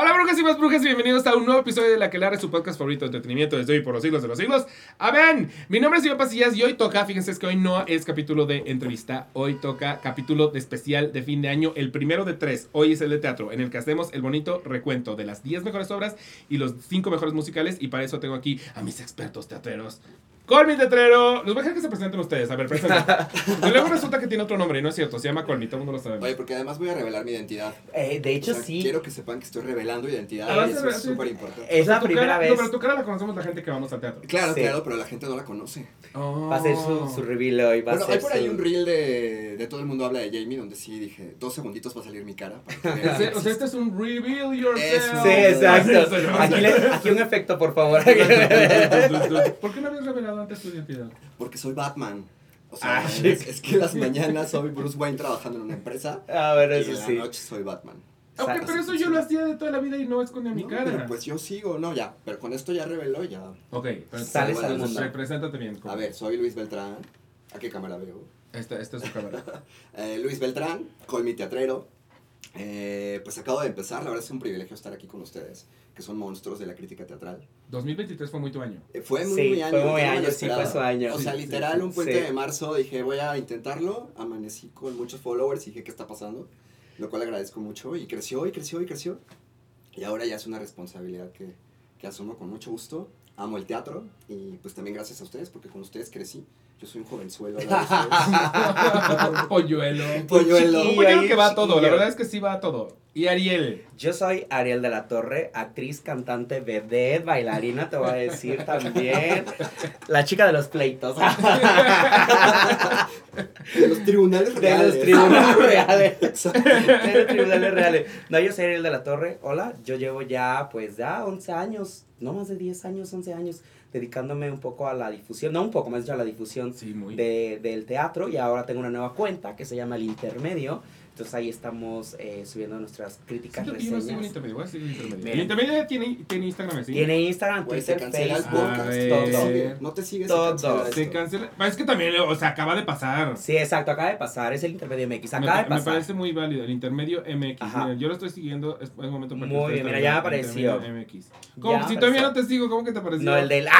Hola brujas y más brujas y bienvenidos a un nuevo episodio de La que es su podcast favorito de entretenimiento desde hoy por los siglos de los siglos. Amén. Mi nombre es Iván Pasillas y hoy toca, fíjense que hoy no es capítulo de entrevista, hoy toca capítulo de especial de fin de año, el primero de tres, hoy es el de teatro, en el que hacemos el bonito recuento de las 10 mejores obras y los 5 mejores musicales y para eso tengo aquí a mis expertos teatreros. Colmi Tetrero. Los voy a dejar que se presenten ustedes. A ver, preséntate. y luego resulta que tiene otro nombre y no es cierto. Se llama Colmi, todo el mundo lo sabe. Oye, porque además voy a revelar mi identidad. Eh, de hecho, O sea, sí. Quiero que sepan que estoy revelando identidad. Ah, y eso es sí. súper importante. Es la primera cara- vez. No, pero tu cara la conocemos la gente que vamos al teatro. Claro, Sí. claro, pero la gente no la conoce. Oh. Va a ser su, su reveal hoy. Va Bueno, a ser hay por ahí su- un reel de, de todo el mundo habla de Jamie donde sí dije, dos segunditos va a salir mi cara. Para que vean o sea, este es un reveal yourself. Sí, exacto. Aquí, le- aquí un efecto, por favor. ¿Por qué no habías revelado antes tu identidad? Porque soy Batman. O sea, Ah, es, es que las mañanas soy Bruce Wayne trabajando en una empresa. A ver, y eso en la sí. noche soy Batman. Ok, Exacto. pero eso yo lo hacía de toda la vida y no escondía mi No, cara. pero pues yo sigo, no, ya. Pero con esto ya reveló, ya. Ok, pero Sales al mundo. Preséntate bien. A ver, soy Luis Beltrán. ¿A qué cámara veo? Esta, esta es su cámara. Eh, Luis Beltrán, con mi teatrero. Eh, pues acabo de empezar, la verdad es un privilegio estar aquí con ustedes, que son monstruos de la crítica teatral. 2023 fue muy tu año. Eh, fue muy, Sí, muy año. fue muy no año, sí, fue su año. O sea, Sí, literal, sí, un puente sí. de marzo dije, voy a intentarlo. Amanecí con muchos followers y dije, ¿qué está pasando? Lo cual agradezco mucho y creció y creció y creció. Y ahora ya es una responsabilidad que, que asumo con mucho gusto. Amo el teatro y pues también gracias a ustedes porque con ustedes crecí. Yo soy un jovenzuelo. ustedes. Polluelo. Un polluelo. Polluelo que va a todo, la verdad es que sí va a todo. Y Ariel. Yo soy Ariel de la Torre, actriz, cantante, vedette, bailarina, te voy a decir también. La chica de los pleitos. De los tribunales De reales. los tribunales reales. De los tribunales reales. No, yo soy Ariel de la Torre. Hola, yo llevo ya, pues ya 11 años, no más de 10 años, 11 años, dedicándome un poco a la difusión, no un poco, más dicho a la difusión Sí, muy. de, del teatro y ahora tengo una nueva cuenta que se llama El Intermedio. Entonces ahí estamos eh, subiendo nuestras críticas, yo no el reseñas. intermedio, voy a seguir el intermedio. Bien. El intermedio ya tiene, tiene Instagram, ¿sí? Tiene Instagram, se Twitter, cancela el podcast. ver. No te sigue, no te sigue, se Todo. cancela Se esto. cancela. Es que también, o sea, acaba de pasar. Sí, exacto, acaba de pasar, es el Intermedio MX, Me, acaba de me pasar. parece muy válido. El intermedio MX. Yo lo estoy siguiendo. Es buen momento para que Muy bien, mira, ya me apareció. Intermedio MX. ¿Cómo? Ya si todavía apareció. no te sigo, ¿cómo que te pareció? No, el del...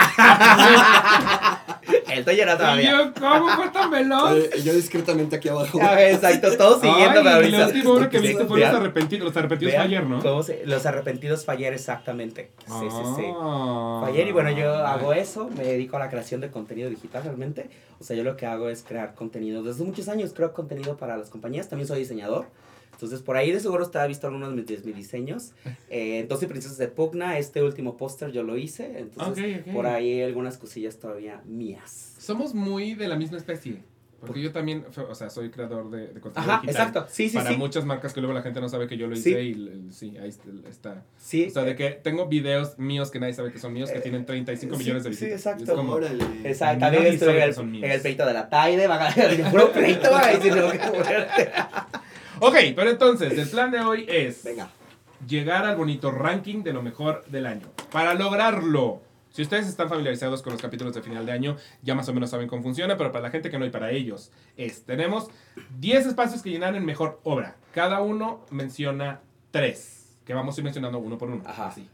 el tuyo era Y todavía. yo, ¿cómo fue tan veloz? Yo discretamente aquí abajo. A ver, exacto, todos siguiéndome Ay, y la última obra que viste fue Los Arrepentidos. Los Arrepentidos vean ayer, ¿no? cómo se- los arrepentidos ayer, exactamente. Sí, sí, sí. Ah. Ayer y bueno, yo hago eso, me dedico a la creación de contenido digital realmente. O sea, yo lo que hago es crear contenido. Desde muchos años creo contenido para las compañías, también soy diseñador. Entonces, por ahí de seguro ha visto algunos de mis, de mis diseños. Eh, 12 Princesas de Pugna, este último póster yo lo hice. Entonces, Ok, ok. por ahí hay algunas cosillas todavía mías. Somos muy de la misma especie. Porque yo también, o sea, soy creador de, de contenido Ajá, digital. exacto. Sí, sí, para sí. muchos marcas que luego la gente no sabe que yo lo Sí. hice y el- sí, ahí está. Sí. O sea, de que tengo videos míos que nadie sabe que son míos que Eh, tienen 35 sí, millones de sí, visitas. exacto. Y es como, Órale. Exacto, también estuve en que el, son míos. en el pleito de la Taide, van a puro pleito, van a decir, qué fuerte. Ok, pero entonces, el plan de hoy es Venga. llegar al bonito ranking de lo mejor del año. Para lograrlo, si ustedes están familiarizados con los capítulos de final de año, ya más o menos saben cómo funciona, pero para la gente que no y para ellos es, tenemos 10 espacios que llenar en mejor obra. Cada uno menciona 3, que vamos a ir mencionando uno por uno. Ajá. así.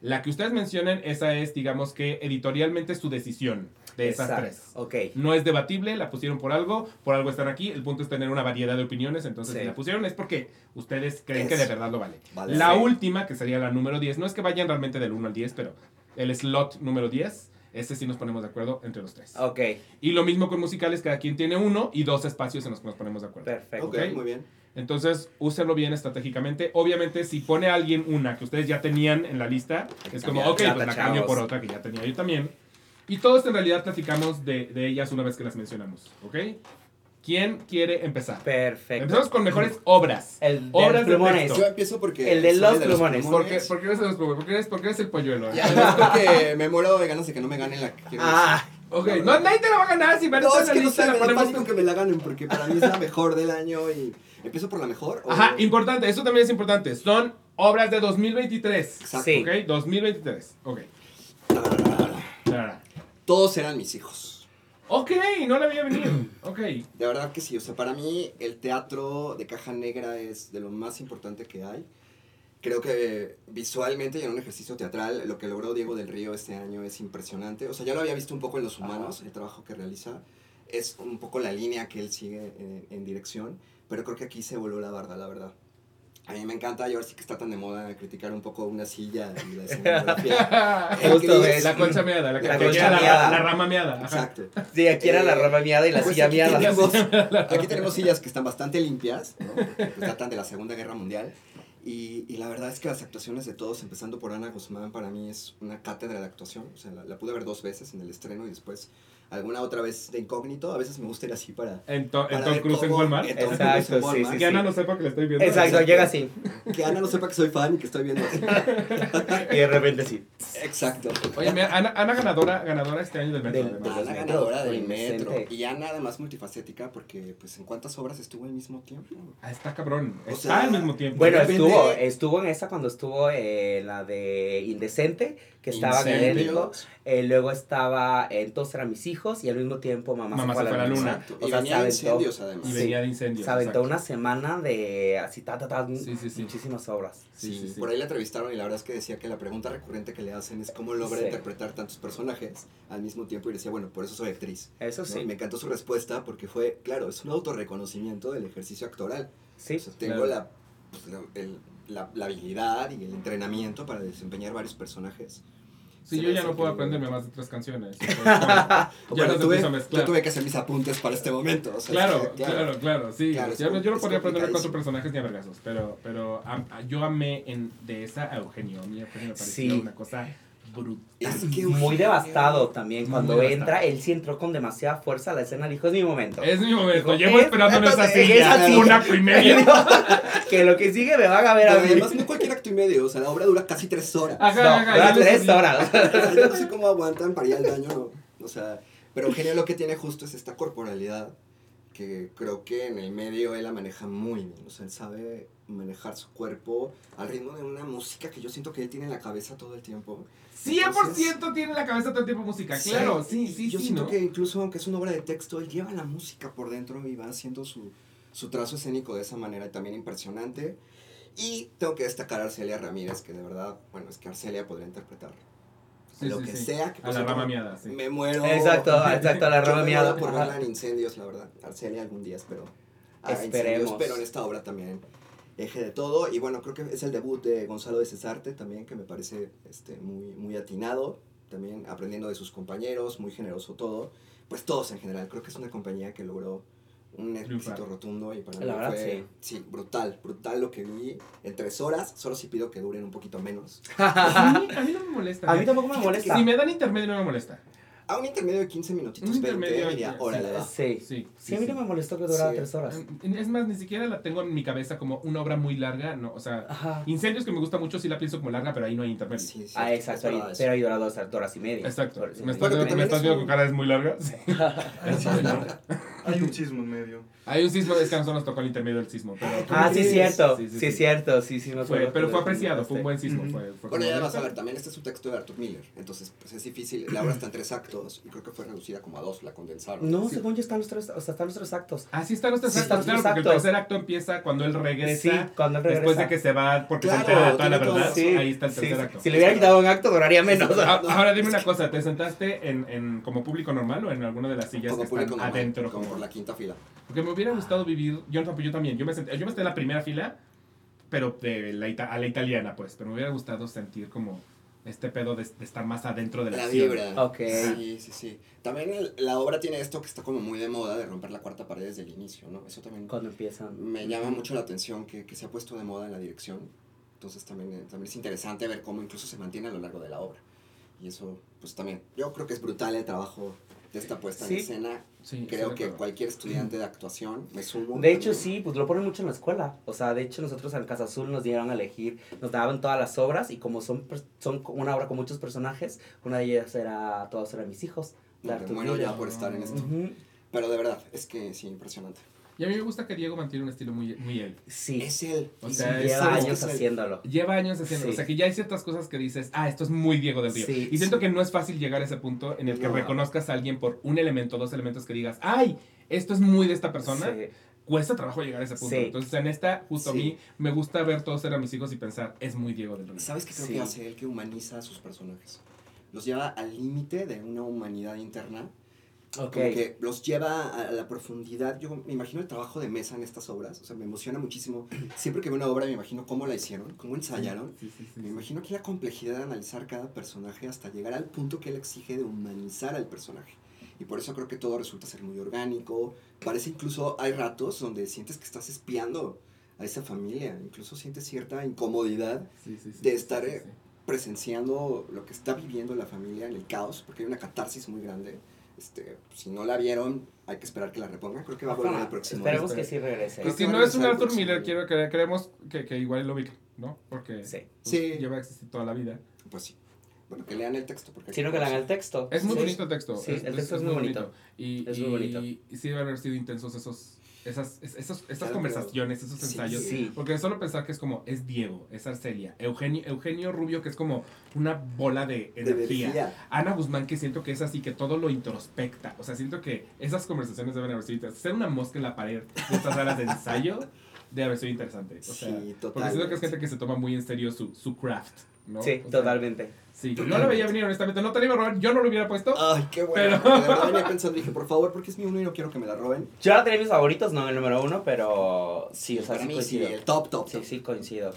La que ustedes mencionen, esa es, digamos que editorialmente su decisión de esas Exacto, tres. Ok. No es debatible, la pusieron por algo, por algo están aquí. El punto es tener una variedad de opiniones, entonces Sí. si la pusieron es porque ustedes creen que de verdad lo vale. Vale. la Sí. última, que sería la número 10, no es que vayan realmente del 1 al 10, pero el slot número 10, ese sí nos ponemos de acuerdo entre los tres. Ok, Y lo mismo con musicales, cada quien tiene uno y dos espacios en los que nos ponemos de acuerdo. perfecto. Ok, Ok. muy bien. Entonces, úsenlo bien estratégicamente. Obviamente, si pone a alguien una que ustedes ya tenían en la lista, es como, ok, la pues la cambio por otra que ya tenía yo también. Y todos en realidad platicamos de, de ellas una vez que las mencionamos, ¿ok? ¿Quién quiere empezar? Perfecto. Empezamos con mejores obras. El de Obras los de plumones. texto. Yo empiezo porque. El de los plumones. ¿Por qué, por qué eres de los plumones? ¿Por qué eres, por qué eres el polluelo? Ya, es porque me muero de ganas de que no me ganen la que quiero Ah, Ok, no, nadie te la va a ganar si van No, es la que no sé, la me da pánico que me la ganen porque para mí es la mejor del año y empiezo por la mejor. o- Ajá, importante, eso también es importante. Son obras de 2023. Exacto. Sí. Ok, 2023. Ok. Todos eran mis hijos. Ok, no la había venido. Ok. De verdad que sí, o sea, para mí el teatro de caja negra es de lo más importante que hay. Creo que visualmente y en un ejercicio teatral lo que logró Diego del Río este año es impresionante. O sea, ya lo había visto un poco en Los Humanos, el trabajo que realiza. Es un poco la línea que él sigue en, en dirección, pero creo que aquí se voló la barda, la verdad. A mí me encanta, y ahora sí que está tan de moda criticar un poco una silla y la escenografía. Justo. La concha meada, la, La concha la, meada. la rama meada. Exacto. Sí, aquí era la Eh, rama miada y la Pues silla aquí miada. tenemos, aquí tenemos sillas que están bastante limpias, ¿no? Pues, datan de la Segunda Guerra Mundial. Y, y la verdad es que las actuaciones de todos, empezando por Ana Guzmán, para mí es una cátedra de actuación. O sea, la, la pude ver dos veces en el estreno y después alguna otra vez de incógnito. A veces me gusta ir así para... En, to- en para Tom ver Cruise en Walmart. en Tom Cruise Exacto, en Walmart. sí, Que Ana no sepa que le estoy viendo. Exacto, llega así. Que Ana no sepa que soy fan y que estoy viendo así. Y de repente sí. Exacto. Oye, mira, Ana, Ana ganadora, ganadora este año del metro. Del- además. Ana ganadora del metro. Y Ana además multifacética porque, pues, ¿en cuántas obras estuvo al mismo tiempo? Ah, está cabrón. O Está sea, al mismo tiempo. Bueno, estuvo, estuvo en esa cuando estuvo en la de Indecente, que estaba en elenco. Eh, luego estaba en Todos eran mis hijos y al mismo tiempo Mamá, Mamá se fue a la luna. O Y sea, venía se de aventó- incendios además. y sí. venía de incendios. Se aventó exacto. una semana de así, ta, ta, ta, Sí, sí, sí. muchísimas obras. Sí, Sí, sí, sí. por ahí la entrevistaron y la verdad es que decía que la pregunta recurrente que le hacen es cómo logra Sí. interpretar tantos personajes al mismo tiempo y decía, bueno, por eso soy actriz. Eso ¿no? sí. Me encantó su respuesta porque fue, claro, es un autorreconocimiento del ejercicio actoral. Sí. O sea, tengo claro. la, pues, la, el- la- la habilidad y el entrenamiento para desempeñar varios personajes. Sí, yo ya no puedo aprenderme más de tres canciones. Entonces, bueno, ya Bueno, no se tuve, yo tuve que hacer mis apuntes para este momento. o sea, Claro, es que, claro, claro, sí. Claro, es Ya no- yo no es podría aprenderme cuatro personajes ni a vergazos, pero, pero a- yo amé en, de esa a Eugenio. A mí Eugenio me pareció Sí. una cosa brutal. Es que Muy devastado también. Muy Cuando devastado. entra, él sí entró con demasiada fuerza a la escena. Dijo, es mi momento. Es mi momento. Dijo, Llevo es- esperando en esa así. un acto y medio. que lo que sigue me van a ver a mí. Acto y medio, o sea, la obra dura casi tres horas. Ajá, No, ajá, dura tres horas. Yo no sé cómo aguantan para ir al baño, no. O sea, pero Eugenio lo que tiene justo es esta corporalidad que creo que en el medio él la maneja muy bien. O sea, él sabe manejar su cuerpo al ritmo de una música que yo siento que él tiene en la cabeza todo el tiempo. 100% tiene la cabeza todo el tiempo música. Claro, sí, sí, Yo sí, siento ¿no? que incluso aunque es una obra de texto, él lleva la música por dentro y va haciendo su, su trazo escénico de esa manera también impresionante. Y tengo que destacar a Arcelia Ramírez, que de verdad, bueno, es que Arcelia podría interpretar Sí, lo sí, que sí. sea que A la rama miada, sí. Me muero. Exacto, exacto, a la rama miada. por verla en incendios, la verdad. Arcelia algún día espero. haga Esperemos. incendios, pero en esta obra también eje de todo. Y bueno, creo que es el debut de Gonzalo de Cesarte también, que me parece este, muy, muy atinado. También aprendiendo de sus compañeros, muy generoso todo. Pues todos en general. Creo que es una compañía que logró un éxito rotundo y para La mí verdad, fue sí, brutal, brutal lo que vi en tres horas. Solo si pido que duren un poquito menos. A mí, a mí no me molesta. A mí tampoco me molesta. Si me dan intermedio no me molesta. A un intermedio de 15 minutitos, Un 20, intermedio, sí. órale, va. Sí. Sí. Sí, a mí no me molestó que durara Sí. tres horas. Es más, ni siquiera la tengo en mi cabeza como una obra muy larga, no, o sea, Ajá. Incendios que me gusta mucho sí la pienso como larga, pero ahí no hay intermedio. Sí, sí, Ah, exacto. verdad ahí-. Pero ahí dura dos horas y media. Exacto. Horas y Me media. estás, Bueno, viendo, me estás con cara es muy larga. Sí. Hay un chismo en medio. Hay un sismo, es que a nosotros nos tocó el intermedio del sismo. Pero, Ah, sí, es cierto. Sí, Sí, sí, sí. es cierto. Sí, sí, me Fue- acuerdo pero que fue apreciado, fue un buen sismo. Fue, fue Bueno, ya vas a ver, también este es un texto de Arthur Miller, entonces pues es difícil. La obra está en tres actos y creo que fue reducida como a dos, la condensaron. No, Sí. según yo están los tres, o sea, están los tres actos. Ah, sí están los tres Sí, actos, claro, porque el tercer acto empieza cuando él regresa. Sí, cuando él regresa. Después de que se va, porque Claro, se entera de toda la verdad, Sí, ahí está el tercer sí. acto. Si le hubieran quitado un acto, duraría menos. Ah, Ahora dime una cosa, ¿te sentaste en, en como público normal o en alguna de las sillas que están adentro? como Como... por la quinta fila. Porque me hubiera gustado vivir, yo, también, yo me, senté, yo me senté en la primera fila, pero de la ita- a la italiana, pues, pero me hubiera gustado sentir como este pedo de, de estar más adentro de la, La acción. vibra. Ok. Sí, sí, sí. También el- la obra tiene esto que está como muy de moda de romper la cuarta pared desde el inicio, ¿no? Eso también Cuando empiezan. me llama mucho la atención que, que se ha puesto de moda en la dirección. Entonces también, eh, también es interesante ver cómo incluso se mantiene a lo largo de la obra. Y eso, pues también, yo creo que es brutal el trabajo de esta puesta Sí. en escena. Sí, Creo que cualquier estudiante de actuación, me sumo. De hecho, también. sí, pues lo ponen mucho en la escuela. O sea, de hecho, nosotros en Casa Azul nos dieron a elegir, nos daban todas las obras y como son, son una obra con muchos personajes, una de ellas era Todos eran mis hijos. de ya por estar en esto. Pero de verdad, es que sí, impresionante. Y a mí me gusta que Diego mantiene un estilo muy, muy él. Sí. Es él. O sea, sí, Lleva años es él. haciéndolo. Lleva años haciendo, Sí. o sea que ya hay ciertas cosas que dices, ah, esto es muy Diego del Río. Sí, y siento sí. que no es fácil llegar a ese punto en el que No. reconozcas a alguien por un elemento, dos elementos que digas, ay, esto es muy de esta persona. Sí. Cuesta trabajo llegar a ese punto. Sí. Entonces, en esta, justo Sí. a mí, me gusta ver todos ser a mis hijos y pensar, es muy Diego del Río. ¿Sabes qué creo Sí. que hace él? Que humaniza a sus personajes. Los lleva al límite de una humanidad interna. Ok. Como que los lleva a la profundidad. Yo me imagino el trabajo de mesa en estas obras. O sea, me emociona muchísimo. Siempre que veo una obra me imagino cómo la hicieron, cómo ensayaron. Sí, sí, sí, Me imagino que la complejidad de analizar cada personaje hasta llegar al punto que él exige de humanizar al personaje. Y por eso creo que todo resulta ser muy orgánico. Parece incluso, hay ratos donde sientes que estás espiando a esa familia. Incluso sientes cierta incomodidad de estar, eh, presenciando lo que está viviendo la familia en el caos, porque hay una catarsis muy grande. Este, si no la vieron, hay que esperar que la repongan. Creo que va a volver el próximo. Esperemos que sí regrese. Y Creo si no a es un Arthur Miller, quiero que creemos que, que igual lo ubica, ¿no? Porque Sí. pues, Sí. lleva existir toda la vida. Pues sí. Bueno, que lean el texto. Porque Sino que lean el texto. Es muy Sí. bonito el texto. Sí, el texto es muy bonito. Y, Es y- muy bonito. y sí deben haber sido intensos esos, esas, es- esos, estas Claro, conversaciones, esos Sí, ensayos. Sí. Porque solo pensar que es como, es Diego, es Arcelia, Eugenio, Eugenio Rubio, que es como una bola de De energía. energía. Ana Guzmán, que siento que es así, que todo lo introspecta. O sea, siento que esas conversaciones deben haber sido interesantes. Ser una mosca en la pared de estas horas de ensayo debe haber sido interesante. O sea, Sí, porque siento que es gente que se toma muy en serio su, su craft, ¿no? Sí, O sea, totalmente. Sí, no lo veía venir, honestamente. No te lo iba a robar, yo no lo hubiera puesto. Ay, qué bueno. Pero- De verdad venía pensando, dije, por favor, porque es mi uno y no quiero que me la roben. Yo la tenía mis favoritos, no el número uno, pero sí, o sea, Para sí mí sí, coincido. el top, top, Sí, top. sí coincido.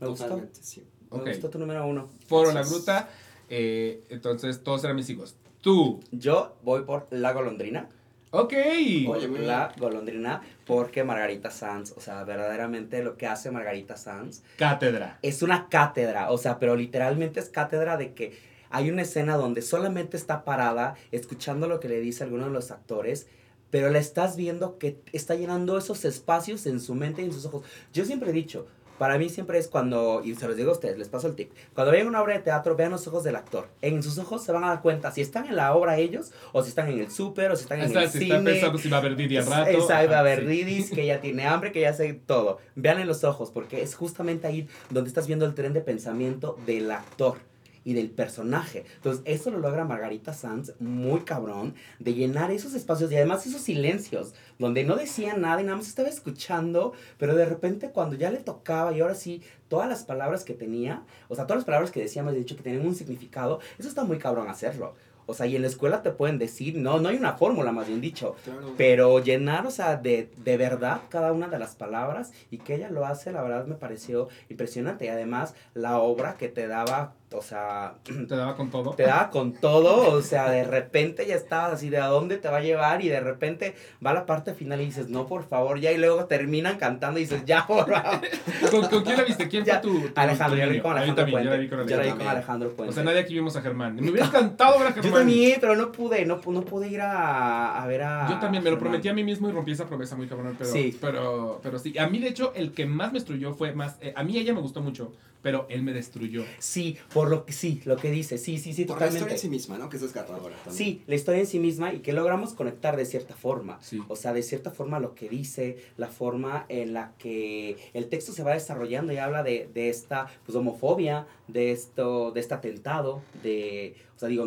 Me gustó. Totalmente, sí. Me Ok. gustó tu número uno. Foro La. Gruta. eh, entonces, todos eran mis hijos. Tú. Yo voy por La Golondrina. Ok. Oye. La Golondrina, porque Margarita Sanz, o sea, verdaderamente lo que hace Margarita Sanz Cátedra. es una cátedra, o sea, pero literalmente es cátedra de que hay una escena donde solamente está parada escuchando lo que le dice alguno de los actores, pero la estás viendo que está llenando esos espacios en su mente y en sus ojos. Yo siempre he dicho, para mí siempre es cuando, y se los digo a ustedes, les paso el tip, cuando vean una obra de teatro, vean los ojos del actor. En sus ojos se van a dar cuenta si están en la obra ellos, o si están en el súper, o si están en Está, el si cine. está pensando si va a haber Didi al rato. Esa va a sí. Ridis, que ya tiene hambre, que ya hace todo. Vean en los ojos, porque es justamente ahí donde estás viendo el tren de pensamiento del actor y del personaje. Entonces, eso lo logra Margarita Sanz muy cabrón, de llenar esos espacios y además esos silencios, donde no decía nada y nada más estaba escuchando, pero de repente cuando ya le tocaba y ahora sí, todas las palabras que tenía, o sea, todas las palabras que decía, me dicho, que tenían un significado, eso está muy cabrón hacerlo. O sea, y en la escuela te pueden decir, no, no hay una fórmula, más bien dicho, Claro. pero llenar, o sea, de, de verdad cada una de las palabras y que ella lo hace, la verdad me pareció impresionante. Y además, la obra que te daba, o sea, Te daba con todo. te daba con todo, o sea, de repente ya estabas así de a dónde te va a llevar y de repente va la parte final y dices, no, por favor, ya, y luego terminan cantando y dices, ya, por favor. ¿Con, con quién la viste? ¿Quién Ya, fue tu, tu- Alejandro, yo la vi con yo Alejandro también, yo la vi Puente. con Yo la vi Alejandro. con Alejandro Puente. O sea, nadie aquí vimos a Germán. Me hubiera encantado ver a Yo Germán. también, pero no pude, no, no pude ir a, a ver a. Yo también me lo prometí a mí mismo y rompí esa promesa muy cabrón, pero, Sí. pero, pero sí. A mí, de hecho, el que más me destruyó fue más. eh, a mí ella me gustó mucho, pero él me destruyó. Sí, por lo que sí, lo que dice, sí, sí, sí, Por la totalmente. historia en sí misma, ¿no? Que es desgarradora también. Sí, la historia en sí misma y que logramos conectar de cierta forma. Sí. O sea, de cierta forma lo que dice, la forma en la que el texto se va desarrollando y habla de, de esta pues, homofobia, de esto, de este atentado, de, o sea, digo,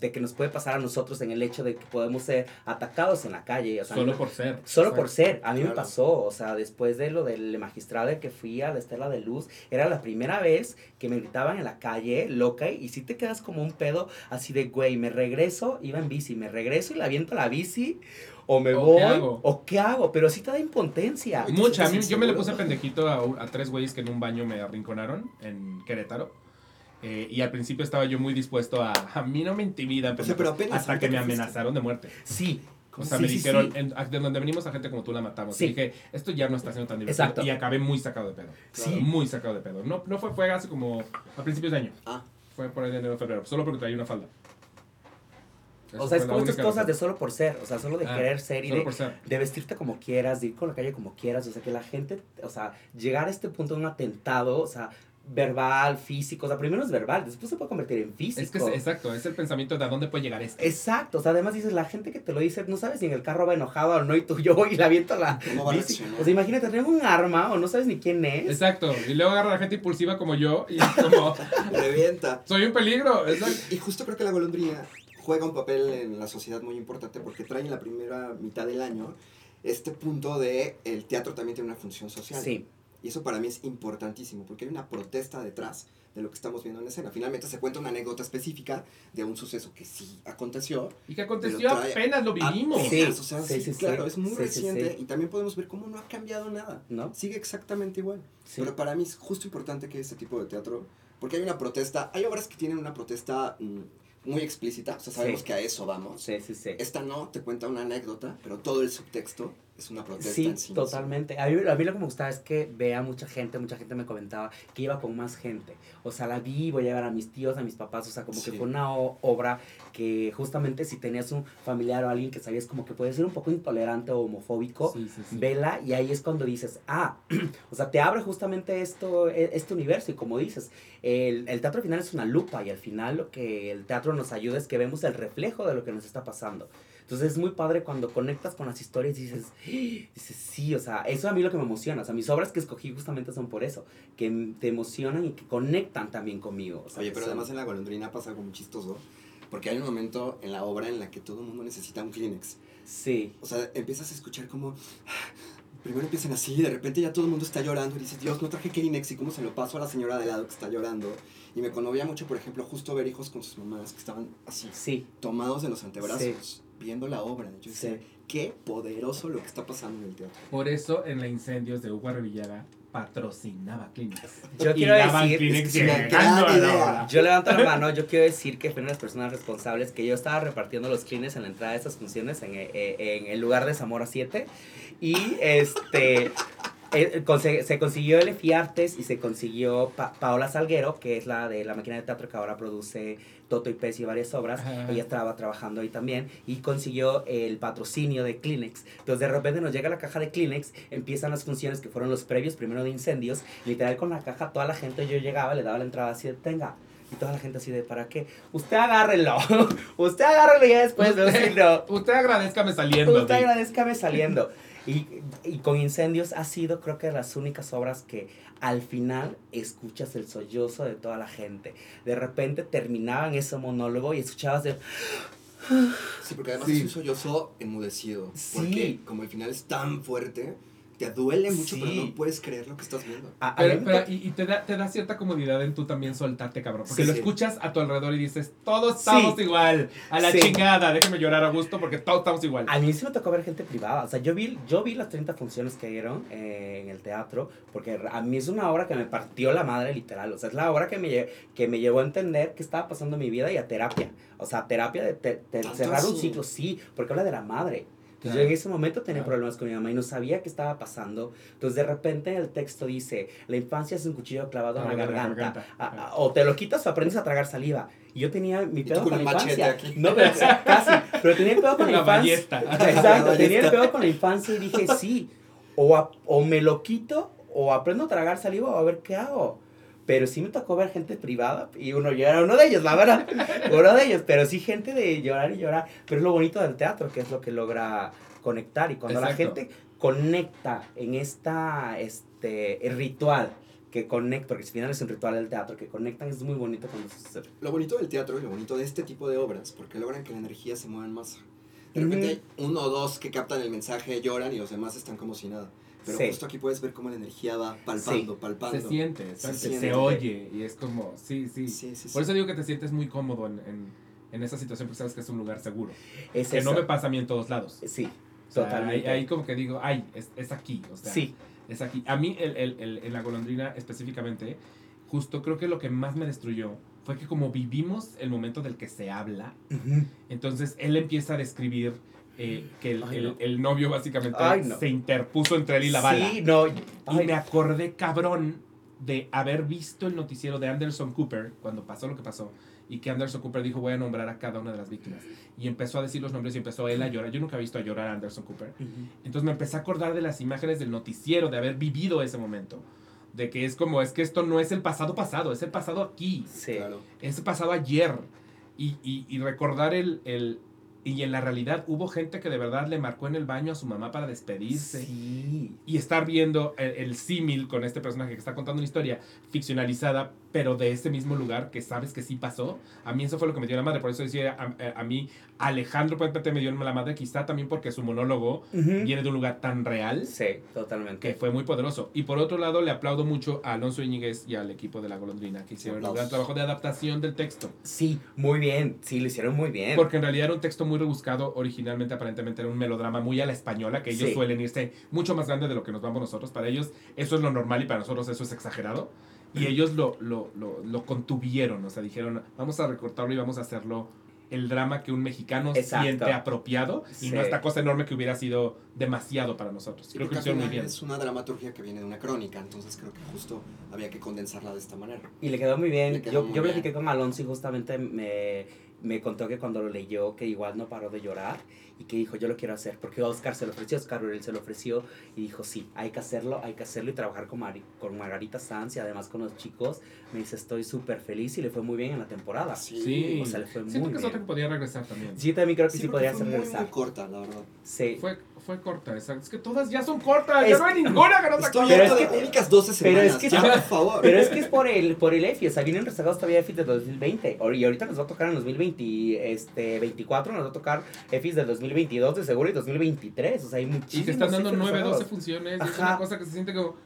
de que nos puede pasar a nosotros en el hecho de que podemos ser atacados en la calle. O sea, Solo no- por ser. Solo Exacto. por ser, a mí me Claro. pasó, o sea, después de lo del magistrado que fui a la Estela de Luz, era la primera vez que me gritaban en la calle, loca, y si te quedas como un pedo, así de, güey, me regreso, iba en bici, me regreso y le aviento la bici, o me ¿O voy, qué hago? o qué hago, pero sí te da impotencia. Mucha. A mí, ¿Estás yo me le puse pendejito a, a tres güeyes que en un baño me arrinconaron en Querétaro. Eh, y al principio estaba yo muy dispuesto a. A mí no me intimidan, O sea, pero apenas hasta que me amenazaron de muerte. Sí. O sea, sí, me sí, dijeron, sí. en- a- de donde venimos a gente como tú la matamos. Sí. Y dije, esto ya no está siendo tan divertido. Exacto. Y acabé muy sacado de pedo. Sí. Muy sacado de pedo. No, no fue, fue hace como a principios de año. Ah, Fue por ahí de enero febrero. Solo porque traía una falda. O sea, es como estas cosas razón. de solo por ser, o sea, solo de Ah, querer ser y Solo de, por ser. de vestirte como quieras, de ir con la calle como quieras, o sea, que la gente, o sea, llegar a este punto de un atentado, o sea, verbal, físico. O sea, primero es verbal, después se puede convertir en físico. Es que es, exacto, es el pensamiento de a dónde puede llegar esto. Exacto, o sea, además dices, la gente que te lo dice, no sabes si en el carro va enojado o no, y tú yo voy y le aviento la. O sea, imagínate, tener un arma o no sabes ni quién es. Exacto, y luego agarra a la gente impulsiva como yo y como, Revienta. soy un peligro. exacto. Y justo creo que la golondrina juega un papel en la sociedad muy importante porque trae en la primera mitad del año este punto de el teatro también tiene una función social. Sí, Y eso para mí es importantísimo porque hay una protesta detrás de lo que estamos viendo en escena. Finalmente se cuenta una anécdota específica de un suceso que sí aconteció. Y que aconteció trae- apenas lo vivimos. Apenas, Sí, o sea, sí, sí, sí, sí. claro, es muy reciente sí. y también podemos ver cómo no ha cambiado nada. ¿no? Sigue exactamente igual. Sí. Pero para mí es justo importante que este tipo de teatro, porque hay una protesta, hay obras que tienen una protesta mm, muy explícita, o sea, sabemos Sí. que a eso vamos. Sí, sí, sí. Esta no, te cuenta una anécdota, pero todo el subtexto es una protesta Sí, en sí. misma. totalmente. A mí, a mí lo que me gustaba es que vea mucha gente, mucha gente me comentaba que iba con más gente. O sea, la vi, voy a llevar a mis tíos, a mis papás, o sea, como Sí. que fue una obra que justamente si tenías un familiar o alguien que sabías como que puede ser un poco intolerante o homofóbico, vela y ahí es cuando dices, ah, o sea, te abre justamente esto, e- este universo y como dices, el, el teatro al final es una lupa y al final lo que el teatro nos ayuda es que vemos el reflejo de lo que nos está pasando. Entonces es muy padre cuando conectas con las historias y dices, "Ah", dices, sí, o sea, eso a mí lo que me emociona. O sea, mis obras que escogí justamente son por eso, que te emocionan y que conectan también conmigo. o sea, Oye, pero son- además en la golondrina pasa algo muy chistoso, porque hay un momento en la obra en la que todo el mundo necesita un Kleenex. Sí, O sea, empiezas a escuchar como... Primero empiezan así, y de repente ya todo el mundo está llorando y dices, Dios, no traje Kleenex y cómo se lo paso a la señora de lado que está llorando. Y me conmovía mucho, por ejemplo, justo ver hijos con sus mamás que estaban así, sí, tomados de los antebrazos, viendo la obra. Yo decía, Sí. qué poderoso lo que está pasando en el teatro. Por eso en la incendios de Hugo Revillaga patrocinaba Kleenex. Yo quiero decir- Kleenex es que. Yo levanto la mano, yo quiero decir que de las personas responsables, que yo estaba repartiendo los clines en la entrada de estas funciones en, eh, eh, en el lugar de Zamora 7 y este eh, conse- se consiguió el EFI Artes y se consiguió Pa- Paola Salguero, que es la de la máquina de teatro que ahora produce Toto y Pez y varias obras. Ajá. Ella estaba trabajando ahí también y consiguió el patrocinio de Kleenex. Entonces de repente nos llega la caja de Kleenex, empiezan las funciones que fueron los previos primero de incendios. Literal con la caja toda la gente yo llegaba, le daba la entrada así de tenga. Y toda la gente así de ¿para qué? Usted agárrelo. Usted agárrelo y después si no. Usted agradezcame saliendo. Usted agradezcame saliendo. Y, y con Incendios ha sido, creo que, las únicas obras que al final escuchas el sollozo de toda la gente. De repente terminaban ese monólogo y escuchabas de. Sí, porque además Sí. es un sollozo enmudecido. Sí. Porque como el final es tan fuerte, te duele mucho, pero Sí. no puedes creer lo que estás viendo. A- a mí Pero, pero- y, y te, da, te da cierta comodidad en tú también soltarte, cabrón. Porque Sí, lo sí. escuchas a tu alrededor y dices, todos estamos Sí. igual. A la Sí. chingada, déjame llorar a gusto porque todos estamos igual. A mí sí me tocó ver gente privada. O sea, yo vi, yo vi las 30 funciones que dieron eh, en el teatro, porque a mí es una obra que me partió la madre literal. O sea, es la obra que me, que me llevó a entender qué estaba pasando en mi vida y a terapia. O sea, terapia de, te- de ¿Tanto cerrar un ciclo, sí, porque habla de la madre. Entonces Claro. yo en ese momento tenía Claro. problemas con mi mamá y no sabía qué estaba pasando. Entonces de repente el texto dice, la infancia es un cuchillo clavado en la en la garganta. garganta. Ah, Ajá. ah, o te lo quitas o aprendes a tragar saliva. Y yo tenía mi pedo con con la un machete infancia. aquí. No, pero casi. Pero tenía el pedo con la, La infancia. ballesta. Exacto, La tenía el pedo con la infancia y dije, sí, o, a- o me lo quito o aprendo a tragar saliva o a ver qué hago. Pero sí me tocó ver gente privada y uno llora, uno de ellos, la verdad, uno de ellos, pero sí gente de llorar y llorar. Pero es lo bonito del teatro, que es lo que logra conectar. Y cuando la Exacto. gente conecta en esta, este, ritual, que conecta, porque al final es un ritual del teatro, que conectan, es muy bonito cuando sucede. Lo bonito del teatro y lo bonito de este tipo de obras, porque logran que la energía se mueva en masa. De repente hay uno o dos que captan el mensaje, lloran y los demás están como si nada. Pero Sí. justo aquí puedes ver cómo la energía va palpando, palpando. Se siente, Se se, se siente. oye y es como, sí, sí. Sí, sí, sí. Por eso digo que te sientes muy cómodo en, en, en esa situación porque sabes que es un lugar seguro. Es que no eso. me pasa a mí en todos lados. Sí, O sea, totalmente. Ahí, ahí como que digo, ay, es, es aquí. O sea, sí. es aquí. A mí, el, el, el- en la golondrina específicamente, justo creo que lo que más me destruyó fue que como vivimos el momento del que se habla, entonces él empieza a describir eh, que el, Ay, el- no. el novio básicamente Ay, no. se interpuso entre él y la bala. Sí, no. Y me acordé, cabrón, de haber visto el noticiero de Anderson Cooper cuando pasó lo que pasó. Y que Anderson Cooper dijo, voy a nombrar a cada una de las víctimas. Y empezó a decir los nombres y empezó él a llorar. Yo nunca he visto a llorar a Anderson Cooper. Entonces me empecé a acordar de las imágenes del noticiero, de haber vivido ese momento. de que es como, es que esto no es el pasado pasado, es el pasado aquí, Sí. Claro. es el pasado ayer. Y, y- y recordar el, el... Y en la realidad hubo gente que de verdad le marcó en el baño a su mamá para despedirse. Sí. Y estar viendo el, el símil con este personaje que está contando una historia ficcionalizada, pero de ese mismo lugar que sabes que sí pasó. A mí eso fue lo que me dio la madre. Por eso decía a, a mí, Alejandro Puente me dio la madre, quizá también porque su monólogo viene de un lugar tan real Sí, totalmente. que fue muy poderoso. Y por otro lado, le aplaudo mucho a Alonso Íñiguez y al equipo de La Golondrina, que hicieron un gran trabajo de adaptación del texto. Sí, muy bien. Sí, lo hicieron muy bien. Porque en realidad era un texto muy rebuscado. Originalmente, aparentemente, era un melodrama muy a la española, que ellos Sí. suelen irse mucho más grande de lo que nos vamos nosotros. Para ellos, eso es lo normal y para nosotros, eso es exagerado. Y ellos lo, lo, lo, lo contuvieron. O sea, dijeron, vamos a recortarlo y vamos a hacerlo el drama que un mexicano Exacto. siente apropiado y no esta cosa enorme que hubiera sido demasiado para nosotros. Creo que muy bien. es una dramaturgia que viene de una crónica, entonces creo que justo había que condensarla de esta manera. Y le quedó muy bien. Quedó yo muy yo bien. platiqué con Alonso y justamente me, me contó que cuando lo leyó, que igual no paró de llorar y que dijo, yo lo quiero hacer. Porque Oscar se lo ofreció, Oscar Uriel se lo ofreció y dijo, sí, hay que hacerlo, hay que hacerlo y trabajar con, Mari- con Margarita Sanz y además con los chicos. Me dice, estoy súper feliz y le fue muy bien en la temporada. Sí. Sí. O sea, le fue muy Siento que es bien. que podía regresar también. Sí, también creo que sí, porque podría fue ser muy, regresar. muy corta, la verdad. Sí. Fue, fue corta, esa- es que todas ya son cortas, Es- ya no hay ninguna que no se Estoy acuerde. Pero es de que- únicas 12 pero semanas, es que ya, por favor. Pero es que es por el, por el EFI, o sea, vienen rezagados todavía EFIs de 2020. Y ahorita nos va a tocar en 2020, este, 24, nos va a tocar EFIs del 2022 de seguro y 2023. O sea, hay muchísimos. Y te están dando EFIs 9, 12 rezagados. funciones. y Es Ajá. una cosa que se siente como.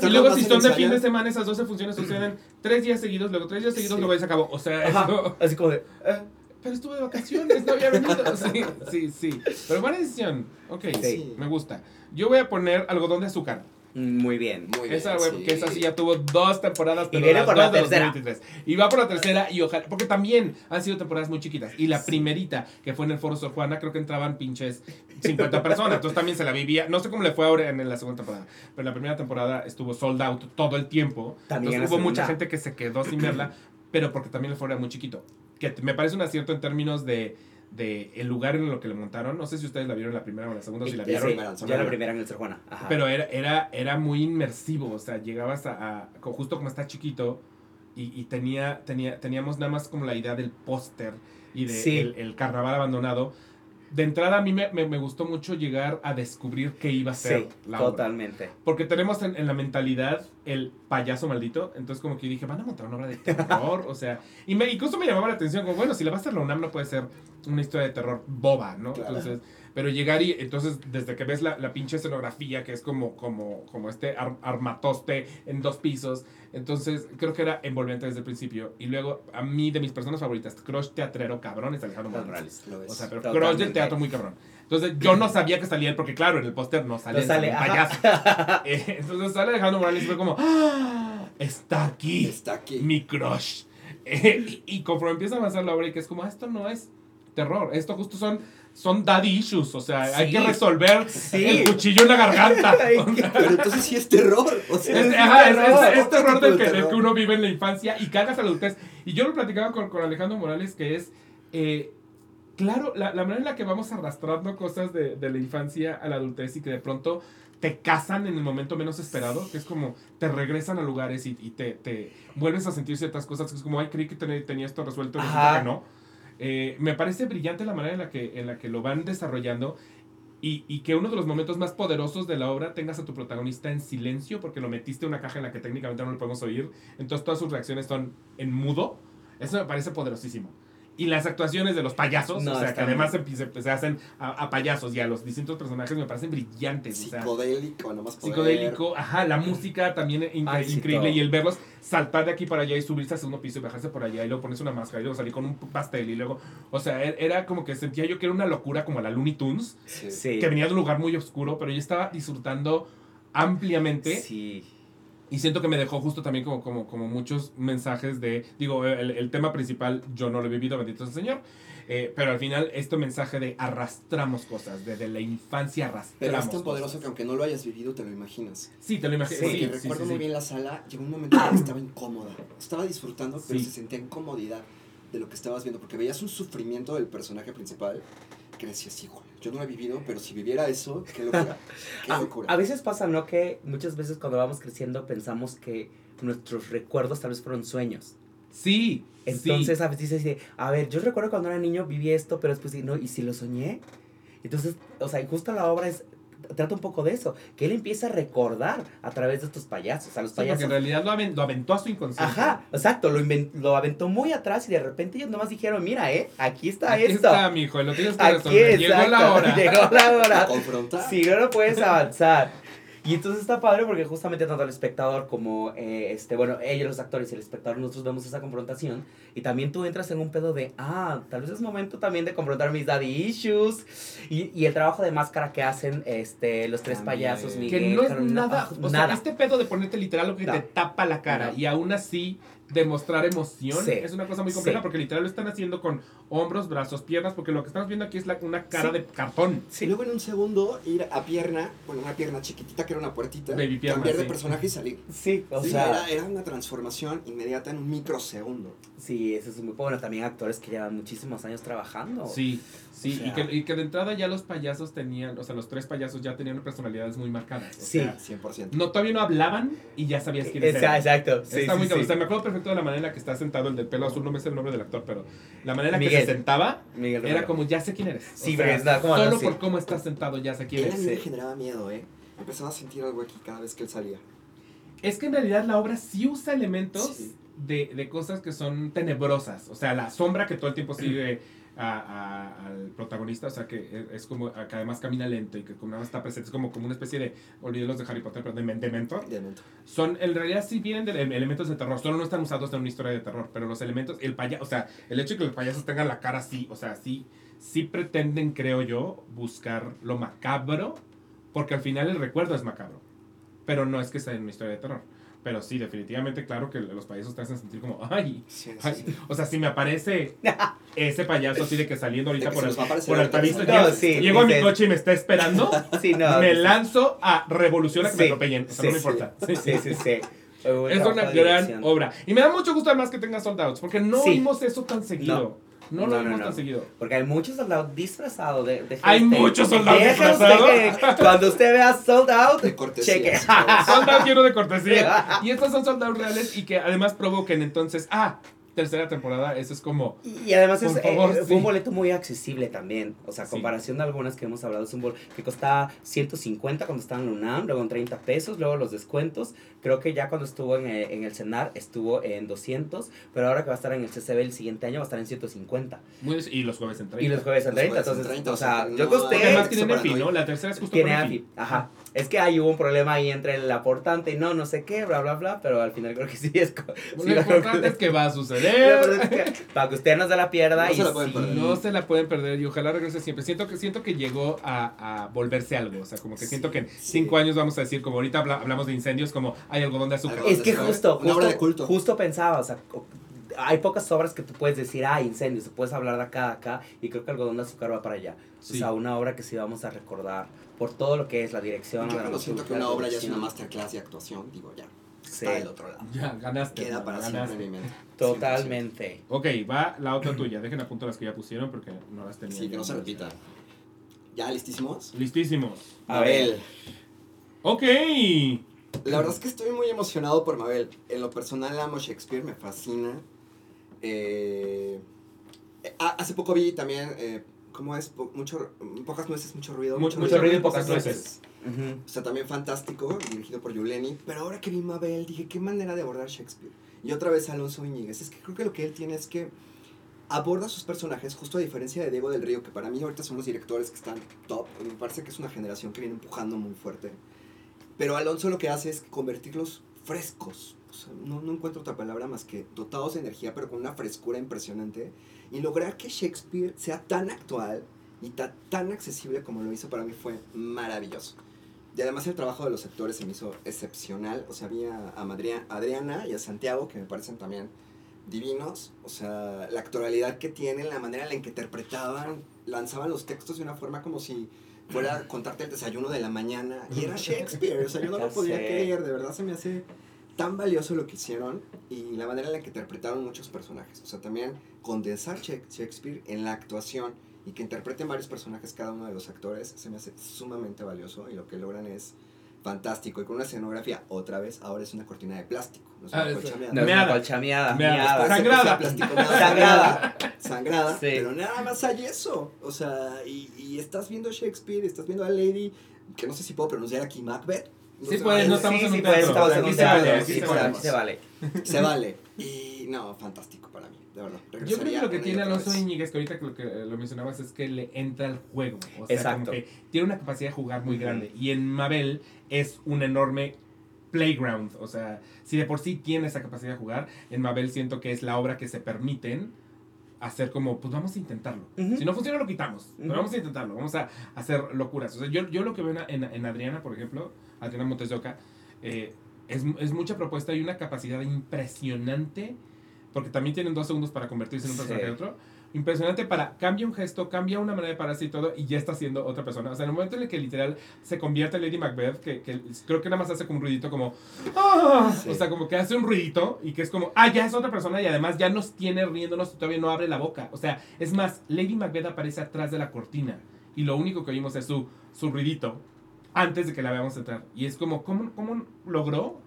Se Y luego, si son de fin de semana, esas 12 funciones suceden tres días seguidos, luego tres días seguidos, Sí. luego ya se acabó. O sea, Ajá, eso. Así como de. eh, Pero estuve de vacaciones, no había venido. Sí, sí, sí. Pero buena decisión. Ok, Sí. me gusta. Yo voy a poner algodón de azúcar. Muy bien. Muy bien, Esa, güey, sí. que esa sí ya tuvo dos temporadas, pero viene las por la tercera. 2023. Y va por la tercera y ojalá, porque también han sido temporadas muy chiquitas. Y la primerita, que fue en el Foro Sor Juana, creo que entraban pinches 50 personas. Entonces también se la vivía. No sé cómo le fue ahora en la segunda temporada, pero la primera temporada estuvo sold out todo el tiempo. También en Entonces hubo mucha segunda. gente que se quedó sin verla, pero porque también el foro era muy chiquito. Que me parece un acierto en términos de, de el lugar en lo que le montaron. No sé si ustedes la vieron la primera o la segunda, si la Sí, vieron. yo la primera en el Sor Juana. Ajá. Pero era, era, era muy inmersivo, o sea, llegabas a, justo como está chiquito y, y tenía, tenía, teníamos nada más como la idea del póster y de Sí. el, el carnaval abandonado. De entrada a mí me, me- me gustó mucho llegar a descubrir qué iba a ser sí, la obra. totalmente. Porque tenemos en, en la mentalidad el payaso maldito. Entonces, como que dije, van a montar una obra de terror. o sea, y me, incluso me llamaba la atención, como, bueno, si la va a hacer la UNAM, no puede ser una historia de terror boba, ¿no? Claro. Entonces, pero llegar y, entonces, desde que ves la, la pinche escenografía, que es como, como, como este ar- armatoste en dos pisos, entonces creo que era envolvente desde el principio. Y luego, a mí, de mis personas favoritas, crush teatrero cabrón, es Alejandro Morales. Lo ves. O sea, pero Totalmente. crush del teatro muy cabrón. Entonces, yo no sabía que salía él, porque claro, en el póster no sale, No sale, un ajá. payaso. Eh, entonces sale Alejandro Morales y fue como, ¡Ah! está aquí, Está aquí. mi crush. Eh, y, y conforme empieza a avanzar la obra, y que es como, "Ah, esto no es terror, esto justo son, son daddy issues, o sea, hay que resolver Sí. el cuchillo en la garganta. Pero entonces sí es terror. O sea, es, Es ajá, es- terror. es- es Otro terror tipo del de que, del terror. que uno vive en la infancia y cagas a la adultez. Y yo lo platicaba con, con Alejandro Morales, que es, eh, claro, la, la manera en la que vamos arrastrando cosas de, de la infancia a la adultez y que de pronto te casan en el momento menos esperado, que es como te regresan a lugares y, y te, te vuelves a sentir ciertas cosas, que es como, ay, creí que ten- tenía esto resuelto y que no. Eh, me parece brillante la manera en la que, en la que lo van desarrollando y, y que uno de los momentos más poderosos de la obra tengas a tu protagonista en silencio porque lo metiste en una caja en la que técnicamente no lo podemos oír, entonces todas sus reacciones son en mudo. Eso me parece poderosísimo. Y las actuaciones de los payasos, No, o sea, que además se, se- se hacen a, a payasos y a los distintos personajes me parecen brillantes. o sea, psicodélico, nomás poder. psicodélico, ajá, la música también incre- Ay, sí, increíble y el verlos saltar de aquí para allá y subirse al segundo piso y bajarse por allá y luego ponerse una máscara y luego salir con un pastel y luego, o sea, e- era como que sentía yo que era una locura como la Looney Tunes, Sí. Sí. que venía de un lugar muy oscuro, pero yo estaba disfrutando ampliamente Sí. Y siento que me dejó justo también como, como, como muchos mensajes de, digo, el, el tema principal yo no lo he vivido, bendito sea el Señor, eh, pero al final este mensaje de arrastramos cosas, desde la infancia arrastramos Pero es tan cosas. poderoso que aunque no lo hayas vivido, te lo imaginas. Sí, te lo imaginas. Sí, recuerdo sí, muy bien la sala, llegó un momento en que estaba incómoda. Estaba disfrutando, pero se sentía incomodidad de lo que estabas viendo, porque veías un sufrimiento del personaje principal que decías, híjole, Yo no lo he vivido, pero si viviera eso, qué locura. Qué A, locura. a veces pasa, ¿no? Que muchas veces cuando vamos creciendo pensamos que nuestros recuerdos tal vez fueron sueños. Sí. Entonces sí. a veces dice, a ver, yo recuerdo cuando era niño viví esto, pero después, no, ¿y si lo soñé? Entonces, o sea, y justo la obra es, trata un poco de eso, que él empieza a recordar a través de estos payasos, a los Sí, porque payasos. en realidad lo, aven- lo aventó a su inconsciente. Ajá, exacto, lo, lo aventó muy atrás y de repente ellos nomás dijeron, mira, eh, aquí está Aquí esto. está, mijo, y lo tienes que aquí, resolver. Llegó la exacto, hora. Llegó la hora. Confrontar. Si no, no puedes avanzar. Y entonces está padre porque justamente tanto el espectador como, eh, este, bueno, ellos los actores y el espectador, nosotros vemos esa confrontación y también tú entras en un pedo de, ah, tal vez es momento también de confrontar mis daddy issues y, y el trabajo de máscara que hacen este, los tres También. payasos, Que Miguel, no es Carolina, nada, ah, o sea, nada. este pedo de ponerte literal lo que No. te tapa la cara No. y aún así demostrar emoción Sí. es una cosa muy compleja Sí. porque literal lo están haciendo con hombros, brazos, piernas, porque lo que estamos viendo aquí es la- una cara Sí. de cartón. Y luego en un segundo ir a pierna, bueno, una pierna chiquitita que era una puertita, Baby pierna, cambiar de sí. personaje y salir. Sí, o Sí, sea, era, era una transformación inmediata en un microsegundo. sí, eso es muy bueno. También actores que llevan muchísimos años trabajando. Sí, sí, O sea- y, que, y que de entrada ya los payasos tenían, o sea, los tres payasos ya tenían personalidades muy marcadas. O Sí. sea, 100%. no, todavía no hablaban y ya sabías quiénes Esa- eran. exacto. Sí, está sí, muy cabrón. sí. O sea, me acuerdo perfecto de la manera en la que está sentado el del pelo azul, no me sé el nombre del actor, pero la manera en la que se sentaba Miguel era como, ya sé quién eres. Sí, O pero sea, es nada, ¿cómo no? Solo por cómo estás sentado ya sé quién Él a eres. mí me generaba miedo, ¿eh? Empezaba a sentir algo aquí cada vez que él salía. Es que en realidad la obra sí usa elementos Sí. de, de cosas que son tenebrosas. O sea, la sombra que todo el tiempo sigue a- a- al protagonista, o sea, que es- como, que además camina lento y que como nada más está presente, es como, como una especie de, olvidé los de Harry Potter, pero de, de mentor. De. Son, en realidad sí vienen de ele- elementos de terror, solo no están usados en una historia de terror, pero los elementos, el payaso, o sea, el hecho de que los payasos tengan la cara así, o sea, sí, sí pretenden, creo yo, buscar lo macabro, porque al final el recuerdo es macabro, pero no es que sea en una historia de terror. Pero sí, definitivamente, claro que los payasos te hacen sentir como, ay, Sí, ay. sí. o sea, si me aparece ese payaso así de que saliendo ahorita que por el, por el No, llego, sí, llego a mi coche y me está esperando, no. me lanzo a revolución a que me atropellen, o sea, no me importa. Sí, Sí, sí, Es una gran dirección. obra. Y me da mucho gusto además que tenga soldados, porque no Sí. vimos eso tan seguido. No, No, lo no, vimos no. tan seguido. Porque hay muchos soldados disfrazados de, de Hay gente. muchos soldados disfrazados. cuando usted vea sold out, De cortesía. cheque. Soldados lleno de cortesía. Y estos son soldados reales y que además provoquen entonces, ah, tercera temporada, eso es como... Y además es, favor, eh, sí. fue un boleto muy accesible también. O sea, Sí. comparación de algunas que hemos hablado, es un boleto que costaba 150 cuando estaba en UNAM, luego en 30 pesos, luego los descuentos. Creo que ya cuando estuvo en, eh, en el CENAR estuvo en 200, pero ahora que va a estar en el CCB el siguiente año va a estar en 150. muy- y los jueves en Y 30. los jueves en Los 30, jueves en entonces, 30, o sea, yo no Porque usted además tienen EFI. ¿no? La tercera es justo tiene AFI. Ajá. Es que ahí hubo un problema ahí entre el aportante y no, no sé qué, bla, bla, bla, pero al final creo que sí es... Lo sí importante es que va a suceder. es que- Para que usted no se la pierda No y se la pueden perder. No se la pueden perder y ojalá regrese siempre. Siento que siento que llegó a, a volverse algo. O sea, como que siento que en cinco años vamos a decir, como ahorita habla- hablamos de incendios, como hay algodón de azúcar. Es que justo, justo, justo pensaba, o sea, hay pocas obras que tú puedes decir, ah, incendios, puedes hablar de acá a acá, y creo que Algodón de Azúcar va para allá. Sí. O sea, una obra que sí vamos a recordar por todo lo que es la dirección. Yo la cuando siento que una obra ya es una masterclass de actuación, digo ya, Sí, está del otro lado. Ya, ganaste. Queda para ganaste. siempre en mi mente. totalmente. Ok, va la otra tuya. Dejen a punto las que ya pusieron porque no las 100%. tenía. Sí, que no se repita. ¿Ya listísimos? Listísimos. Mabel. Ok. La verdad es que estoy muy emocionado por Mabel. En lo personal amo Shakespeare, me fascina. Eh, hace poco vi también, eh, ¿cómo es? Po- mucho, pocas nueces, mucho ruido. Mu- mucho ruido y pocas nueces. O sea, también fantástico, dirigido por Yuleni. Pero ahora que vi Mabel, dije, qué manera de abordar Shakespeare. Y otra vez Alonso Iñiguez. Es que creo que lo que él tiene es que aborda sus personajes, justo a diferencia de Diego del Río, que para mí ahorita son los directores que están top. Me parece que es una generación que viene empujando muy fuerte. Pero Alonso lo que hace es convertirlos frescos. O sea, no, no encuentro otra palabra más que dotados de energía, pero con una frescura impresionante. Y lograr que Shakespeare sea tan actual y ta- tan accesible como lo hizo para mí fue maravilloso. Y además el trabajo de los actores se me hizo excepcional. O sea, había a Madria- Adriana y a Santiago, que me parecen también divinos. O sea, la actualidad que tienen, la manera en la que interpretaban, lanzaban los textos de una forma como si fuera a contarte el desayuno de la mañana. Y era Shakespeare. O sea, yo no lo podía creer. De verdad se me hace tan valioso lo que hicieron y la manera en la que interpretaron muchos personajes. O sea, también condensar Shak- Shakespeare en la actuación y que interpreten varios personajes cada uno de los actores se me hace sumamente valioso y lo que logran es fantástico y con una escenografía otra vez ahora es una cortina de plástico no es una Ah, es- colcha meada. No es una Meada. colcha miada, Meada. Sangrada. sea plástico, nada, Sangrada. sangrada, Sí. pero nada más hay eso. O sea, y, y estás viendo Shakespeare, estás viendo a Lady, que no sé si puedo pronunciar aquí Macbeth. Sí, pues, no eh, estamos sí, en un sí, pues, teatro. estamos en un se vale, teatro, aquí sí, se vale. se vale. Se vale. Y no, fantástico para mí, de verdad. Yo creo que lo que tiene Alonso. Íñiguez, que ahorita que lo que lo mencionabas, es que le entra al juego. O sea, Exacto. como que tiene una capacidad de jugar muy grande. Y en Mabel es un enorme playground. O sea, si de por sí tiene esa capacidad de jugar, en Mabel siento que es la obra que se permiten hacer como, pues vamos a intentarlo. Si no funciona, lo quitamos. Pero vamos a intentarlo. Vamos a hacer locuras. O sea, yo, yo lo que veo en, en, en Adriana, por ejemplo, Adriana Montes de Oca, eh, es, es mucha propuesta y una capacidad impresionante, porque también tienen dos segundos para convertirse en un Sí. personaje de otro. Impresionante para cambia un gesto, cambia una manera de pararse y todo, y ya está siendo otra persona. O sea, en el momento en el que literal se convierte en Lady Macbeth, que, que creo que nada más hace como un ruidito como. "Ah", Sí. O sea, como que hace un ruidito y que es como, ah, ya es otra persona y además ya nos tiene riéndonos y todavía no abre la boca. O sea, es más, Lady Macbeth aparece atrás de la cortina y lo único que oímos es su, su ruidito antes de que la veamos entrar. Y es como, ¿cómo, cómo logró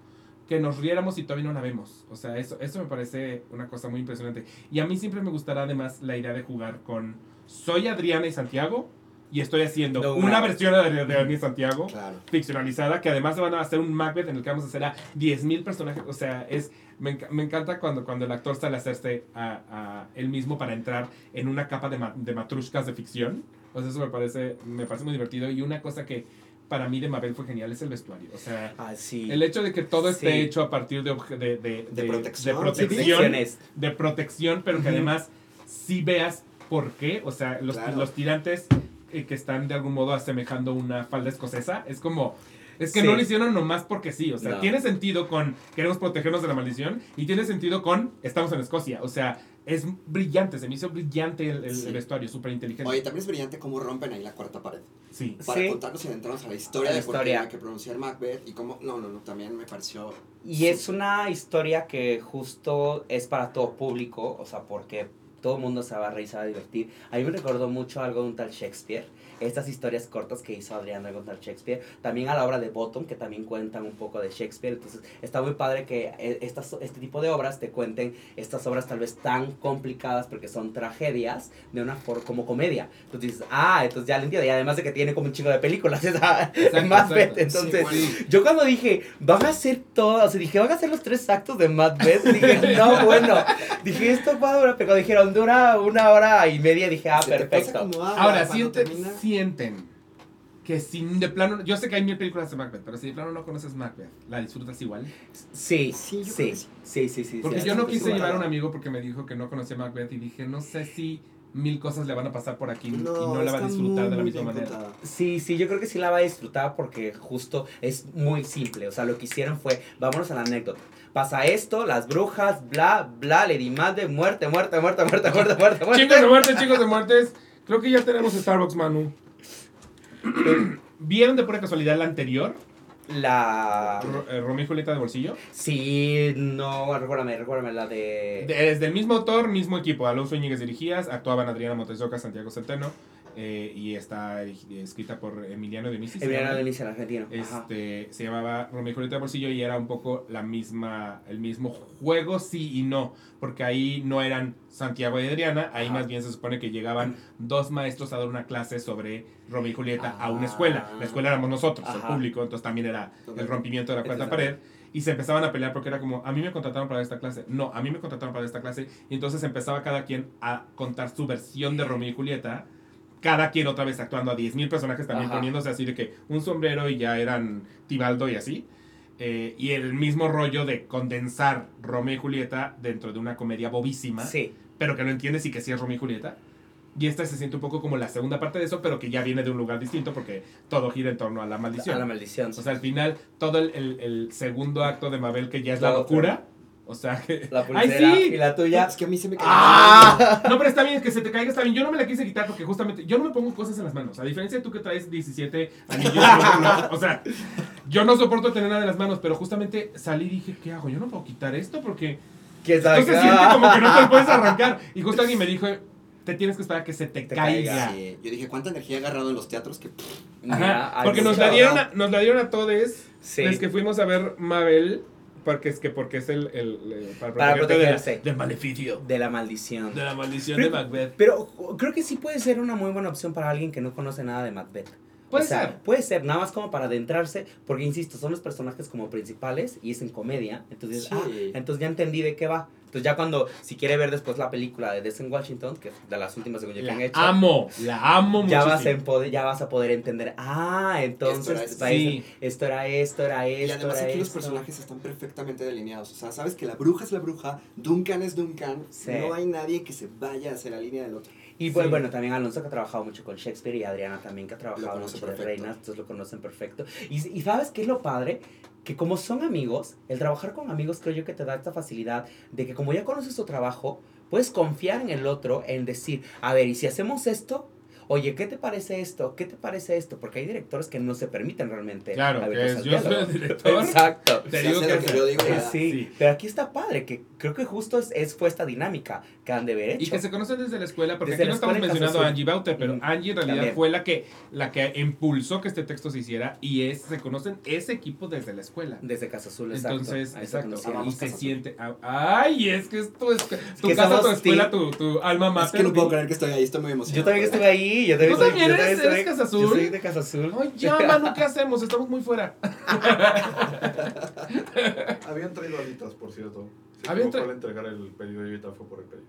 que nos riéramos y todavía no la vemos? O sea, eso, eso me parece una cosa muy impresionante. Y a mí siempre me gustará además la idea de jugar con, soy Adriana y Santiago y estoy haciendo No, una una- versión de Adriana y Santiago Claro. ficcionalizada que además van a hacer un Macbeth en el que vamos a hacer a 10.000 personajes. O sea, es me, me encanta cuando, cuando el actor sale a hacerse a, a él mismo para entrar en una capa de, ma- de matrushkas de ficción. O sea, eso me parece, me parece muy divertido. Y una cosa que para mí de Mabel fue genial es el vestuario. O sea, Ah, sí. el hecho de que todo esté Sí. hecho a partir de, de, de, De protección. de protección, Ficciones. de protección, pero que además sí veas por qué. O sea, los, Claro. los tirantes eh, que están de algún modo asemejando una falda escocesa, es como... Es que Sí. no lo hicieron nomás porque sí, o sea, No. tiene sentido con queremos protegernos de la maldición y tiene sentido con estamos en Escocia, o sea, es brillante, se me hizo brillante el, el- Sí. vestuario, súper inteligente. Oye, también es brillante cómo rompen ahí la cuarta pared. Sí. Para Sí. contarnos y adentrarnos a la historia A la de por qué que pronunciar Macbeth y cómo. No, no, no, también me pareció. Y es una historia que justo es para todo público, o sea, porque todo el mundo se va a reír, se va a divertir. A mí me recordó mucho algo de un tal Shakespeare, estas historias cortas que hizo Adriana con tal Shakespeare, también a la obra de Bottom, que también cuentan un poco de Shakespeare, entonces está muy padre que eh, estas, este tipo de obras te cuenten estas obras tal vez tan complicadas porque son tragedias de una forma como comedia. Entonces dices, ah, entonces ya lo entiendo, y además de que tiene como un chingo de películas, esa Exacto, Macbeth, exacto. entonces... Sí, bueno. Yo cuando dije, van a hacer todo, o sea, dije, van a hacer los tres actos de Macbeth, dije, no, bueno, dije, esto va a durar, pero dijeron, dura una hora y media, dije, ah, perfecto. Ahora, cuando sienten, que si de plano, yo sé que hay mil películas de Macbeth, pero si de plano no conoces Macbeth, ¿la disfrutas igual? Sí, Sí, sí, sí. sí, sí. Porque sí, yo no quise llevar a un amigo porque me dijo que no conocía Macbeth y dije, no sé si mil cosas le van a pasar por aquí y No, no la va a disfrutar muy, de la misma manera. contada. Sí, sí, yo creo que sí la va a disfrutar porque justo es muy simple. O sea, lo que hicieron fue, vámonos a la anécdota. Pasa esto, las brujas, bla, bla, Lady Madde, muerte, muerte, muerte, muerte, muerte, muerte, muerte. Chicos de muertes, chicos de muertes. Creo que ya tenemos Starbucks, Manu. ¿Vieron de pura casualidad la anterior? La... Eh, Romeo y Julieta de bolsillo. Sí, no, recuérdame, recuérdame la de... De- Es del mismo autor, mismo equipo. Alonso Íñiguez dirigías, actuaban Adriana Montesoca, Santiago Centeno. Eh, y está escrita por Emiliano Dionisi. Emiliano Inicio, el argentino. Ajá. Este, se llamaba Romeo y Julieta de bolsillo y era un poco la misma, el mismo juego, sí y no, porque ahí no eran Santiago y Adriana, ahí Ajá. más bien se supone que llegaban dos maestros a dar una clase sobre Romeo y Julieta a una Ah. escuela. La escuela éramos nosotros, el Ajá. público, entonces también era el rompimiento de la cuarta pared. Y se empezaban a pelear porque era como, a mí me contrataron para esta clase. No, a mí me contrataron para esta clase. Y entonces empezaba cada quien a contar su versión de Romeo y Julieta. Cada quien otra vez actuando a 10.000 personajes también Ajá. poniéndose así de que un sombrero y ya eran Tibaldo y así. Eh, y el mismo rollo de condensar Romeo y Julieta dentro de una comedia bobísima, Sí, pero que no entiendes y que sí es Romeo y Julieta. Y esta se siente un poco como la segunda parte de eso, pero que ya viene de un lugar distinto porque todo gira en torno a la maldición. a la maldición. O sea, al final, todo el, el- el segundo acto de Mabel, que ya es la locura. O sea, que. la ¡Ay, pulsera sí! y la tuya. Es que a mí se me cayó. ¡Ah! No, pero está bien, que se te caiga, está bien. Yo no me la quise quitar porque justamente yo no me pongo cosas en las manos. A diferencia de tú que traes 17 anillos. no- o sea, yo no soporto tener nada en las manos, pero justamente salí y dije, ¿qué hago? Yo no puedo quitar esto porque ¿Quién sabe esto se siente como que no te lo puedes arrancar. Y justo alguien me dijo, te tienes que esperar a que se te, Te caiga. caiga. Sí, Yo dije, ¿cuánta energía he agarrado en los teatros? Que pff, Ajá, porque nos la, dieron a, nos la dieron a todos Sí. los que fuimos a ver Mabel, porque es que porque es el, el- el- para, Para protegerte de la- protegerse. del maleficio, De la maldición. de la maldición Pero- de Macbeth. Pero creo que sí puede ser una muy buena opción para alguien que no conoce nada de Macbeth. Puede O sea, ser. Puede ser, nada más como para adentrarse, porque insisto, son los personajes como principales y es en comedia. Entonces, Sí. ah, entonces ya entendí de qué va. Entonces ya cuando, si quiere ver después la película de Death in Washington, que es de las últimas según yo que han hecho, amo, la amo ya muchísimo. vas, a poder, ya vas a poder entender, ah, entonces Esto era Sí. esto era esto, era esto, Y además era aquí los esto. personajes están perfectamente delineados. O sea, sabes que la bruja es la bruja, Duncan es Duncan. Sí. No hay nadie que se vaya hacia la línea del otro. Y bueno, Sí. bueno, también Alonso que ha trabajado mucho con Shakespeare y Adriana también que ha trabajado mucho de perfecto. Reinas, entonces lo conocen perfecto. Y, y sabes qué es lo padre? Que como son amigos, el trabajar con amigos creo yo que te da esta facilidad de que como ya conoces su trabajo, puedes confiar en el otro en decir, a ver, ¿y si hacemos esto? Oye, ¿qué te parece esto? ¿Qué te parece esto? Porque hay directores que no se permiten realmente. Claro, que es- yo soy el director. Exacto. Te Se digo que lo que yo digo. Eh, ya. sí, Sí. pero aquí está padre, que creo que justo es, es- fue esta dinámica que han de haber hecho. Y que se conocen desde la escuela, porque Desde aquí no estamos mencionando a. Angie Bauter, pero. Angie en realidad También. fue la que, la que impulsó que este texto se hiciera y es, se conocen ese equipo desde la escuela. Desde Casa Azul, exacto. Entonces, Ahí se exacto. conocieron. Y se siente. ah, Ay, es que es tu, es- tu que casa, tu escuela, tu, tu alma Es mater. que no puedo creer que estoy ahí, estoy muy emocionado. Yo también estuve ahí. Yo también ¿Tú soy- también yo eres- soy- eres Casa Azul? Yo soy de Casa Azul. Ay, ya, Manu, ¿qué hacemos? Estamos muy fuera. Habían traído alitas, por cierto. Se Habían equivocó tra- al entregar el pedido y ahorita fue por el pedido.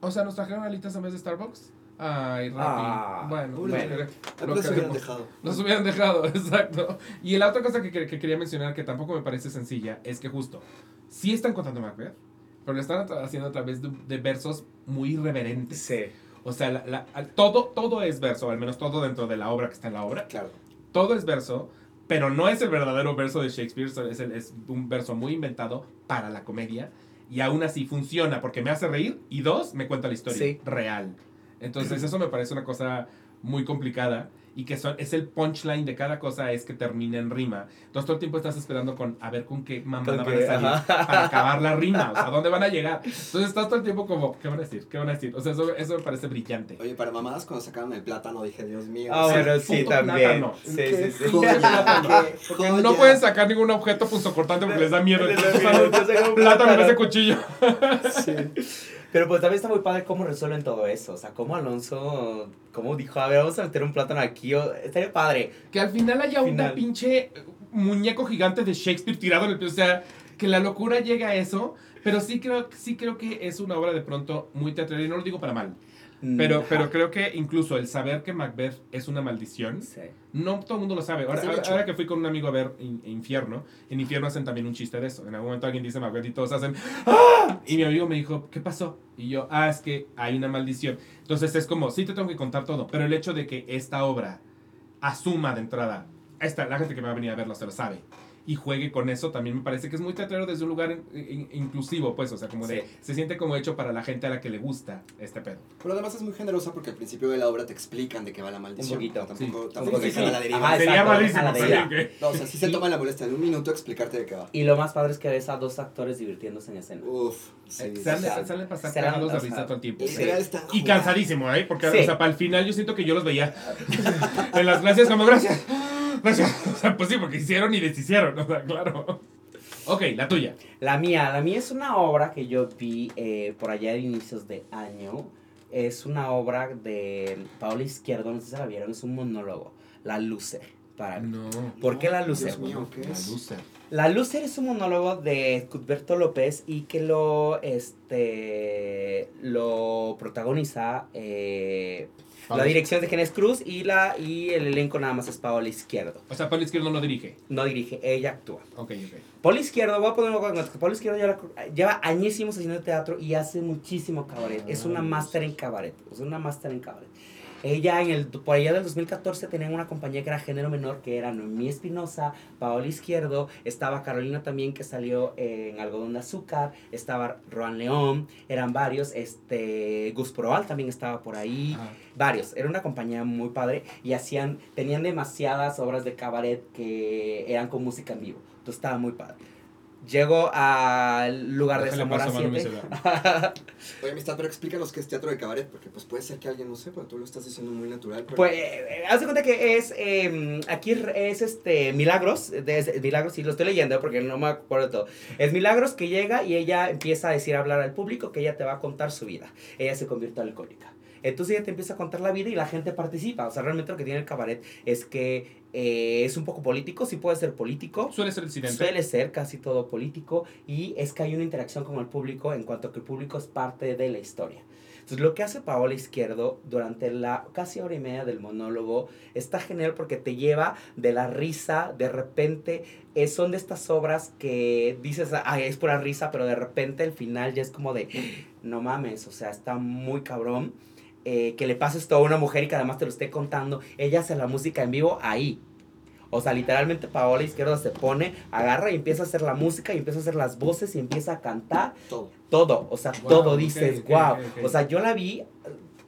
O sea, ¿nos trajeron alitas en vez de Starbucks? Ay, Rappi. Ah, bueno, bueno. lo los hubieran dejado. Nos hubieran dejado, exacto. Y la otra cosa que, que- que quería mencionar, que tampoco me parece sencilla, es que justo, sí están contando Macbeth, pero lo están haciendo a través de, de versos muy irreverentes. Sí. O sea, la- todo, todo es verso, al menos todo dentro de la obra que está en la obra. Claro. Todo es verso, pero no es el verdadero verso de Shakespeare, es, el- es un verso muy inventado para la comedia. Y aún así funciona, porque me hace reír y dos, me cuenta la historia Sí. real. Entonces eso me parece una cosa muy complicada y que son, es el punchline de cada cosa es que termina en rima. Entonces todo el tiempo estás esperando con a ver con qué mamada van a salir ajá. para acabar la rima, o sea, ¿dónde van a llegar? Entonces estás todo el tiempo como, ¿qué van a decir? ¿Qué van a decir? O sea, eso, eso me parece brillante. Oye, para mamadas, cuando sacaron el plátano, dije, Dios mío. Ah, o sea, bueno, sí, también. plátano. Sí, sí, sí. joya, Porque no pueden sacar ningún objeto punzocortante porque les da miedo. Entonces plátano en vez de plátano. Pero pues también está muy padre cómo resuelven todo eso. O sea, cómo Alonso, cómo dijo, a ver, vamos a meter un plátano aquí. o- estaría padre. Que al final haya una Final. pinche muñeco gigante de Shakespeare tirado en el. O sea, que la locura llega a eso. Pero sí creo, sí creo que es una obra de pronto muy teatral. Y no lo digo para mal. Pero, Ajá. pero creo que incluso el saber que Macbeth es una maldición, Sí. no todo el mundo lo sabe. Ahora, que fui con un amigo a ver In- Infierno, en Infierno hacen también un chiste de eso. En algún momento alguien dice Macbeth y todos hacen ¡Ah! Y mi amigo me dijo, ¿qué pasó? Y yo, ah, es que hay una maldición. Entonces es como, sí te tengo que contar todo, pero el hecho de que esta obra asuma de entrada, esta, la gente que me va a venir a verlo se lo sabe, y juegue con eso, también me parece que es muy teatrero desde un lugar in- in- inclusivo, pues, o sea, como de, Sí. se siente como hecho para la gente a la que le gusta este pedo. Pero además es muy generosa porque al principio de la obra te explican de qué va la maldición. Un poquito, Tampoco, sí. tampoco dejan poquito. a la deriva. Ajá, Sería malísimo, a la sí, deriva. que- No, o sea, sí se toma la molestia en un minuto explicarte de qué va. Y lo más padre es que ves a dos actores divirtiéndose en escena. Uf, sí. Eh, de- sea, se han de pasar cagados de risa todo el tiempo. Y sí. cansadísimo, ¿eh? Porque, Sí. o sea, para el final yo siento que yo los veía en las gracias como gracias. O sea, pues sí, porque hicieron y deshicieron, o sea, claro. Ok, la tuya. La mía, la mía es una obra que yo vi eh, por allá de inicios de año. Es una obra de Paola Izquierdo, no sé si se la vieron, es un monólogo. La Lucer, para mí. No. ¿Por qué la Dios Lucer? mío, ¿qué La es? loser. La Lucer es un monólogo de Cuthberto López y que lo, este, lo protagoniza eh, la dirección de Genes Cruz y, la, y el elenco nada más es Paola Izquierdo. O sea, Pablo Izquierdo no dirige. No dirige, ella actúa. Ok, ok. Polo Izquierdo, voy a con contexto. Polo Izquierdo lleva, lleva añísimos haciendo teatro y hace muchísimo cabaret. Es una Ah, máster en cabaret. Es una máster en cabaret. Ella en el, por allá del 2014 tenían una compañía que era género menor, que era Noemí Espinosa, Paola Izquierdo, estaba Carolina también que salió en Algodón de Azúcar, estaba Roan León, eran varios, este, Gus Proal también estaba por ahí, Ah, varios. Era una compañía muy padre y hacían, tenían demasiadas obras de cabaret que eran con música en vivo. Entonces estaba muy padre. Llego al lugar de Déjale Zamora paso a Manu mi 7. celular. Oye, amistad, pero explícanos qué es teatro de cabaret, porque pues puede ser que alguien no sepa, tú lo estás diciendo muy natural. Pero... Pues, eh, haz de cuenta que es, eh, aquí es este, Milagros, de- es- Milagros, y lo estoy leyendo porque no me acuerdo de todo. Es Milagros que llega y ella empieza a decir, a hablar al público que ella te va a contar su vida. Ella se convierte en alcohólica. Entonces ella te empieza a contar la vida y la gente participa. O sea, realmente lo que tiene el cabaret es que eh, es un poco político, sí puede ser político. Suele ser incidente. Suele ser casi todo político y es que hay una interacción con el público en cuanto que el público es parte de la historia. Entonces, lo que hace Paola Izquierdo durante la casi hora y media del monólogo está genial porque te lleva de la risa, de repente eh, son de estas obras que dices, ay, es pura risa, pero de repente el final ya es como de, no mames, o sea, está muy cabrón. Eh, que le pases todo a una mujer y que además te lo esté contando, ella hace la música en vivo ahí. O sea, literalmente Paola Izquierdo se pone, agarra y empieza a hacer la música y empieza a hacer las voces y empieza a cantar Todo. todo, o sea, Wow, todo dices, ok, wow. O sea, yo la vi,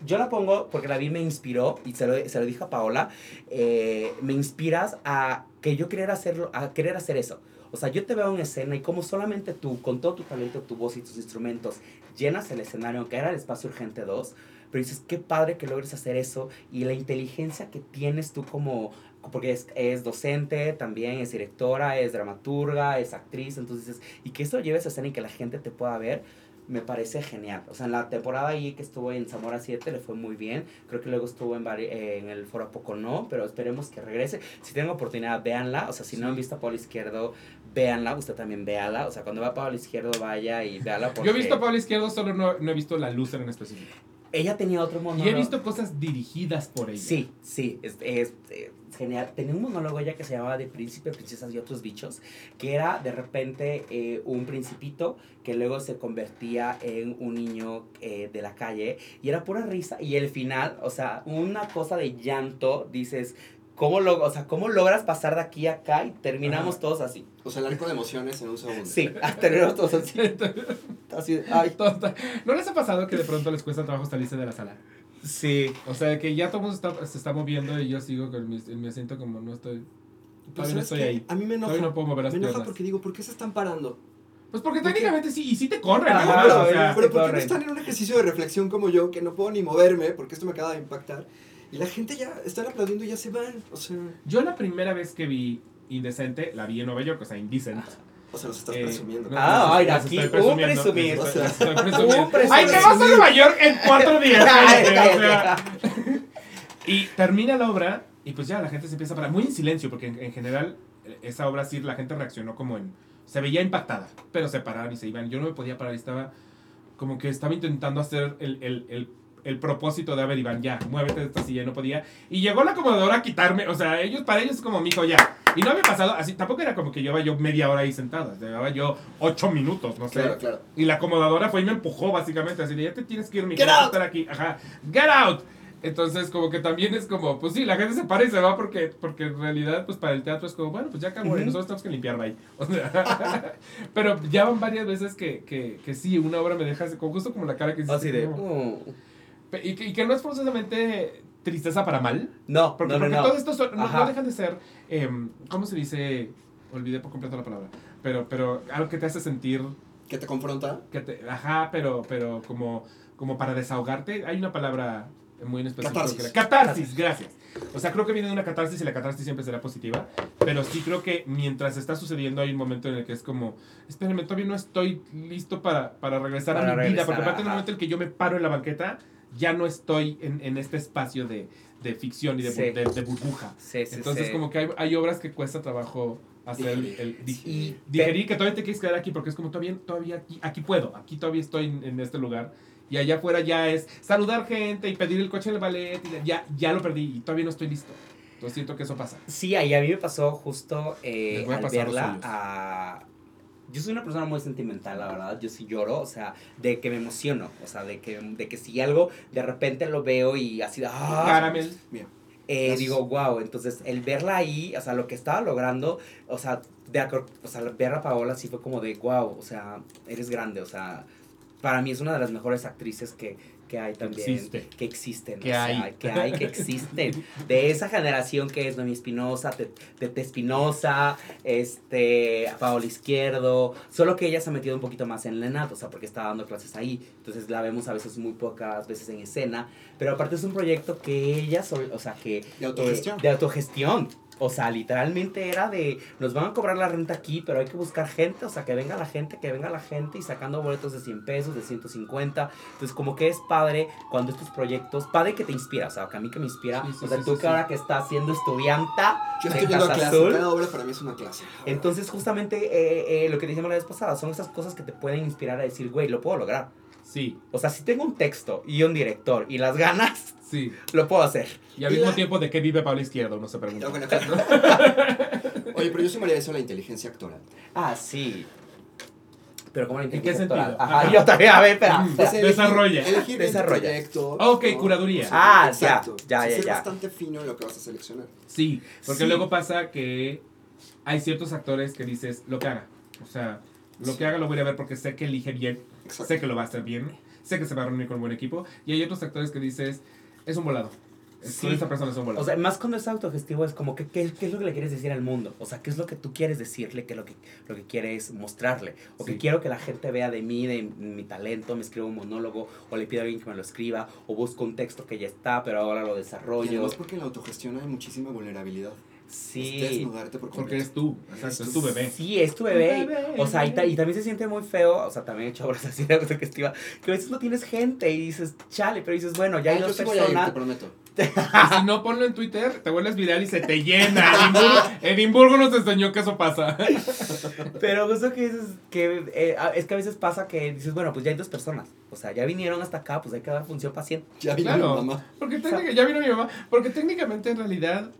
yo la pongo porque la vi me inspiró y se lo, se lo dije a Paola, eh, me inspiras a que yo querer hacerlo, a querer hacer eso. O sea, yo te veo en escena y como solamente tú, con todo tu talento, tu voz y tus instrumentos, llenas el escenario, aunque era el espacio urgente 2, pero dices, qué padre que logres hacer eso y la inteligencia que tienes tú como, porque es, es docente también, es directora, es dramaturga, es actriz, entonces dices, y que eso lo lleves a escena y que la gente te pueda ver, me parece genial. O sea, en la temporada ahí que estuvo en Zamora 7 le fue muy bien. Creo que luego estuvo en, eh, en el Foro a Poco No, pero esperemos que regrese. Si tienen oportunidad, véanla. O sea, si no han visto a Pablo Izquierdo, véanla. Usted también véala. O sea, cuando va a Pablo Izquierdo, vaya y véala. Porque Yo he visto a Pablo Izquierdo, solo no, no he visto la luz en específico. Ella tenía otro monólogo. Y he visto cosas dirigidas por ella. Sí, sí, es, es- es genial. Tenía un monólogo ella que se llamaba De Príncipe, Princesas y otros bichos, que era de repente eh, un principito que luego se convertía en un niño eh, de la calle y era pura risa. Y el final, o sea, una cosa de llanto, dices, ¿cómo, lo, o sea, ¿cómo logras pasar de aquí a acá y terminamos Ajá. todos así? O sea, el arco de emociones en un segundo. Sí, todos así. así ay, Todo está- ¿No les ha pasado que de pronto les cuesta trabajo salirse de la sala? sí. O sea, que ya todo el mundo está- se está moviendo y yo sigo con mi, en mi asiento como no estoy... Pero Todavía no ¿sabes estoy ahí. A mí me enoja. Todavía no puedo mover las me enoja piernas. porque digo, ¿por qué se están parando? Pues porque ¿Por qué? técnicamente sí, y sí te corren, Ajá, además, o sea... Pero ¿por qué no están en un ejercicio de reflexión como yo, que no puedo ni moverme porque esto me acaba de impactar? Y la gente ya están aplaudiendo y ya se van. O sea, Yo la primera vez que vi Indecente, la vi en Nueva York, o sea, Indecent. o sea, los estás Eh, presumiendo. no, Ah, ay, aquí presumiendo, presumir. O sea. ¡Ay, te vas a Nueva York en cuatro días! O sea. y termina la obra y pues ya la gente se empieza a parar. Muy en silencio, porque en, en general eh, esa obra sí la gente reaccionó como en... Se veía impactada, pero se paraban y se iban. Yo no me podía parar y estaba como que estaba intentando hacer el, el, el, el propósito de, a ver, Iván, ya, muévete de esta silla, no podía. Y llegó la acomodadora a quitarme, o sea, ellos, para ellos es como, mijo, ya. Y no había pasado, así, tampoco era como que llevaba yo media hora ahí sentada, llevaba yo ocho minutos, no sé. Claro, claro. Y la acomodadora fue y me empujó, básicamente, así de, ya te tienes que ir, out. estar aquí, ajá, get out. Entonces, como que también es como, pues sí, la gente se para y se va porque, porque en realidad, pues para el teatro es como, bueno, pues ya acabó y nosotros tenemos que limpiar, bye. O sea, pero ya van varias veces que, que, que sí, una obra me deja como justo como la cara que hiciste, Así de. como- "Mm". Y que, y que no es forzosamente tristeza para mal, No, porque, no, porque no. todo esto son- no, no dejan de ser, em, ¿cómo se dice? Olvidé por completo la palabra, pero, pero algo que te hace sentir Que te confronta. que te, ajá, pero, pero como, como para desahogarte, hay una palabra muy en específico. Catarsis. que catarsis, gracias. O sea, creo que viene de una catarsis y la catarsis siempre será positiva, pero sí creo que mientras está sucediendo hay un momento en el que es como, espérenme, todavía no estoy listo para, para regresar Para a mi vida, regresar, porque aparte del ajá. momento en el que yo me paro en la banqueta, ya no estoy en, en este espacio de, de ficción y de, Sí. de, de burbuja. Sí, sí, Entonces como que hay, hay obras que cuesta trabajo hacer el, Y digerir que todavía te quieres quedar aquí porque es como todavía, todavía aquí, aquí puedo, aquí todavía estoy en, en este lugar y allá afuera ya es saludar gente y pedir el coche en el ballet y ya, ya lo perdí y todavía no estoy listo. Entonces siento que eso pasa. Sí, ahí a mí me pasó justo eh, al verla a... Yo soy una persona muy sentimental, la verdad. Yo sí lloro, o sea, de que me emociono. O sea, de que, de que si algo de repente lo veo y así de... ¡ah! Caramel. Eh, digo, wow, entonces el verla ahí, o sea, lo que estaba logrando, o sea, de o sea, ver a Paola sí fue como de, wow, o sea, eres grande, o sea, para mí es una de las mejores actrices que, que hay también, Existe. que existen, Que o sea, hay. que hay, que existen, de esa generación que es Noemí Espinosa, Tete Espinosa, este, Paola Izquierdo, solo que ella se ha metido un poquito más en Lenat, o sea, porque está dando clases ahí, entonces la vemos a veces muy pocas veces en escena, pero aparte es un proyecto que ella, sobre- o sea, que... De autogestión. eh, de autogestión. O sea, literalmente era de, nos van a cobrar la renta aquí, pero hay que buscar gente, o sea, que venga la gente, que venga la gente y sacando boletos de 100 pesos, de 150. Entonces, como que es padre cuando estos proyectos, padre que te inspira, o sea, que a mí que me inspira, Sí, sí, o sea, sí, tú que ahora que estás siendo estudianta Yo estoy viendo clase, Azul, cada obra para mí es una clase. entonces justamente eh, eh, lo que dijimos la vez pasada, son esas cosas que te pueden inspirar a decir, güey, lo puedo lograr. Sí, O sea, si tengo un texto y un director y las ganas, sí. lo puedo hacer. Y al Y mismo la- tiempo, ¿de qué vive Pablo Izquierdo? Uno se pregunta. Oye, pero yo sumaría eso a la inteligencia actoral. Ah, sí. Pero como la ¿En qué inteligencia sentido? actoral. Ajá, Ajá. yo también, a ver, espera. Mm. espera. Es elegir- Desarrolla. Elegir Desarrolla. Ok, ¿no? curaduría. Ah, Exacto. ya, ya, O sea, ya, ser ya. bastante fino en lo que vas a seleccionar. Sí, porque Sí. luego pasa que hay ciertos actores que dices, lo que haga. O sea, lo que haga lo voy a ver porque sé que elige bien, Exacto. sé que lo va a hacer bien, sé que se va a reunir con un buen equipo. Y hay otros actores que dices, es un volado. Sí. Con esta persona es un volado. O sea, más cuando es autogestivo es como que qué, qué es lo que le quieres decir al mundo. O sea, qué es lo que tú quieres decirle, qué es lo que, lo que quieres mostrarle. O Sí. que quiero que la gente vea de mí, de mi talento, me escribo un monólogo, o le pido a alguien que me lo escriba, o busco un texto que ya está, pero ahora lo Y desarrollo. además porque en la autogestión hay muchísima vulnerabilidad. Es Sí. desnudarte por porque eres tú, exacto, es tu bebé. Sí, es tu bebé. Tu bebé. O sea, y, ta- y también se siente muy feo. O sea, también he hecho obras así de autogestiva. Que a veces no tienes gente y dices, chale, pero dices, bueno, ya hay Ah, dos sí voy a ir, te personas. prometo. Y si no, ponlo en Twitter, te vuelves viral y se te llena. Edimburgo, Edimburgo nos enseñó que eso pasa. Pero justo que dices que eh, es que a veces pasa que dices, bueno, pues ya hay dos personas. O sea, ya vinieron hasta acá, pues hay que dar función paciente. Ya vino Claro. mi mamá. Porque ya vino mi mamá, porque técnicamente en realidad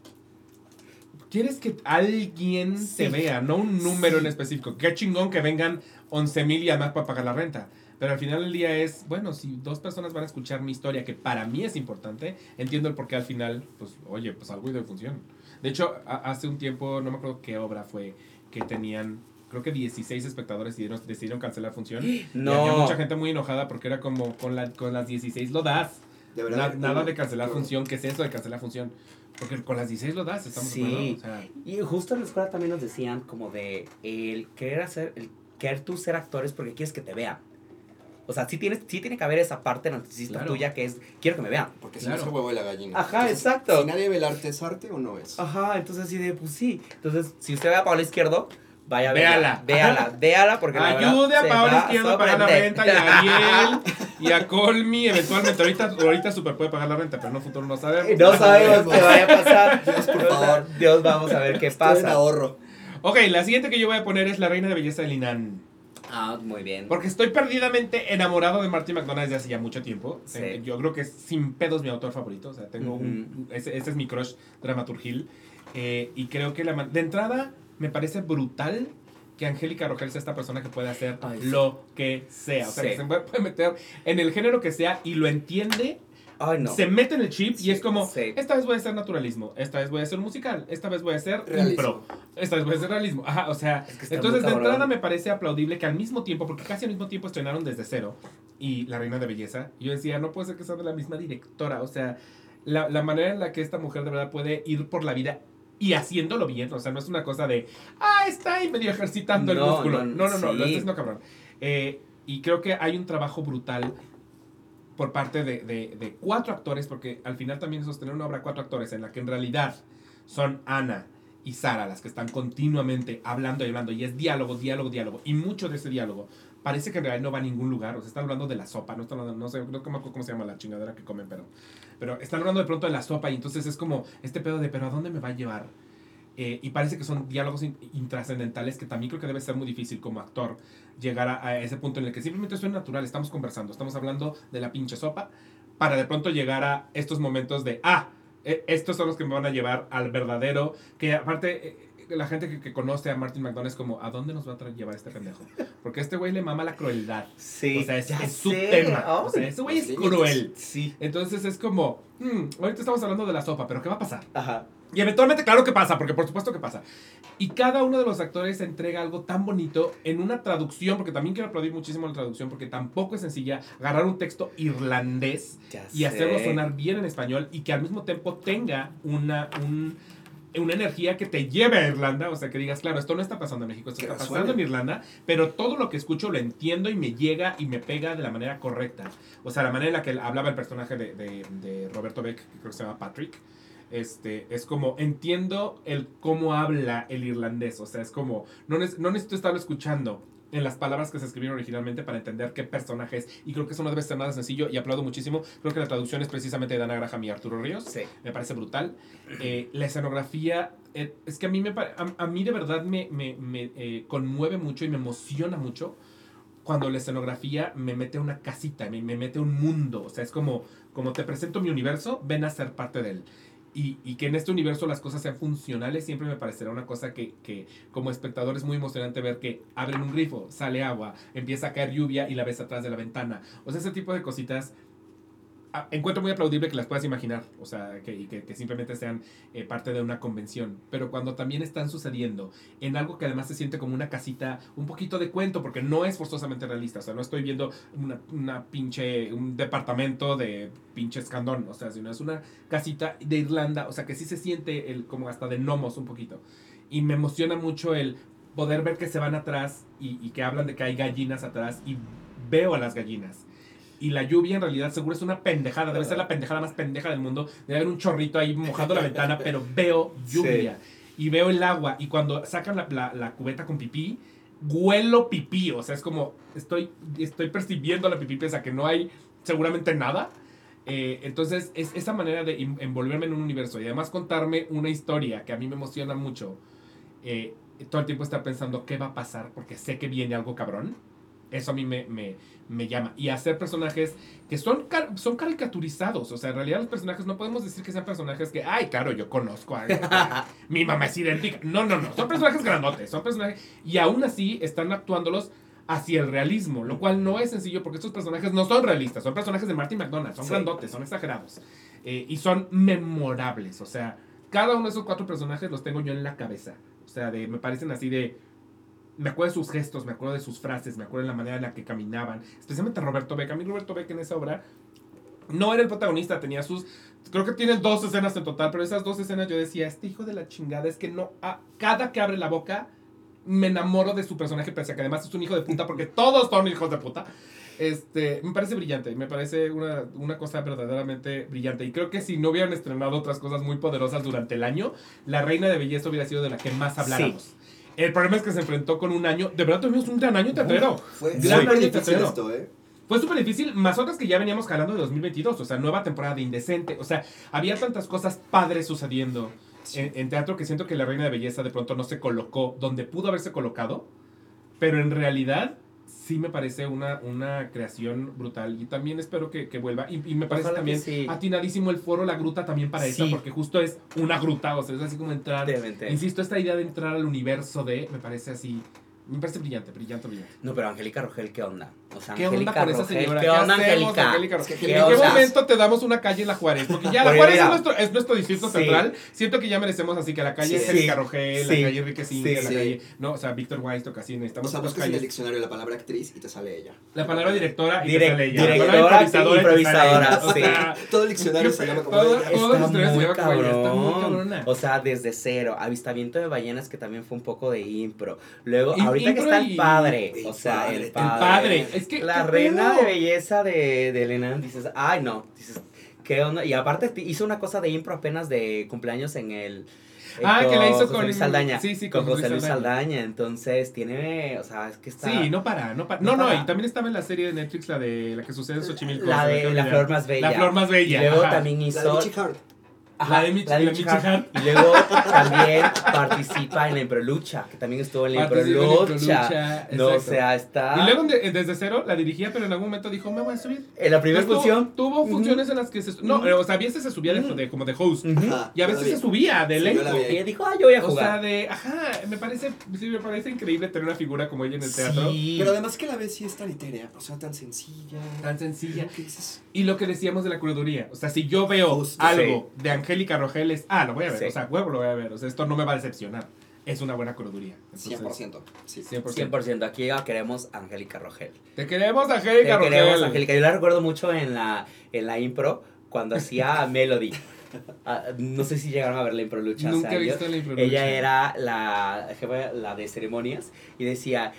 quieres que alguien Sí. te vea, no un número Sí. en específico. Qué chingón que vengan 11 mil y además para pagar la renta. Pero al final del día es, bueno, si dos personas van a escuchar mi historia, que para mí es importante, entiendo el por qué al final, pues, oye, pues algo de función. De hecho, hace un tiempo, no me acuerdo qué obra fue, que tenían, creo que 16 espectadores y decidieron, decidieron cancelar función. Y No. había mucha gente muy enojada porque era como, con, la, con las 16 lo das. De Na- verdad. nada de cancelar función, ¿qué es eso de cancelar función? Porque con las 16 lo das, estamos Sí. O sea, Y justo en la escuela también nos decían como de el querer hacer, el querer tú ser actores porque quieres que te vean. O sea, sí, tienes, sí tiene que haber esa parte narcisista Claro. tuya que es, quiero que me vean. Porque si Claro. no es el huevo de la gallina. Ajá, exacto. Si nadie ve el arte, ¿es arte o no es? Ajá, entonces así de, pues sí. Entonces, si usted ve a Paola Izquierdo, vaya Véala. Véala, véala porque la verdad ayude a Paola Izquierdo a pagar la renta y a Ariel y a Colmi eventualmente. Ahorita, ahorita Super puede pagar la renta, pero en un futuro no sabemos. No sabemos qué vaya a pasar. Dios, por favor. Dios, vamos a ver qué Estoy en pasa. ahorro. Ok, la siguiente que yo voy a poner es la reina de belleza de Linan. Ah, muy bien. Porque estoy perdidamente enamorado de Marty McDonald desde hace ya mucho tiempo. Sí. Eh, Yo creo que es sin pedos mi autor favorito. O sea, tengo un. Ese, ese es mi crush dramaturgil. Eh, y creo que la. De entrada, me parece brutal que Angélica Rogel sea esta persona que puede hacer Ay, lo que sea. O sea, Sí. que se puede meter en el género que sea y lo entiende. Ay, no. Se mete en el chip Sí, y es como: sí. esta vez voy a hacer naturalismo, esta vez voy a hacer musical, esta vez voy a hacer Realismo. impro, esta vez voy a hacer realismo. Ajá, o sea, Es que entonces de entrada me parece aplaudible que al mismo tiempo, porque casi al mismo tiempo estrenaron desde cero y La Reina de Belleza, yo decía, no puede ser que sea de la misma directora, o sea, la, la manera en la que esta mujer de verdad puede ir por la vida y haciéndolo bien, o sea, no es una cosa de, ah, está ahí medio ejercitando el No, músculo. no, No, no, no, sí. lo está haciendo cabrón. Eh, y creo que hay un trabajo brutal por parte de, de- de cuatro actores, porque al final también sostener una obra cuatro actores en la que en realidad son Ana y Sara las que están continuamente hablando y hablando, y es diálogo, diálogo, diálogo, y mucho de ese diálogo parece que en realidad no va a ningún lugar, o sea, están hablando de la sopa, no están hablando, no sé, no acuerdo cómo se llama la chingadera que comen, pero, pero están hablando de pronto de la sopa, y entonces es como este pedo de, pero ¿a dónde me va a llevar? Eh, y parece que son diálogos in- intrascendentales que también creo que debe ser muy difícil como actor llegar a, ese punto en el que simplemente suena natural, estamos conversando, estamos hablando de la pinche sopa, para de pronto llegar a estos momentos de, ah, eh, estos son los que me van a llevar al verdadero, que aparte eh, la gente que, que conoce a Martin McDonald es como, ¿a dónde nos va a llevar este pendejo? Porque este güey le mama la crueldad. Sí. o sea, es, ya es su tema. Ay, O sea, ese güey es cruel. Sí. Entonces es como, "Hmm, ahorita estamos hablando de la sopa, pero ¿qué va a pasar? Ajá. Y eventualmente, claro que pasa, porque por supuesto que pasa. Y cada uno de los actores entrega algo tan bonito en una traducción, porque también quiero aplaudir muchísimo la traducción, porque tampoco es sencilla agarrar un texto irlandés Ya y hacerlo sé. sonar bien en español y que al mismo tiempo tenga una, un- una energía que te lleve a Irlanda, o sea, que digas, claro, esto no está pasando en México, esto está pasando en Irlanda, pero todo lo que escucho lo entiendo y me llega y me pega de la manera correcta. O sea, la manera en la que hablaba el personaje de, de- de Roberto Beck, que creo que se llama Patrick, este, es como, entiendo el cómo habla el irlandés, o sea, es como, no, no necesito estarlo escuchando en las palabras que se escribieron originalmente para entender qué personaje es. Y creo que eso no debe ser nada sencillo y aplaudo muchísimo. Creo que la traducción es precisamente de Dana Graham y Arturo Ríos. Sí. Me parece brutal. Eh, la escenografía, eh, es que a mí, me, a, a mí de verdad me, me, me, eh, conmueve mucho y me emociona mucho cuando la escenografía me mete a una casita, me, me mete a un mundo. O sea, es como, como te presento mi universo, ven a ser parte de él. Y, y que en este universo las cosas sean funcionales siempre me parecerá una cosa que, que como espectador es muy emocionante ver que abren un grifo, sale agua, empieza a caer lluvia y la ves atrás de la ventana. O sea, ese tipo de cositas encuentro muy aplaudible que las puedas imaginar, o sea, que, simplemente sean eh, parte de una convención, pero cuando también están sucediendo en algo que además se siente como una casita, un poquito de cuento, porque no es forzosamente realista, o sea, no estoy viendo una, pinche, un departamento de pinche escandón, o sea, sino es una casita de Irlanda, o sea, que sí se siente el, como hasta de gnomos un poquito, y me emociona mucho el poder ver que se van atrás y que hablan de que hay gallinas atrás y veo a las gallinas. Y la lluvia en realidad seguro es una pendejada, debe ser la pendejada más pendeja del mundo. Debe haber un chorrito ahí mojando la ventana, pero veo lluvia y veo el agua. Y cuando sacan la, la- la cubeta con pipí, huelo pipí. O sea, es como estoy, estoy percibiendo la pipí, pese a que no hay seguramente nada. Eh, entonces, es esa manera de envolverme en un universo y además contarme una historia que a mí me emociona mucho. eh, todo el tiempo estar pensando qué va a pasar porque sé que viene algo cabrón. Eso a mí me, me, me llama. Y hacer personajes que son, car- son caricaturizados. O sea, en realidad los personajes no podemos decir que sean personajes que, ay, claro, yo conozco a... mi mamá es idéntica. No, no, no. Son personajes grandotes. Son personajes... Y aún así están actuándolos hacia el realismo, lo cual no es sencillo porque estos personajes no son realistas, son personajes de Martin McDonald, son Sí. grandotes, son exagerados eh, y son memorables, o sea, cada uno de esos cuatro personajes los tengo yo en la cabeza, o sea, de, me parecen así de, me acuerdo de sus gestos, me acuerdo de sus frases, me acuerdo de la manera en la que caminaban, especialmente Roberto Beck, a mí Roberto Beck en esa obra no era el protagonista, tenía sus. Creo que tiene dos escenas en total, pero esas dos escenas yo decía, este hijo de la chingada es que no. ah, cada que abre la boca, me enamoro de su personaje, pese a que además es un hijo de puta, porque todos son hijos de puta. Este, me parece brillante, me parece una, una cosa verdaderamente brillante. Y creo que si no hubieran estrenado otras cosas muy poderosas durante el año, La Reina de Belleza hubiera sido de la que más habláramos. El problema es que se enfrentó con un año. De verdad tuvimos un gran año teatrero. Fue Gran súper año difícil teatrero. esto, ¿eh? Fue súper difícil, más otras que ya veníamos jalando de 2022, o sea, nueva temporada de Indecente, o sea, había tantas cosas padres sucediendo en, en teatro que siento que la Reina de Belleza de pronto no se colocó donde pudo haberse colocado, pero en realidad sí me parece una, una creación brutal y también espero que, que vuelva y, y me parece Ojalá también sí. atinadísimo el foro La Gruta también para eso, Sí. porque justo es una gruta, o sea, es así como entrar, insisto, esta idea de entrar al universo de, me parece así, me parece brillante, brillante, brillante. No, pero Angélica Rogel, ¿qué onda? O sea, ¿Qué onda con esa Rogel, señora? ¿Qué onda, Angélica? Angélica? Que ¿En ¿Qué momento te damos una calle en la Juárez? Porque ya la Juárez es nuestro, es nuestro distrito Sí. central. Siento que ya merecemos así que la calle Sí. Angélica Rogel, Sí. la calle Enrique Sí. la calle. No, o sea, Víctor Weiss, casi O necesitamos sea, otras buscas en el diccionario la palabra actriz y te sale ella. La palabra directora y Direc- te sale ella. directora, la palabra improvisadora, improvisadora. O sea, Todo el diccionario se llama como ella. todo- se llaman como ella, está muy cabrón. cabrona. O sea, desde cero. Avistamiento de ballenas, que también fue un poco de impro. Luego, ahorita que está y- el padre. El O sea, padre, el padre. El padre. Es que. La ¿qué reina pedo? de belleza de, de Elena, dices, ay no, dices, ¿qué onda? Y aparte hizo una cosa de impro apenas de cumpleaños en el... eh, Ah, que la hizo José con- Luis Saldaña. sí, sí, con, con José Luis Saldaña. Saldaña. Entonces tiene, o sea, es que está... Sí, no para, no para. No No, no, para. y también estaba en la serie de Netflix, la de la que sucede en Xochimilco. La de La. Flor Más Bella. La flor más bella. Y luego ajá. también La de hizo... Michi Hart. Ajá, La de Mich- la de Michi Michi Hart. Hart. Y luego también participa en la Improlucha, que también estuvo en la Improlucha. No, o sea, está... Y luego de- desde cero la dirigía, pero en algún momento dijo, me voy a subir. en la primera Entonces, función... Tuvo, funciones en las que se... No, o sea, a veces se subía de, de- como de host. Y a veces se subía de Sí, elenco. la vi. Ella dijo, ah, yo voy a O jugar. sea, de... Ajá, me parece... Sí, me parece increíble tener una figura como ella en el teatro. Sí. Pero además que la ves sí es tan etérea, o sea, tan sencilla. Tan sencilla. ¿Qué dices? Y lo que decíamos de la curaduría. O sea, si yo veo Justo. algo de Angélica Rogel es. Ah, lo voy a ver. Sí. O sea, huevo lo voy a ver. O sea, esto no me va a decepcionar. Es una buena curaduría. Entonces, 100%. Sí. 100%. 100%. Aquí queremos Angélica Rogel. Te queremos, Te Angélica Rogel. queremos, Angélica. Yo la recuerdo mucho en la, en la impro cuando hacía Melody. Ah, no sé si llegaron a ver la impro lucha. Nunca o sea, he yo- visto la impro Ella era la jefa, la de ceremonias y decía,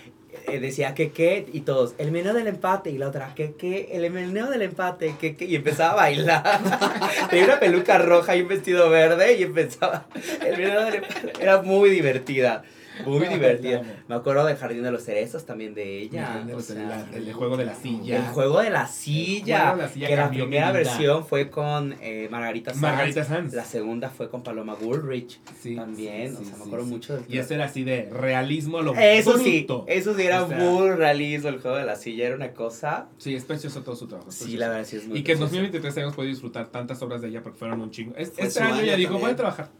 eh, decía que qué y todos, el menú del empate y la otra, que qué, el menú del empate, que qué y empezaba a bailar. Tenía una peluca roja y un vestido verde y empezaba, el menú del empate. Era muy divertida. Muy divertida. Me acuerdo del Jardín de los Cerezos también de ella. El, o sea, el- el juego de la silla. el juego de la silla. De la que la primera versión fue con eh, Margarita Sanz. Margarita Sanz. La segunda fue con Paloma Woolrich. Sí, también. sí, o sí, sea, me acuerdo mucho del Y ese era así de realismo a lo Eso sí, eso sí era O sea, muy realismo. El juego de la silla era una cosa. Sí, es precioso todo su trabajo. Sí, la verdad sí es muy Y que en precioso. 2023 hayamos podido disfrutar tantas obras de ella porque fueron un chingo. Este su año ya dijo, voy a trabajar.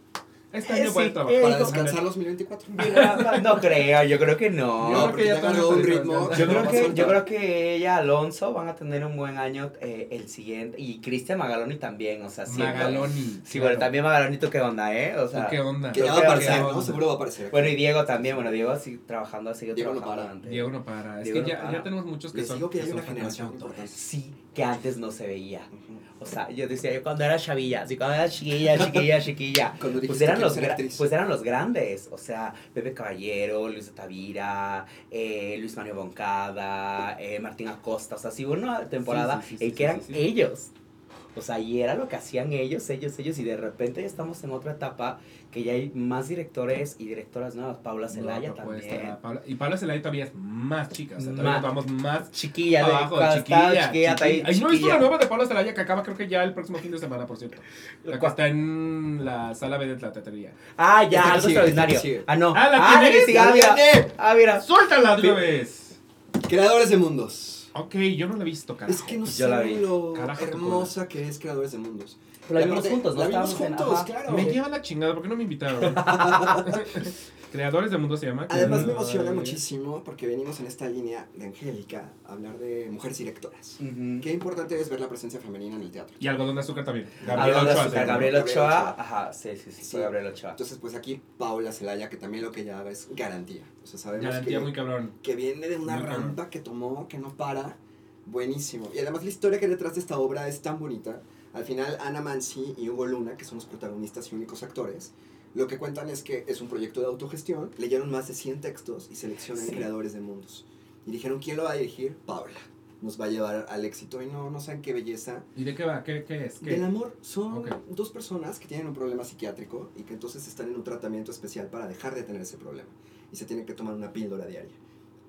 Este Eh, año voy sí, a trabajar. eh, Para descansar 2024. No creo, yo creo que no. Yo No, creo porque que ya agarró un ritmo. Yo no creo, que, yo creo que ella, Alonso, van a tener un buen año eh, el siguiente. Y Cristian Magaloni también, o sea, sí. Magaloni. Sí, bueno, también Magaloni, ¿tú qué onda, eh? O ¿Tú sea, ¿Qué onda? Que ya va a aparecer, onda. ¿no? Seguro va a aparecer. Bueno, y Diego también, bueno, Diego sigue trabajando, sigue Diego no trabajando para. antes. Diego no para. Es Diego que no ya, para. ya tenemos muchos que Les son. digo que hay son una generación autores. importante. Sí, que antes no se veía. Ujú. O sea, yo decía, yo cuando era chavilla, así cuando era chiquilla, chiquilla, chiquilla, pues eran, los pues eran los grandes. O sea, Pepe Caballero, Luis de Tavira, eh, Luis Mario Boncada, eh, Martín Acosta. O sea, sí hubo una temporada Sí, sí, sí, en que eran ellos. O sea, y era lo que hacían ellos, ellos, ellos. Y de repente ya estamos en otra etapa que ya hay más directores y directoras nuevas. Paula Celaya No, propuesta, también. Paula- y Paula Celaya todavía es más chica. O sea, todavía Más. nos vamos más Chiquilla, de abajo, cuando chiquilla. chiquilla, está ahí, chiquilla. No he visto chiquilla. la nueva de Paula Celaya que acaba creo que ya el próximo fin de semana, por cierto. La que está en la sala B de la teatería. Ah, ya, algo sigue, extraordinario. Ah, no. Ah, ¿la ah, tienes? sí, ¡Ya ah! Ah, mira. ¡Suéltala de una vez! Creadores de mundos. Ok, yo no la he visto, carajo. Es que no Yo la vi. saben lo Carajo, tu hermosa que es Creadores de Mundos. La Y vimos aparte, juntos, ¿no? La vimos Estábamos en- juntos, ajá. claro. Me lleva la chingada, ¿por qué no me invitaron? Creadores de Mundo se llama. Además me Ay. emociona muchísimo porque venimos en esta línea de Angélica a hablar de mujeres directoras. Ujú. Qué importante es ver la presencia femenina en el teatro. Y algodón de azúcar también. De Ochoa, azúcar. Gabriel Gabriel Ochoa. Ochoa. Ajá, sí, sí, sí, Sí. Gabriel Ochoa. Entonces, pues aquí Paula Celaya, que también lo que ella haga es garantía. O sea, sabemos Garantía que, muy cabrón. que viene de una Muy cabrón. rampa que tomó, que no para. Buenísimo. Y además la historia que hay detrás de esta obra es tan bonita. Al final, Ana Mansi y Hugo Luna, que son los protagonistas y únicos actores, lo que cuentan es que es un proyecto de autogestión. Leyeron más de 100 textos y seleccionan Sí. creadores de mundos. Y dijeron, ¿quién lo va a dirigir? Paula. Nos va a llevar al éxito. Y no, no saben qué belleza. ¿Y de qué va? ¿Qué, qué es? ¿Qué? Del amor son dos personas que tienen un problema psiquiátrico y que entonces están en un tratamiento especial para dejar de tener ese problema. Y se tienen que tomar una píldora diaria.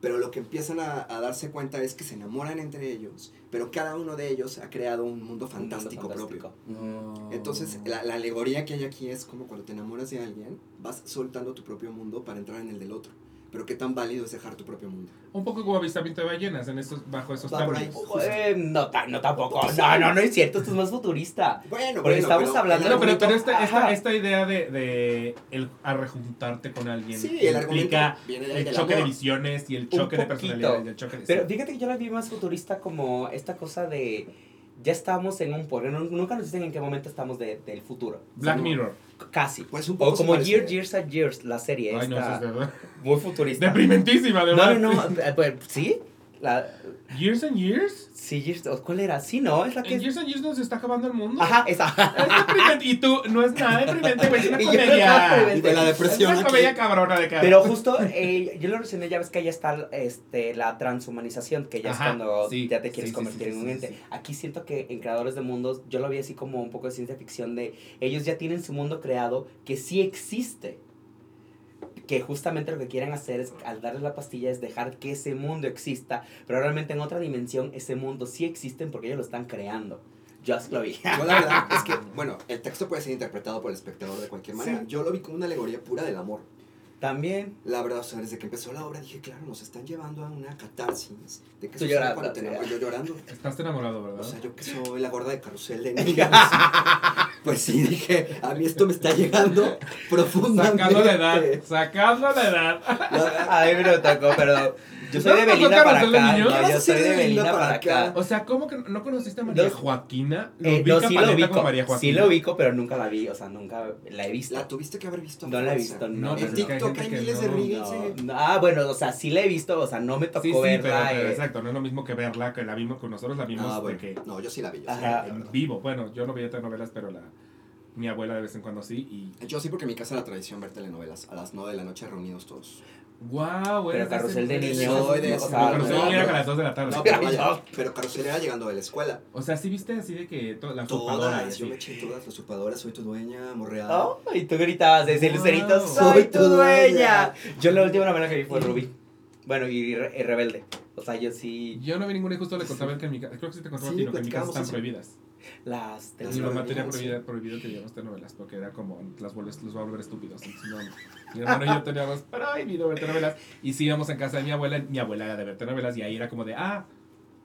Pero lo que empiezan a, a darse cuenta es que se enamoran entre ellos, pero cada uno de ellos ha creado un mundo Un mundo fantástico, fantástico. propio. No. Entonces, la, la alegoría que hay aquí es como cuando te enamoras de alguien, vas soltando tu propio mundo para entrar en el del otro. Pero qué tan válido es dejar tu propio mundo. Un poco como avistamiento de ballenas en estos, bajo esos términos. Eh, no, no tampoco. No, no, no es cierto. Esto es más futurista. Bueno, Pero estamos hablando- el No, pero, pero esta, esta, idea de, de el a rejuntarte con alguien Sí, el implica viene de ahí, el del choque de visiones y el choque de personalidades y el choque de Pero fíjate que yo la vi más futurista como esta cosa de. Ya estamos en un. Nu- nunca nos dicen en qué momento estamos de- del futuro. Black no. Mirror. Casi. Pues un poco O como. Year, Years and Years, la serie. Ay, no, esta, eso es verdad. Muy futurista. Deprimentísima, de No, verdad. no, no. eh, pues, ¿Sí? La, Years and Years. sí, Years, o ¿cuál era? Sí, no, es la que En es. Years and Years nos está acabando el mundo. Ajá, esa. Es deprimente. Y tú, no es nada deprimente, güey. Es una Y yo no comedia. Y de la deprimente. Es depresión una aquí. comedia cabrona de cara. Pero justo, eh, yo lo reseñé, ya ves que ya está este, la transhumanización, que ya Ajá, es cuando sí, ya te quieres sí, convertir sí, en un ente. sí. Aquí siento que en Creadores de Mundos, yo lo vi así como un poco de ciencia ficción de ellos ya tienen su mundo creado que sí existe. Que justamente lo que quieren hacer es, al darles la pastilla, es dejar que ese mundo exista, pero realmente en otra dimensión ese mundo sí existe porque ellos lo están creando. Yo así lo vi. Yo la verdad es que, bueno, el texto puede ser interpretado por el espectador de cualquier manera. Sí. Yo lo vi como una alegoría pura del amor. También. La verdad, o sea, desde que empezó la obra dije, claro, nos están llevando a una catarsis. ¿De sucede llorando, cuando te? Yo llorando. Estás enamorado, O ¿verdad? sea, yo que soy la gorda de carrusel de niños. Pues sí, dije, a mí esto me está llegando profundamente. Sacando la edad, sacando la edad. A mí me lo tocó, pero yo soy ¿No de Belinda para acá. Niños? No, yo soy de para para acá. acá. O sea, ¿cómo que no conociste a María Joaquina? Lo Eh, no, sí lo ubico. con María Joaquina. Sí lo ubico, pero nunca la vi. O sea, nunca la he visto. La tuviste que haber visto. No la he visto, no. No, En TikTok hay miles no, de reels. no, ah, bueno, o sea, sí la he visto, o sea, no me tocó Sí, sí, pero, verla. pero eh, exacto, no es lo mismo que verla, que la vimos con nosotros, la vimos Ah, de bueno. que No, yo sí la vi. La la en vivo. Bueno, yo no veía telenovelas, pero la, mi abuela de vez en cuando sí. Y Yo sí, porque en mi casa era tradición ver telenovelas. A las 9 de la noche reunidos todos. Wow, Pero Carrusel de Niños, o sea, No, Carrusel no, era a las 2 de la tarde. No, pero, no. pero Carusel era llegando de la escuela. O sea, sí viste así de que to- la Todas, así. yo me eché todas las usurpadoras, soy tu dueña, morreal. Oh, y tú gritabas desde el Wow. lucerito, Soy tu dueña". dueña. Yo la última novela que vi fue Rubí. Bueno, y, Re- y Rebelde. O sea, yo sí Yo no vi ninguna y justo le contaba que en mi casa, creo que sí te contaba a ti, Sí, ¿no? que en mi casa están eso. prohibidas. Las Las Mi mamá tenía sí. prohibida, prohibido que viéramos telenovelas porque era como, las vuelves, los va a volver estúpidos. Entonces, no, mi hermano y yo teníamos prohibido ver telenovelas y sí íbamos en casa de mi abuela, mi abuela era de ver telenovelas y ahí era como de, ah,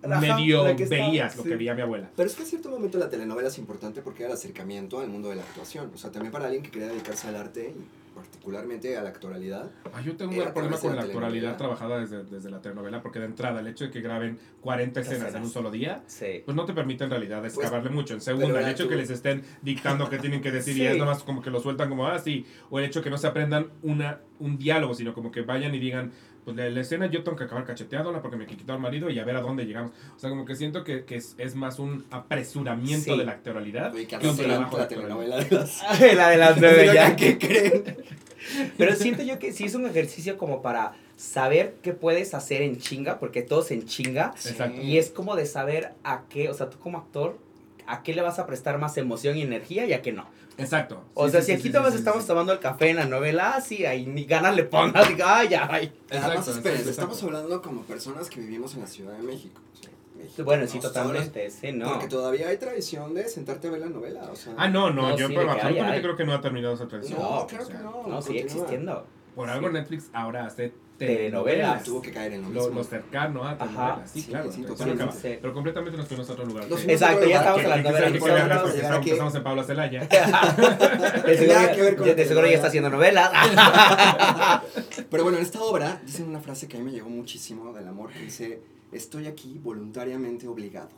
Ajá, medio veías lo que veía mi abuela. Pero es que a cierto momento la telenovela es importante porque era el acercamiento al mundo de la actuación. O sea, también para alguien que quería dedicarse al arte y particularmente a la actoralidad. Ah, yo tengo un problema con de la la actualidad trabajada desde, desde la telenovela porque de entrada el hecho de que graben 40 escenas en un solo día Sí. pues no te permite en realidad excavarle mucho. En segunda, el hecho tú. que les estén dictando qué tienen que decir y es nomás como que lo sueltan como así, o el hecho que no se aprendan una, un diálogo, sino como que vayan y digan, pues la, la escena yo tengo que acabar cacheteándola porque me quitó al marido y a ver a dónde llegamos. O sea, como que siento que, que es, es más un apresuramiento Sí. de la actualidad Oye, que que un trabajo de la telenovela de las... la de las nueve ya. ¿Qué creen? Pero siento yo que sí es un ejercicio como para saber qué puedes hacer en chinga, porque todo es en chinga. Exacto. Y es como de saber a qué, o sea, tú como actor, a qué le vas a prestar más emoción y energía y a qué no. Exacto. O Sí, sea, sí, si sí, aquí sí, todos sí, estamos sí. tomando el café en la novela, ah, sí, ahí ni ganas le pongas, digo, ay, ya, ay. Además, Exacto, esperen, exacto, estamos hablando como personas que vivimos en la Ciudad de México. O sea, México, Bueno, sí, totalmente, sí, no. Porque todavía hay tradición de sentarte a ver la novela. O sea, Ah, no, no, No, yo sí, pero absolutamente hay. creo que no ha terminado esa tradición. No, O claro sea, que no. No, sigue existiendo. Por algo Netflix ahora hace Telenovelas. Tuvo que caer en lo Lo, mismo. lo cercano a telenovelas. Sí, Sí, claro. sí, entonces, totalmente. acaba. Sí. Pero completamente nos fuimos a otro lugar. Exacto, ya estamos en las que- nueve que- de que- la que- noche. que- que- que- llegar que- aquí. Estamos en Pablo Celaya. De seguro, Nada que ver ya, con de la seguro ya telenovela. está haciendo novelas. Pero bueno, en esta obra dicen una frase que a mí me llegó muchísimo del amor que dice, estoy aquí voluntariamente obligado.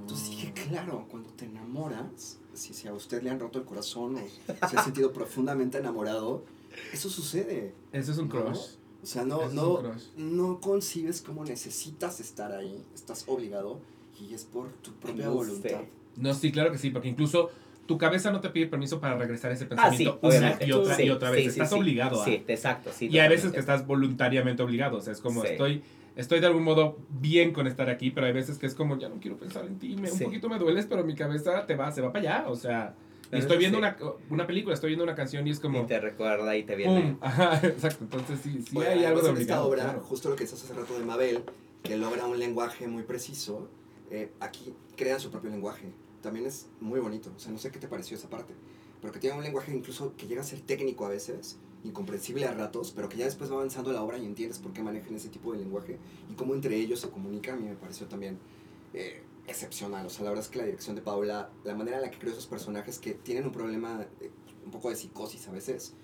Entonces dije, claro, cuando te enamoras, si, si a usted le han roto el corazón o se ha sentido profundamente enamorado, eso sucede. Eso es un ¿no? crush. O sea, no, es no, no concibes cómo necesitas estar ahí, estás obligado y es por tu propia No voluntad. sé. No, sí, claro que sí, porque incluso tu cabeza no te pide permiso para regresar a ese Ah, sí, pensamiento una y otra Sí, y otra vez. sí, estás sí. obligado a. Sí, exacto, sí. y hay veces que estás voluntariamente obligado. O sea, es como Sí. estoy, estoy de algún modo bien con estar aquí, pero hay veces que es como ya no quiero pensar en ti. Me, Un poquito me dueles, pero mi cabeza te va, se va para allá. O sea, estoy viendo sí. una, una película, estoy viendo una canción y es como. Y te recuerda y te viene. ¡Pum! Ajá, exacto. Entonces sí, sí Bueno, hay algo de en esta obra, claro. justo lo que decías hace rato de Mabel, que logra un lenguaje muy preciso, eh, aquí crean su propio lenguaje. También es muy bonito, o sea, no sé qué te pareció esa parte, pero que tiene un lenguaje incluso que llega a ser técnico a veces, incomprensible a ratos, pero que ya después va avanzando la obra y entiendes por qué manejan ese tipo de lenguaje y cómo entre ellos se comunica, a mí me pareció también eh, excepcional. O sea, la verdad es que la dirección de Paula, la manera en la que creó esos personajes que tienen un problema, eh, un poco de psicosis a veces,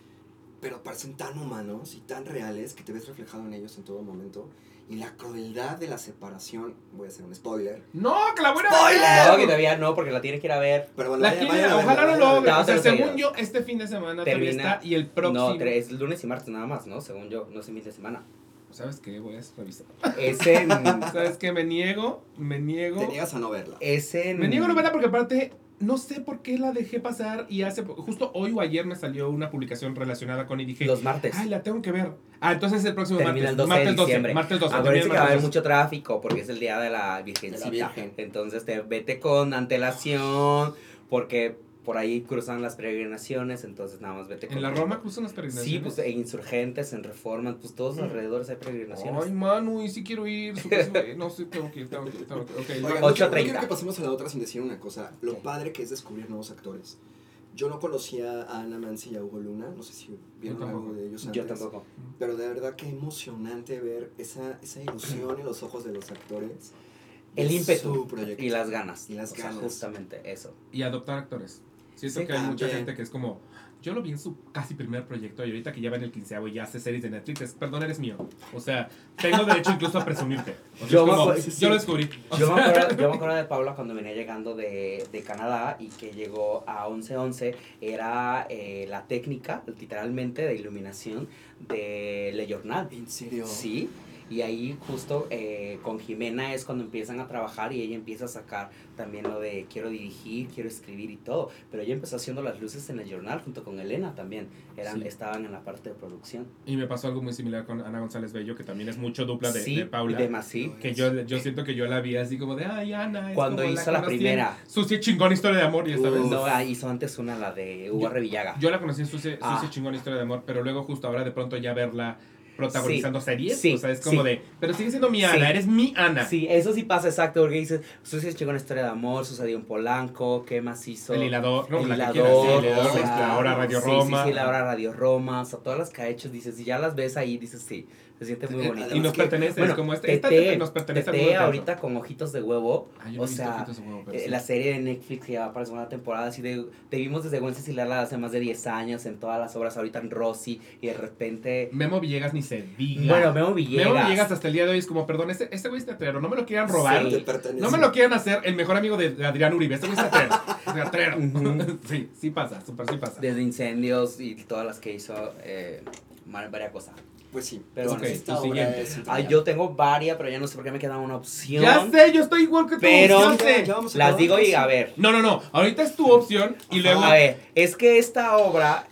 pero parecen tan humanos y tan reales que te ves reflejado en ellos en todo momento. Y la crueldad de la separación, voy a hacer un spoiler, ¡No! ¡Que la buena ¡Spoiler! No, que todavía no, porque la tienes que ir a ver. pero bueno, La vaya- quiere- vayan a ojalá no lo logre. O sea, según yo, este fin de semana todavía Termina- está y el próximo. No, tres, lunes y martes nada más, ¿no? Según yo, no sé, fin de semana. ¿Sabes qué? Voy a revisar. Es en. ¿Sabes qué? Me niego, me niego. Te niegas a no verla. es en. Me niego a no verla porque aparte no sé por qué la dejé pasar y hace justo hoy o ayer me salió una publicación relacionada con y dije, Los martes. ay, la tengo que ver. Ah, entonces el próximo Termina martes. el 12 martes de 12, diciembre. martes 12. Acuérdense que va a haber mucho tráfico porque es el día de la Virgencita. Virgen. Entonces te vete con antelación porque por ahí cruzan las peregrinaciones, entonces nada más vete 12. con En la Roma cruzan las Sí, peregrinaciones. pues en insurgentes, en reforma, pues todos alrededor hay peregrinaciones. Ay, Manu, y si quiero ir. no sé, tengo que ir, tengo que ir, tengo que ir. Ok, Oigan, va. no, 8:30. quiero- que pasemos a la otra sin decir una cosa. Lo padre que es descubrir nuevos actores. Yo no conocía a Ana Mansi y a Hugo Luna, no sé si vieron Yo algo de ellos antes. Yo tampoco. Pero de verdad que emocionante ver esa, esa ilusión en los ojos de los actores. El ímpetu y las ganas. Y las O sea, ganas. justamente eso. Y adoptar actores. Siento Sí, que hay mucha gente que es como, yo lo vi en su casi primer proyecto y ahorita que ya va en el quinceavo y ya hace series de Netflix, es, perdón, eres mío. O sea, tengo derecho incluso a presumirte. O sea, Yo como, acuerdo- yo lo descubrí. Yo me, acuerdo, yo me acuerdo de Paula cuando venía llegando de, de Canadá y que llegó a 1111, era eh, la técnica, literalmente, de iluminación de Le Journal. ¿En serio? Sí, y ahí justo eh, con Jimena es cuando empiezan a trabajar y ella empieza a sacar también lo de quiero dirigir, quiero escribir y todo. Pero ella empezó haciendo las luces en el jornal junto con Elena también. Eran, Sí. Estaban en la parte de producción. Y me pasó algo muy similar con Ana González Bello, que también es mucho dupla de, sí, de Paula. de más, sí. Que yo, yo siento que yo la vi así como de, ay, Ana. es Cuando hizo la en primera. Sucia chingón historia de amor y esta Uf. vez. No, hizo antes una, la de Hugo Yo- Revillaga. Yo la conocí en Sucia, Ah. Chingón historia de amor, pero luego justo ahora de pronto ya verla protagonizando series. Sí, o sea, es como sí. de, pero sigue siendo mi Ana, eres mi Ana. Sí, eso sí pasa exacto, porque dices, Sucia llegó una historia de amor, sucedió en Polanco, ¿qué más hizo? El hilador, no, el la hilador, quieras, sí, el hilador, o sea, este, ahora Radio sí, Roma. Sí, sí, la hora Radio Roma, o sea, todas las que ha hecho, dices, si ya las ves ahí, dices, sí, se siente muy Eh, bonito. Y nos pertenece, Bueno, es como este, esta Tete, nos pertenece Tete ahorita con ojitos de huevo, no o sea, Ojitos de Huevo, pero eh, sí. la serie de Netflix que ya va para la segunda temporada, así de, te vimos desde Gwen Cecilia hace más de 10 años, en todas las obras, ahorita en Rosy, y de repente, Memo Villegas ni se diga. bueno, Memo Villegas. Memo Villegas hasta el día de hoy es como, perdón, este, este güey es teatrero, no me lo quieran robar. Sí. No me lo quieran hacer el mejor amigo de, de Adrián Uribe. Este güey es teatrero. teatrero. Ujú. sí, sí pasa, súper sí pasa. Desde Incendios y todas las que hizo, eh, varias cosas. Pues sí. Pero tu siguiente. es Ah, yo tengo varias, pero ya no sé por qué me queda una opción. Ya sé, yo estoy igual que tú. Pero- sé. Ya vamos a Las digo y a ver. No, no, no. Ahorita es tu opción y Ajá. luego. A ver, es que esta obra,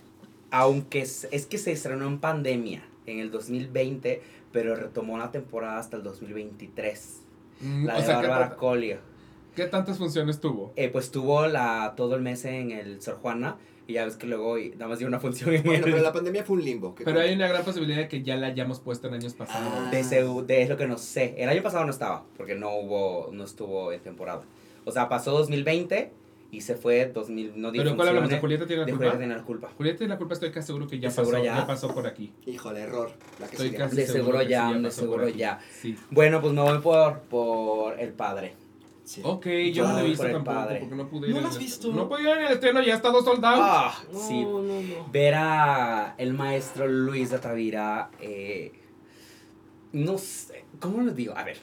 aunque es, es que se estrenó en pandemia en el 2020, pero retomó la temporada hasta el 2023. Mm, La o de sea, ¿qué, Bárbara tanta- Collier. qué tantas funciones tuvo? Eh, pues tuvo la, todo el mes en el Sor Juana y ya ves que luego y- nada más dio una función en Bueno, el... pero la pandemia fue un limbo. que Pero hay una gran posibilidad de que ya la hayamos puesto en años pasados. Ah. De, ese- de- es lo que no sé. El año pasado no estaba, porque no hubo, no estuvo en temporada. O sea, pasó 2020 y se fue 2000, no Pero ¿cuál hablamos? ¿De. Julieta tiene la De culpa? Julieta tiene la culpa. Julieta tiene la culpa, estoy casi seguro que ya ¿De seguro pasó, ya? ya pasó por aquí. Híjole, error. La que Estoy casi De seguro sí ya, de seguro ya. Sí. Bueno, pues me voy por, por El Padre. Sí. Ok, yo no la he visto por tampoco padre. porque no pude ¿No ir. la al has visto? No pude ir en el estreno, ya está dos soldados. Ah, No, sí. no, no. Ver a el maestro Luis de Tavira, eh, no sé, ¿cómo lo digo? A ver,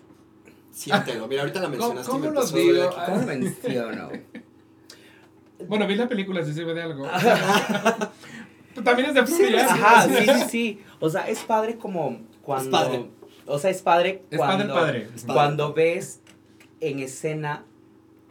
Siéntelo. Mira, ahorita la ¿Cómo- mencionaste cómo me lo digo? ¿cómo lo menciono? Bueno, vi la película, si sirve de algo. También es de Fruity, ¿ya? Ajá, sí, sí, sí. O sea, es padre como cuando... padre. O sea, es padre Es cuando... padre el padre. Es padre. Cuando ves en escena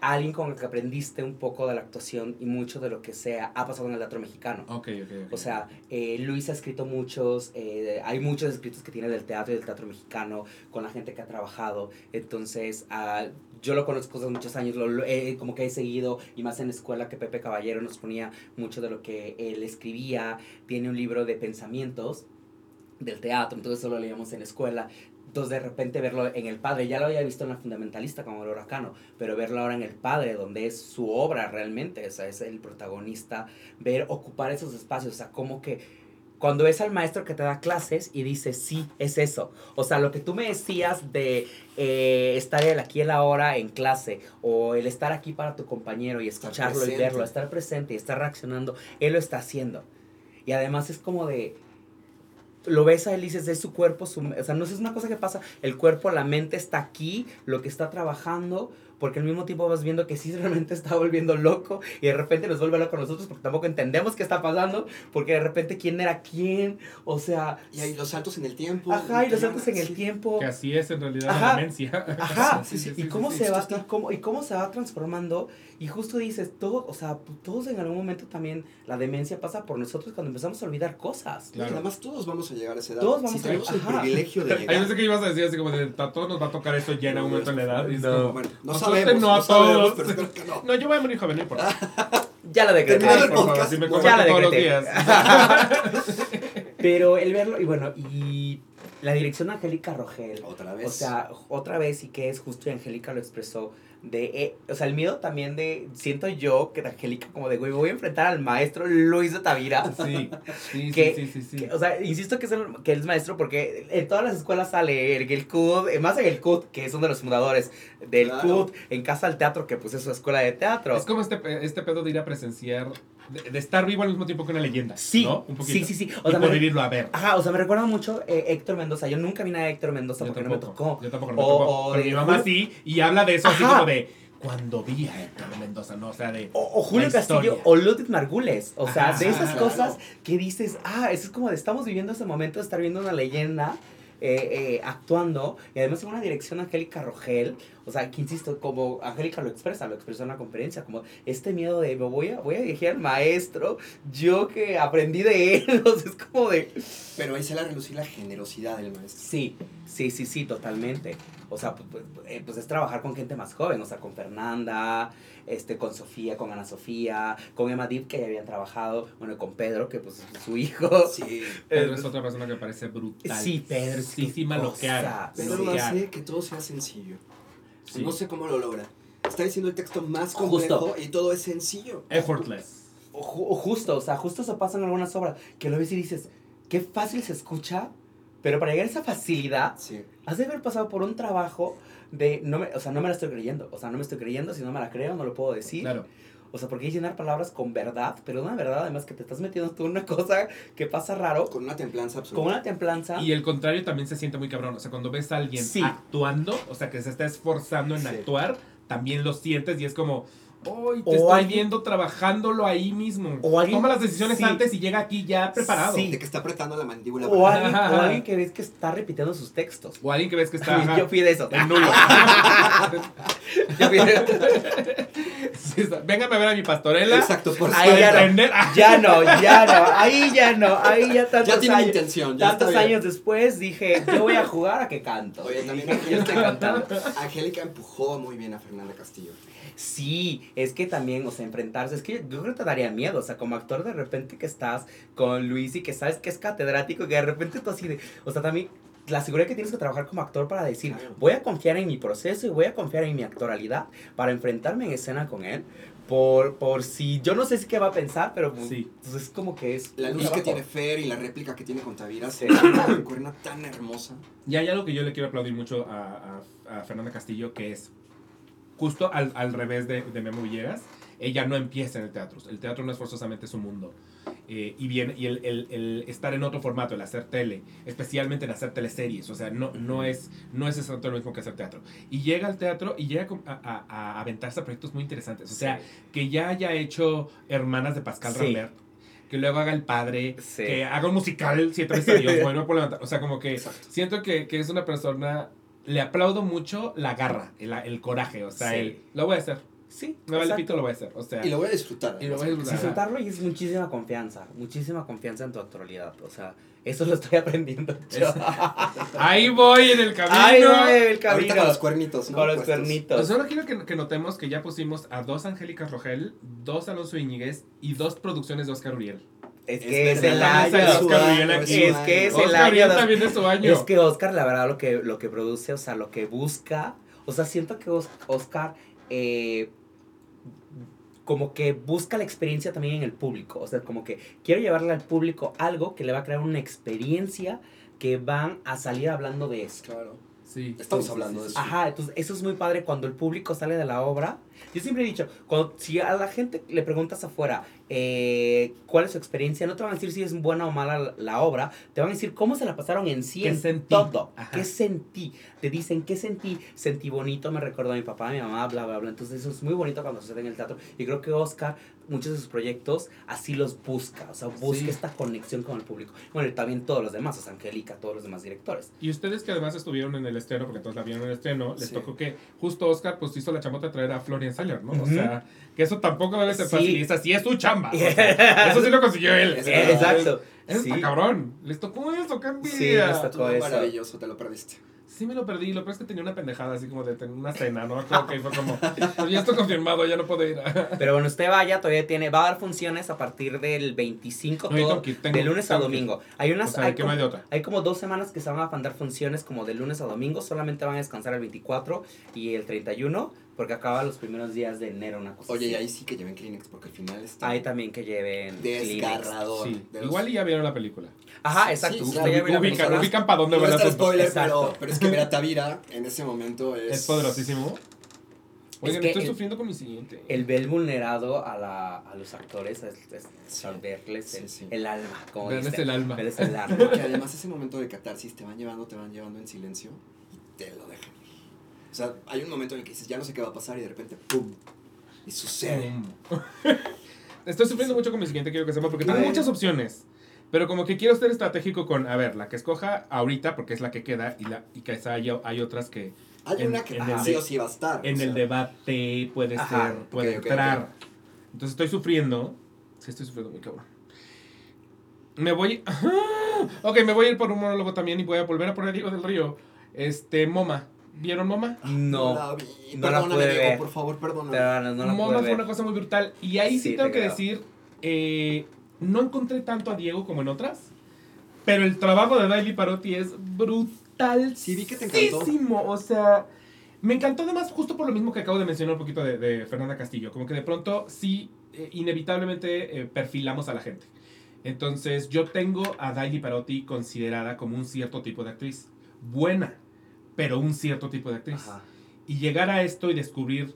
alguien con el que aprendiste un poco de la actuación y mucho de lo que sea ha pasado en el teatro mexicano. Ok, ok, ok. O sea, eh, Luis ha escrito muchos, eh, hay muchos escritos que tiene del teatro y del teatro mexicano con la gente que ha trabajado. Entonces, ah, yo lo conozco hace muchos años, lo, lo- eh, como que he seguido, y más en la escuela que Pepe Caballero nos ponía mucho de lo que él escribía. Tiene un libro de pensamientos del teatro, entonces eso lo leíamos en la escuela. Entonces de repente verlo en El Padre, ya lo había visto en La Fundamentalista como El Huracano, pero verlo ahora en El Padre, donde es su obra realmente, o sea, es el protagonista, ver ocupar esos espacios, o sea, como que cuando ves al maestro que te da clases y dice, sí, es eso. O sea, lo que tú me decías de eh, estar el aquí y el ahora en clase, o el estar aquí para tu compañero y escucharlo y verlo, estar presente y estar reaccionando, él lo está haciendo. Y además es como de, lo ves a él y dices, es su cuerpo, su, o sea, no es una cosa que pasa, el cuerpo, la mente está aquí, lo que está trabajando, porque al mismo tiempo vas viendo que sí realmente está volviendo loco y de repente nos vuelve loco a nosotros porque tampoco entendemos qué está pasando, porque de repente quién era quién, o sea, Y hay los saltos en el tiempo. ajá, y los saltos en el Sí. tiempo. Que así es en realidad Ajá. la demencia. Ajá, Sí, sí, y sí, cómo sí, se sí. va y cómo, y cómo se va transformando y justo dices todo o sea todos en algún momento también la demencia pasa por nosotros cuando empezamos a olvidar cosas Claro. además todos vamos a llegar a esa edad. Todos vamos si a- tenemos el ajá. privilegio de Hay llegar. veces que ibas a decir así como de, a todos nos va a tocar esto ya en algún momento en la edad. Y No. Bueno, no sabemos, no no, a sabemos, todos. pero espero que no. no, yo voy a morir joven, no importa. ya la decreté Ay, el por favor, si me ya la todos los decreté. días. pero el verlo y bueno y la dirección de Angélica Rogel. Otra vez. O sea, otra vez y que es justo y Angélica lo expresó. De, eh, o sea, el miedo también de, siento yo que Angélica como de, güey, voy a enfrentar al maestro Luis de Tavira. Sí, sí, Que- sí, sí, sí, sí. Que, o sea, insisto que es, el, que es maestro porque en todas las escuelas sale el, el CUD, eh, más en el CUD, que es uno de los fundadores del Claro. CUD, en Casa al Teatro, que pues es su escuela de teatro. Es como este, este pedo de ir a presenciar, de, de estar vivo al mismo tiempo que una leyenda. Sí, ¿no? Un poquito. sí, sí, sí. O sea, vivirlo a ver. ajá, o sea, me recuerda mucho eh, Héctor Mendoza. Yo nunca vine a Héctor Mendoza Yo porque no me tocó. Yo tampoco no me O- tocó. o Pero de mi mamá sí, y habla de eso así como de cuando vi a Héctor Mendoza, ¿no? O sea, de. O, o Julio Castillo o Ludwig Margules. O sea, de esas claro. cosas que dices, ah, eso es como de estamos viviendo ese momento de estar viendo una leyenda eh, eh, actuando. Y además en una dirección Angélica Rogel. O sea, que insisto, como Angélica lo expresa, lo expresó en la conferencia, como este miedo de me voy a, voy a dirigir al maestro, yo que aprendí de él. O sea, es como de. Pero ahí sale a relucir la generosidad del maestro. Sí, sí, sí, sí, totalmente. O sea, pues, pues, eh, pues es trabajar con gente más joven, o sea, con Fernanda, este, con Sofía, con Ana Sofía, con Emma Deep, que ya habían trabajado, bueno, con Pedro, que pues es su hijo. Sí. Pedro Eh, es otra persona que parece brutal. Sí, Pedro Sí, sí, qué lo que haga. cosa. Pedro hace que todo sea sencillo. Sí. No sé cómo lo logra. Está diciendo el texto más Justo. complejo y todo es sencillo. Effortless. O o justo, o sea, justo se pasan algunas obras que lo ves y dices, qué fácil se escucha, pero para llegar a esa facilidad, Sí. has de haber pasado por un trabajo de, no me, o sea, no me la estoy creyendo, o sea, no me estoy creyendo, si no me la creo, no lo puedo decir. Claro. O sea, porque llenar palabras con verdad, pero una verdad además que te estás metiendo tú en una cosa que pasa raro, Con una templanza absoluta. con una templanza. Y el contrario también se siente muy cabrón. O sea, cuando ves a alguien Sí. actuando, o sea, que se está esforzando en Sí. actuar, también lo sientes y es como, ¡Uy! Te O estoy alguien- viendo trabajándolo ahí mismo. O alguien- Toma las decisiones sí. antes y llega aquí ya preparado. Sí. De que está apretando la mandíbula. o, alguien, o alguien que ves que está repitiendo sus textos. O alguien que ves que está ajá, Yo fui de eso. en nulo. Yo fui de- Sí, está. Véngame a ver a mi pastorela. Exacto, por Ahí ya no. Aprender. Ah, Ya no, ya no, ahí ya no, ahí ya tantos Ya tiene años. intención. Ya Tantos años después dije, yo voy a jugar a que canto. Oye, también yo estoy cantando. Angélica empujó muy bien a Fernanda Castillo. Sí, es que también, o sea, enfrentarse, es que yo creo que te daría miedo, o sea, como actor de repente que estás con Luis y que sabes que es catedrático y que de repente tú así de, o sea, también la seguridad que tienes que trabajar como actor para decir, Claro. voy a confiar en mi proceso y voy a confiar en mi actoralidad para enfrentarme en escena con él, por, por si, yo no sé si qué va a pensar, pero pues, Sí. pues es como que es... La luz que tiene Fer y la réplica que tiene con Tavira Sí. una tan hermosa. Y hay algo que yo le quiero aplaudir mucho a, a- a Fernanda Castillo, que es justo al, al revés de, de Memo Villegas. Ella no empieza en el teatro. El teatro no es forzosamente su mundo. Eh, y bien, y el, el- el estar en otro formato, el hacer tele, especialmente en hacer teleseries, o sea, no, no, es, no es exactamente lo mismo que hacer teatro. Y llega al teatro y llega a, a- a aventarse a proyectos muy interesantes. O sea, que ya haya hecho Hermanas de Pascal Sí. Rambert, que luego haga El Padre, Sí. que haga un musical, Siete veces a Dios, bueno, por levantar. O sea, como que Exacto. siento que, que es una persona. Le aplaudo mucho la garra, el, el coraje. O sea, el, lo voy a hacer. Sí, Me vale pito, lo voy a hacer. O sea, Y lo voy a disfrutar. Y lo voy a disfrutar. Disfrutarlo y es muchísima confianza, muchísima confianza en tu actualidad, o sea, eso lo estoy aprendiendo yo. ahí voy en el camino. Ay, no, el Ahorita camino. con los cuernitos, ¿no? Con los Puestos. cuernitos. Pues solo quiero que, que notemos que ya pusimos a dos Angélicas Rogel, dos Alonso Iñiguez y dos producciones de Oscar Uriel. Es Es que es, el año. es Uriel año, Es año. que es el año también es su año. Es que Oscar, la verdad, lo que, lo que produce, o sea, lo que busca, o sea, siento que Os- Oscar eh, como que busca la experiencia también en el público, o sea, como que quiero llevarle al público algo que le va a crear una experiencia que van a salir hablando de eso. Claro. Sí. Estamos hablando de eso. Ajá, entonces eso es muy padre cuando el público sale de la obra. Yo siempre he dicho, cuando, si a la gente le preguntas afuera eh, cuál es su experiencia, no te van a decir si es buena o mala la, la obra, te van a decir cómo se la pasaron en sí, ¿Qué en sentí? todo. Ajá. ¿Qué sentí? Te dicen, ¿qué sentí? Sentí bonito, me recordó a mi papá, a mi mamá, bla, bla, bla. Entonces eso es muy bonito cuando sucede en el teatro. Y creo que Oscar, muchos de sus proyectos, así los busca. O sea, busca Sí. esta conexión con el público. Bueno, y también todos los demás, o sea, Angélica, todos los demás directores. Y ustedes que además estuvieron en el estreno, porque entonces la vieron en el estreno, les Sí. tocó que justo Oscar pues hizo la chambota de traer a Florian Seller, ¿no? O Ujú. sea, que eso tampoco debe ser Sí. fácil. Y esa sí es su chamba. o sea, eso sí lo consiguió él. O. Exacto. Eso Sí. está cabrón. Les tocó eso, qué Sí, envidia. les tocó eso. maravilloso, te lo perdiste. Sí me lo perdí, lo peor es que tenía una pendejada así como de tener una cena, ¿no? Creo que fue como, "Pues ya estoy confirmado, ya no puedo ir. Pero bueno, usted vaya, todavía tiene, va a dar funciones a partir del 25, No, todo, tengo que ir, tengo- de lunes a tengo que ir. domingo. Hay unas, O sea, hay, hay como, otra. hay como dos semanas que se van a dar funciones como de lunes a domingo, solamente van a descansar el 24 y el 31, porque acaba los primeros días de enero, una cosa Oye, así. y ahí sí que lleven Kleenex porque al final está Hay también que lleven desgarrador. Sí, de los- igual y ya vieron la película. Ajá, Sí, exacto. sí, claro, Ubican, película. ubican para dónde No va el spoiler, pero, pero es que ver a Tavira en ese momento es... Es poderosísimo. Oigan, que estoy el- sufriendo con mi siguiente. El ver vulnerado a, la, a los actores es, es- es verles el, Sí, sí. el alma, como Verles dice. el alma. Verles el alma. Porque además ese momento de catarsis te van llevando, te van llevando en silencio y te lo dejan sea, hay un momento en el que dices, ya no sé qué va a pasar y de repente, ¡pum! Y sucede. Estoy sufriendo mucho con mi siguiente, quiero que sepas, porque tengo muchas opciones. Pero como que quiero ser estratégico con, a ver, la que escoja ahorita, porque es la que queda, y, la, y quizá haya- hay otras que Hay En- una que en el sí o sí va a estar. en o sea, el debate puede Ajá, ser, puede ok, ok, entrar. ok. Entonces estoy sufriendo. Sí, estoy sufriendo muy cabrón. Me voy. ¡Ajá! Ok, me voy a ir por un monólogo también y voy a volver a poner Diego del Río. Este, Moma. ¿Vieron Moma? No, la vi. no la Perdóname, pude Diego, ver. por favor, perdóname. pero no, no la pude fue ver. una cosa muy brutal. Y ahí sí, Sí, tengo te que creo. decir, decir, eh, no encontré tanto a Diego como en otras, pero el trabajo de Daily Parotti es brutal. Sí, vi que te encantó. O sea, me encantó además justo por lo mismo que acabo de mencionar un poquito de, de Fernanda Castillo. Como que de pronto sí, eh, inevitablemente eh, perfilamos a la gente. Entonces yo tengo a Daily Parotti considerada como un cierto tipo de actriz. Buena, pero un cierto tipo de actriz Ajá. y llegar a esto y descubrir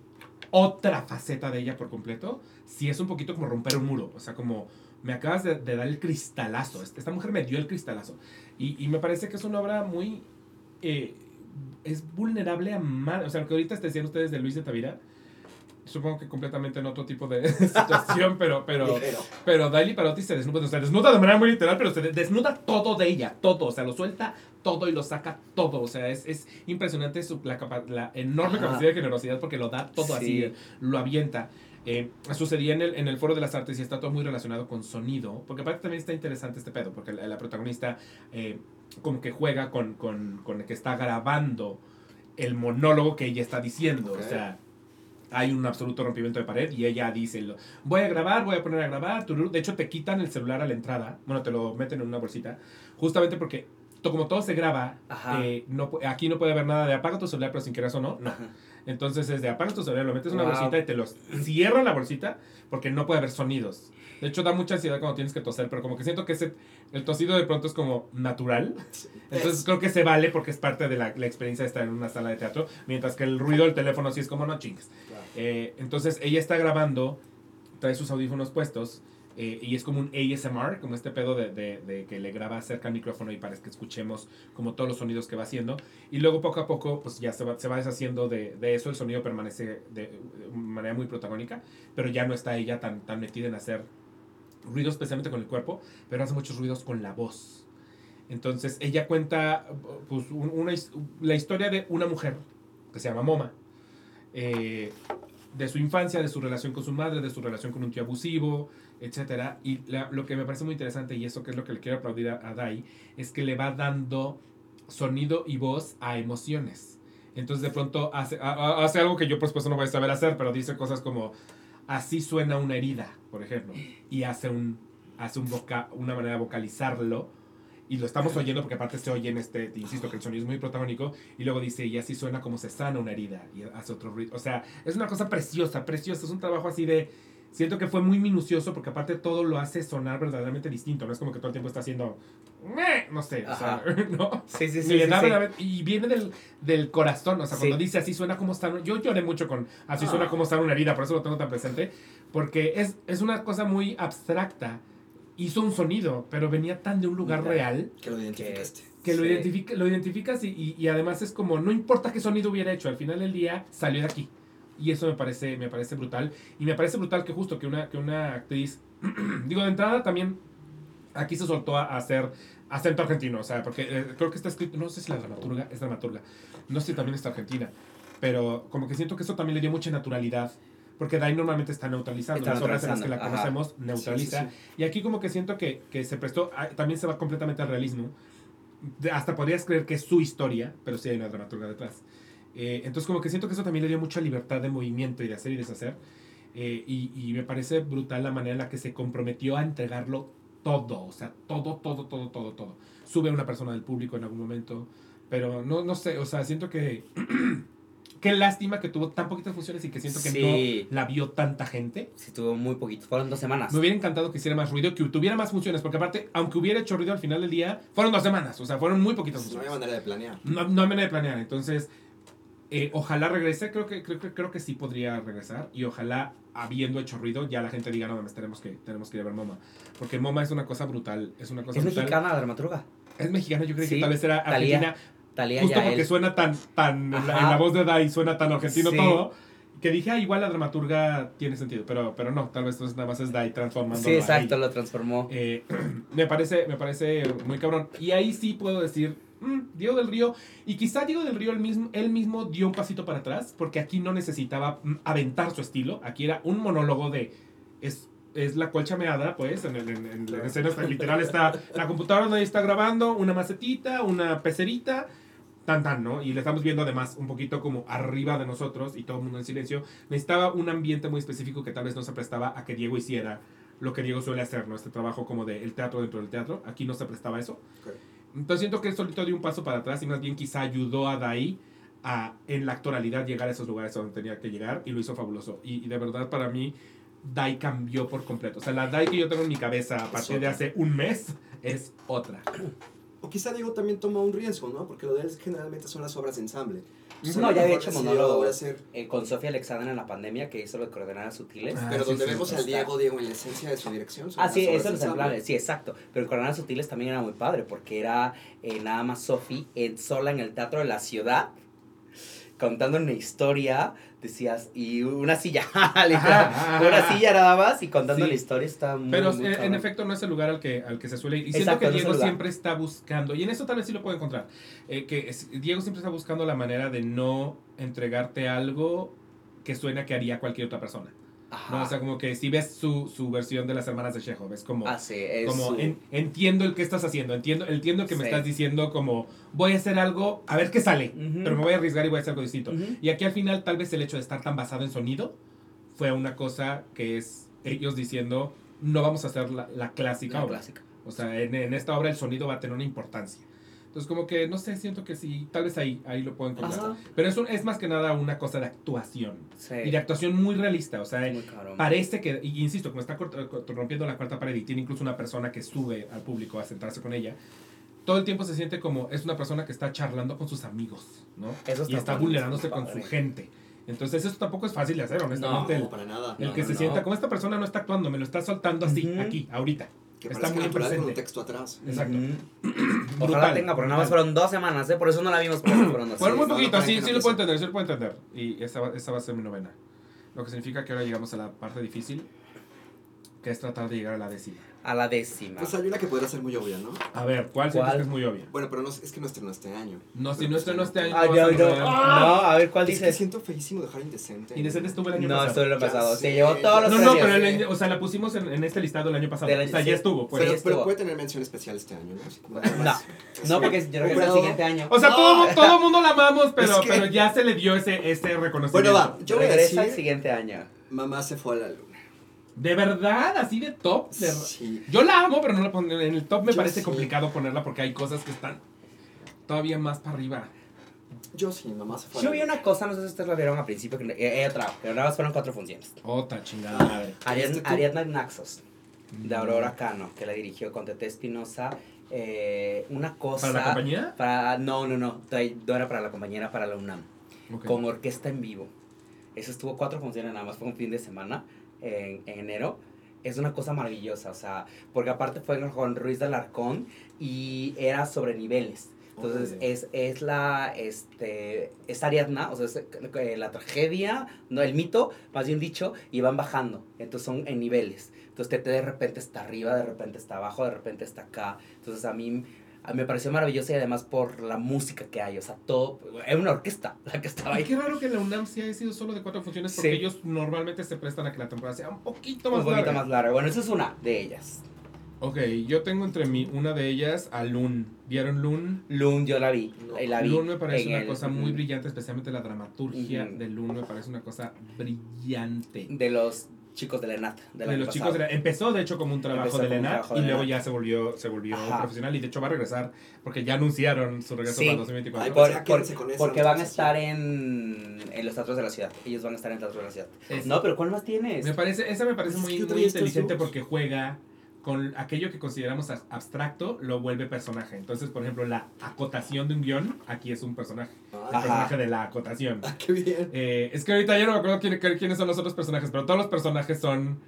otra faceta de ella por completo, sí es un poquito como romper un muro. O sea, como me acabas de, de dar el cristalazo. Esta mujer me dio el cristalazo. Y, y me parece que es una obra muy... eh, es vulnerable a mal. O sea, lo que ahorita te decían ustedes de Luis de Tavira, supongo que completamente en otro tipo de situación, pero... pero pero Daily Parotti se desnuda, o sea, desnuda de manera muy literal, pero se de- desnuda todo de ella, todo, o sea, lo suelta todo y lo saca todo, o sea, es, es impresionante su, la, capa- la enorme Ajá. capacidad de generosidad porque lo da todo Sí. así, lo avienta. Eh, sucedía en el, en el Foro de las Artes y está todo muy relacionado con sonido, porque aparte también está interesante este pedo, porque la, la protagonista eh, como que juega con, con, con el que está grabando el monólogo que ella está diciendo, o sea, hay un absoluto rompimiento de pared y ella dice, voy a grabar, voy a poner a grabar, de hecho te quitan el celular a la entrada, bueno, te lo meten en una bolsita, justamente porque como todo se graba, eh, no, aquí no puede haber nada de apaga tu celular, pero sin quieras o no, no. Ajá. Entonces es de apagas tu celular, lo metes en una Wow. bolsita y te los cierra la bolsita porque no puede haber sonidos. De hecho, da mucha ansiedad cuando tienes que toser, pero como que siento que ese, el tosido de pronto es como natural. Entonces Es- creo que se vale porque es parte de la, la experiencia de estar en una sala de teatro, mientras que el ruido del teléfono sí es como no chingues. Eh, entonces ella está grabando, trae sus audífonos puestos eh, y es como un ASMR, como este pedo de, de- que le graba cerca al micrófono y para que escuchemos como todos los sonidos que va haciendo. Y luego poco a poco pues ya se va, se va deshaciendo de, de eso, el sonido permanece de, manera muy protagónica, pero ya no está ella tan, tan metida en hacer ruidos especialmente con el cuerpo, pero hace muchos ruidos con la voz. Entonces ella cuenta pues, un- una, la historia de una mujer que se llama Moma, eh, de su infancia, de su relación con su madre, de su relación con un tío abusivo, etc. Y la- lo que me parece muy interesante, y eso que es lo que le quiero aplaudir a, a Dai, es que le va dando sonido y voz a emociones. Entonces de pronto hace, a- hace algo que yo por supuesto no voy a saber hacer, pero dice cosas como, así suena una herida, por ejemplo, y hace, un, hace un voca, una manera de vocalizarlo. Y lo estamos oyendo porque aparte se oye en este, te insisto que el sonido es muy protagónico. Y luego dice, y así suena como se sana una herida. Y hace otro ruido. O sea, es una cosa preciosa, preciosa. Es un trabajo así de... Siento que fue muy minucioso porque aparte todo lo hace sonar verdaderamente distinto. No es como que todo el tiempo está haciendo... No sé, o sea, ¿no? Sí, sí, Y sí. le sí, sí. y viene del, del corazón, o sea, cuando Sí. dice así suena como está, yo lloré mucho con así Ah. suena como está una herida, por eso lo tengo tan presente, porque es, es una cosa muy abstracta, hizo un sonido, pero venía tan de un lugar Mira. real Que lo identificaste. que lo, identifica, lo identificas y, y- y además es como, no importa qué sonido hubiera hecho, al final del día salió de aquí. Y eso me parece, me parece brutal. Y me parece brutal que justo que una, que una actriz, digo, de entrada también, aquí se soltó a, a hacer acento argentino, o sea, porque eh, creo que está escrito, no sé si la dramaturga, es dramaturga, no sé si también está argentina, pero como que siento que eso también le dio mucha naturalidad. Porque Dai normalmente está neutralizando. Está las obras en las que la neutralizando, ajá. conocemos, neutraliza. Sí, sí, Y aquí como que siento que, que se prestó, ah, también se va completamente al realismo. hasta podrías creer que es su historia, pero sí hay una dramaturga detrás. Eh, entonces como que siento que eso también le dio mucha libertad de movimiento y de hacer y deshacer. Eh, y, y me parece brutal la manera en la que se comprometió a entregarlo todo, o sea, todo, todo, todo, todo, todo. Sube a una persona del público en algún momento, pero no, no sé, o sea, siento que... Qué lástima que tuvo tan poquitas funciones y que siento que Sí. no la vio tanta gente. Sí, tuvo muy poquito. Fueron dos semanas. Me hubiera encantado que hiciera más ruido, que tuviera más funciones, porque aparte, aunque hubiera hecho ruido al final del día, fueron dos semanas, o sea, fueron muy poquitas Pues no funciones. había manera de planear. No, no hay manera de planear, entonces, eh, ojalá regrese, creo que, creo, que, creo que sí podría regresar, y ojalá, habiendo hecho ruido, ya la gente diga, no mames, tenemos que, tenemos que ir a ver MoMA, porque MoMA es una cosa brutal, es una cosa Es brutal. mexicana la dramaturga. Es mexicana, yo creo Sí, que tal vez era Thalía. argentina, Talía justo porque suena tan, tan en la, en Ajá. la voz de Dai, suena tan argentino Sí. todo, que dije, ah, igual la dramaturga tiene sentido, pero, pero no, tal vez entonces nada más es Dai transformando Sí, exacto, lo transformó. Eh, me, parece, me parece muy cabrón. Y ahí sí puedo decir, mm, Diego del Río, y quizá Diego del Río él mismo, él mismo dio un pasito para atrás, porque aquí no necesitaba mm, aventar su estilo, aquí era un monólogo de... Es, es la cual chameada, pues, en, el, en, en la escena está- literal está la computadora donde está grabando, una macetita, una pecerita, tan tan, ¿no? Y le estamos viendo además un poquito como arriba de nosotros y todo el mundo en silencio. Necesitaba un ambiente muy específico que tal vez no se prestaba a que Diego hiciera lo que Diego suele hacer, ¿no? Este trabajo como de el teatro dentro del teatro. Aquí no se prestaba eso. Ok. Entonces siento que él solito dio un paso para atrás y más bien quizá ayudó a Dai a en la actualidad llegar a esos lugares a donde tenía que llegar y lo hizo fabuloso. Y, y de verdad para mí Dai cambió por completo. O sea, la Dai que yo tengo en mi cabeza a partir de hace un mes es otra. O quizá Diego también tomó un riesgo, ¿no? Porque lo de él generalmente son las obras de ensamble. No, ya había hecho monólogo. Eh, con Sofía Alexandra en la pandemia, que hizo lo de coordenadas sutiles. Ah, Pero sí, donde sí. vemos al. Diego, Diego en la esencia de su dirección. Ah, sí, eso ensamble. ejemplares, sí, exacto. Pero en Coordenadas Sutiles también era muy padre, porque era eh, nada más Sofi en- sola en el teatro de la ciudad, contando una historia, decías, y una silla, literal, Ajá, ajá, una ajá. silla nada más, y contando Sí. la historia está muy, Pero muy en efecto no es el lugar al que, al que se suele ir. Y siento que Diego siempre está buscando, y en eso tal vez sí lo puedo encontrar, eh, que es- Diego siempre está buscando la manera de no entregarte algo que suena que haría cualquier otra persona. Ajá. ¿no? O sea, como que si ves su, su versión de las hermanas de Chekhov, es como... Ah, sí, es como su- en- entiendo el que estás haciendo, entiendo, entiendo que me estás diciendo como voy a hacer algo, a ver qué sale, pero me voy a arriesgar y voy a hacer algo distinto. Y aquí al final tal vez el hecho de estar tan basado en sonido fue una cosa que es ellos diciendo no vamos a hacer la, la clásica La obra. clásica. O sea, en, en esta obra el sonido va a tener una importancia. Entonces como que no sé, siento que sí, tal vez ahí, ahí lo puedo encontrar. Ajá. Pero es, un- es más que nada una cosa de actuación. Sí. Y de actuación muy realista. O sea. Parece que, y insisto, como está rompiendo la cuarta pared y tiene incluso una persona que sube al público a sentarse con ella, todo el tiempo se siente como es una persona que está charlando con sus amigos, ¿no? Eso y está está padre, vulnerándose está con su gente. Entonces eso tampoco es fácil de hacer, honestamente. No, el para nada. el No, que no, se sienta como esta persona no está actuando, me lo está soltando así, Ujú. aquí, ahorita. Que está muy natural con un texto atrás. Exacto. Ujú. Brutal, Ojalá tenga, pero nada más fueron dos semanas, ¿eh? Por eso no la vimos, fueron dos. Fueron muy no, no poquito, sí, sí lo puedo entender, sí lo puedo entender. Y esa va, esa va a ser mi novena. Lo que significa que ahora llegamos a la parte difícil, que es tratar de llegar a la décima. A la décima. Pues hay una que podría ser muy obvia, ¿no? A ver, ¿cuál, sientes ¿Cuál? que es muy obvia? Bueno, pero no, es que no estrenó este año. No, si no pues estrenó este año. Ah, no yo, yo. poder- No, a ver, ¿cuál Es que dices? siento feísimo dejar indecente. Indecente estuvo el año No, pasado. esto es lo Ya pasado. Se llevó todos los No, no, premios. pero el o sea, la pusimos en, en este listado el año pasado. O sea, sí. ya estuvo, pues. Pero, Sí, pero estuvo. puede tener mención especial este año, ¿no? No, no, porque yo creo que es el siguiente año. O sea, todo, todo mundo la amamos, pero, Es que- pero ya se le dio ese, ese reconocimiento. Bueno, va. Yo voy a Regresa el decir, siguiente año. mamá se fue a la luna. ¿De verdad? ¿Así de top? De- Sí. Yo la amo, pero no la pongo en el top. Me Yo parece sí. complicado ponerla porque hay cosas que están todavía más para arriba. Yo sí, mamá se fue Yo vi una cosa, no sé si ustedes la vieron al principio, que eh, ella trajo, pero nada más fueron cuatro funciones. Otra chingada madre. Ariadna, ¿Viste tú? Ariadna Naxos, Mm. de Aurora Cano, que la dirigió con Tete Espinosa. eh, una cosa... ¿Para la compañía? para- no, no, no, no era para la compañera, para la UNAM. Ok. con orquesta en vivo. Eso estuvo cuatro funciones nada más, fue un fin de semana en, en enero. Es una cosa maravillosa, o sea, porque aparte fue con Ruiz de Alarcón y era sobre niveles. Entonces Órale. es, es la, este, es Ariadna, o sea, es eh, la tragedia, no, el mito, más bien dicho, y van bajando. Entonces son en niveles. Entonces Tete de repente está arriba, de repente está abajo, de repente está acá. Entonces a mí, a mí me pareció maravillosa y además por la música que hay, o sea, todo, es una orquesta la que estaba ahí. qué raro que la UNAM sí haya sido solo de cuatro funciones porque Sí. ellos normalmente se prestan a que la temporada sea un poquito más un poquito larga. más larga. Bueno, esa es una de ellas. Ok, yo tengo entre mí una de ellas a Loon. ¿Vieron Loon? Loon yo la vi. No. la vi Loon me parece una el- cosa muy brillante, especialmente la dramaturgia Ujú. de Loon me parece una cosa brillante. De los chicos de la ENAT. de año los pasado. chicos de la- empezó de hecho como un trabajo Empezó de Lena trabajo y de luego ya se volvió se volvió Ajá. profesional y de hecho va a regresar porque ya anunciaron su regreso Sí. para 2024 Ay, Por- pues por- con esa, porque van a estar en, en los teatros de la ciudad. Ellos van a estar en teatros de la ciudad. Es- No, pero ¿cuál más tienes? me parece esa me parece muy, muy inteligente porque juega con aquello que consideramos abstracto lo vuelve personaje. Entonces por ejemplo la acotación de un guion aquí es un personaje el personaje de la acotación. Ah, qué bien. Eh, es que ahorita ya no me acuerdo quién- quiénes son los otros personajes, pero todos los personajes son,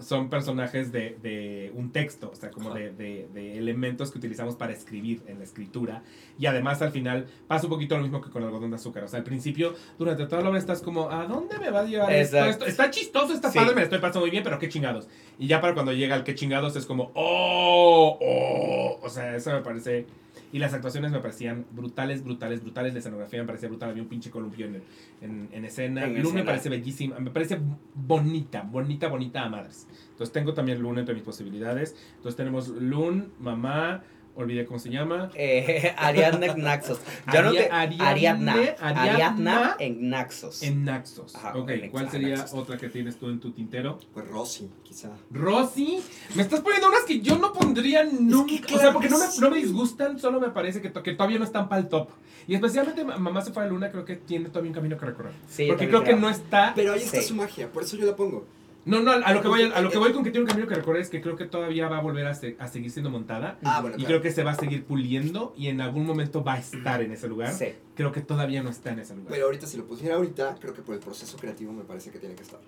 son personajes de, de un texto, o sea, como de, de- de elementos que utilizamos para escribir en la escritura. Y además al final pasa un poquito lo mismo que con el algodón de azúcar. O sea, al principio, durante toda la obra estás como, ¿a dónde me va a llevar esto? Exacto. Esto Está chistoso, está Sí. padre, me estoy pasando muy bien, pero qué chingados. Y ya para cuando llega el qué chingados es como, ¡oh! ¡oh! O sea, eso me parece... Y las actuaciones me parecían brutales, brutales, brutales. La escenografía me parecía brutal. Había un pinche columpio en, en, en escena. En Luna me parece bellísima. Me parece bonita, bonita, bonita a madres. Entonces tengo también Luna entre mis posibilidades. Entonces tenemos Lun, mamá, olvidé cómo se llama. Eh, Ariadna en Naxos. Yo no te- Ariadne- Ariadna. Ariadna Ariadna en Naxos. En Naxos. Ajá, ok, en ¿cuál Naxos. sería otra que tienes tú en tu tintero? Pues Rosy, quizá. Rosy, me estás poniendo unas que yo no pondría nunca. o sea, porque que no me, no me disgustan, solo me parece que, to- que todavía no están para el top. Y especialmente Ma- Mamá se fue a la luna, creo que tiene todavía un camino que recorrer. Sí, porque creo que no está. Pero ahí está Sí. su magia, por eso yo la pongo. No, no, a lo que voy, a lo que voy con que tiene un camino que recorrer es que creo que todavía va a volver a, se- a seguir siendo montada. Ah, bueno, Y claro. creo que se va a seguir puliendo y en algún momento va a estar en ese lugar. Sí. Creo que todavía no está en ese lugar. Pero ahorita, si lo pusiera ahorita, creo que por el proceso creativo me parece que tiene que estar.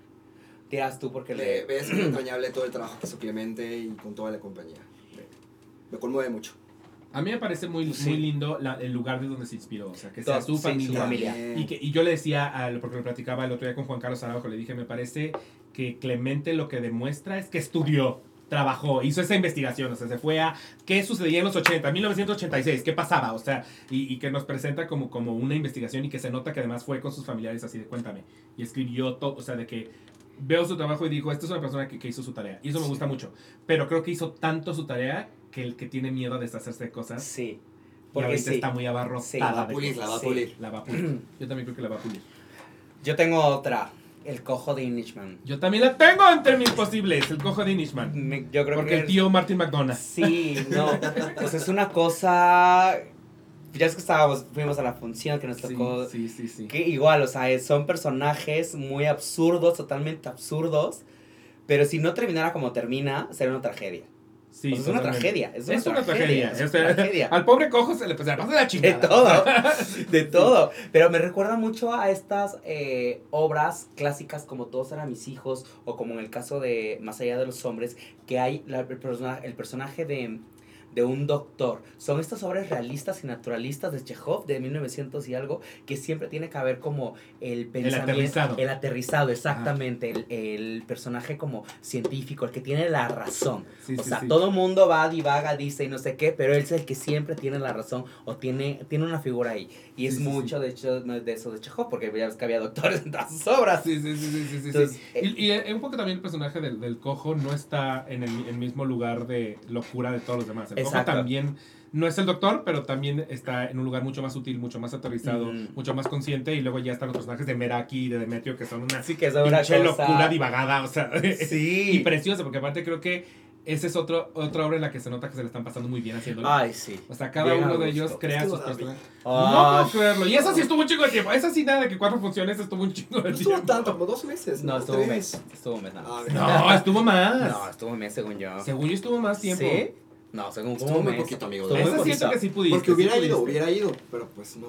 Tiras tú porque Le, le... ves muy entrañable todo el trabajo que hizo Clemente y con toda la compañía. Me conmueve mucho. A mí me parece muy, Sí. muy lindo la- el lugar de donde se inspiró. O sea, que sea su sí, familia. su familia. Y, que, y yo le decía, al- porque lo platicaba el otro día con Juan Carlos Araujo, le dije, me parece que Clemente lo que demuestra es que estudió, trabajó, hizo esa investigación, o sea, se fue a qué sucedía en los 80, 1986, qué pasaba, o sea, y, y que nos presenta como, como una investigación y que se nota que además fue con sus familiares así de cuéntame, y escribió todo, o sea, de que veo su trabajo y dijo, esta es una persona que, que hizo su tarea, y eso me Sí. gusta mucho, pero creo que hizo tanto su tarea que el que tiene miedo a deshacerse de cosas, Sí. y Porque ahorita sí. está muy Sí. abarrotada La va a pulir, la va a Sí. pulir. La va a pulir. Yo también creo que la va a pulir. Yo tengo otra. El cojo de Inishman. Yo también la tengo entre mis posibles, el cojo de Inishman. Me- Yo creo Porque que el tío Martin McDonough. Sí, no. Pues es una cosa. Ya es que estábamos, fuimos a la función que nos Sí, tocó. sí, sí, sí. Que igual, o sea, son personajes muy absurdos, totalmente absurdos. Pero si no terminara como termina, sería una tragedia. Sí, es una tragedia. Es una, Es una tragedia. tragedia. es una tragedia. Al pobre cojo se le, le pasa la De chingada. todo, de todo. Pero me recuerda mucho a estas eh, obras clásicas como Todos eran mis hijos o como en el caso de Más allá de los hombres, que hay la- el, persona- el personaje de, de un doctor. Son estas obras realistas y naturalistas de Chekhov de 1900 y algo que siempre tiene que haber como el pensamiento. aterrizado. El aterrizado, exactamente. El, el personaje como científico, el que tiene la razón. Sí, O sí, sea, sí. todo mundo va, divaga, dice y no sé qué, pero él es el que siempre tiene la razón o tiene, tiene una figura ahí. Y es mucho, de hecho, de eso de Chekhov, porque ya ves que había doctores en todas sus obras. Sí, sí, sí, sí, Entonces. Y, y, eh, un poco también el personaje del, del cojo no está en el, el mismo lugar de locura de todos los demás. El Exacto. cojo también no es el doctor, pero también está en un lugar mucho más sutil, mucho más aterrizado, mucho más consciente. Y luego ya están los personajes de Meraki y de Demetrio, que son una Así que es una locura divagada, o sea, y Sí. preciosa, porque aparte creo que esa es otro, otra obra en la que se nota que se le están pasando muy bien haciéndolo. Ay, sí. O sea, cada Bien uno de ellos crea Estuvo sus personajes. No puedo creerlo. Y esa sí estuvo un chingo de tiempo. Esa sí nada de que cuatro funciones estuvo un chingo de No estuvo tiempo. tanto, como dos meses. No, estuvo un mes. Estuvo un mes nada Ah, más. No, estuvo más. No, estuvo un mes según yo. Según yo estuvo más tiempo. ¿Sí? No, según Estuvo como un muy poquito, amigo. Estuvo muy Esa siento poquito. que sí pudiste. Porque hubiera sí ido, pudiste. hubiera ido, pero pues no.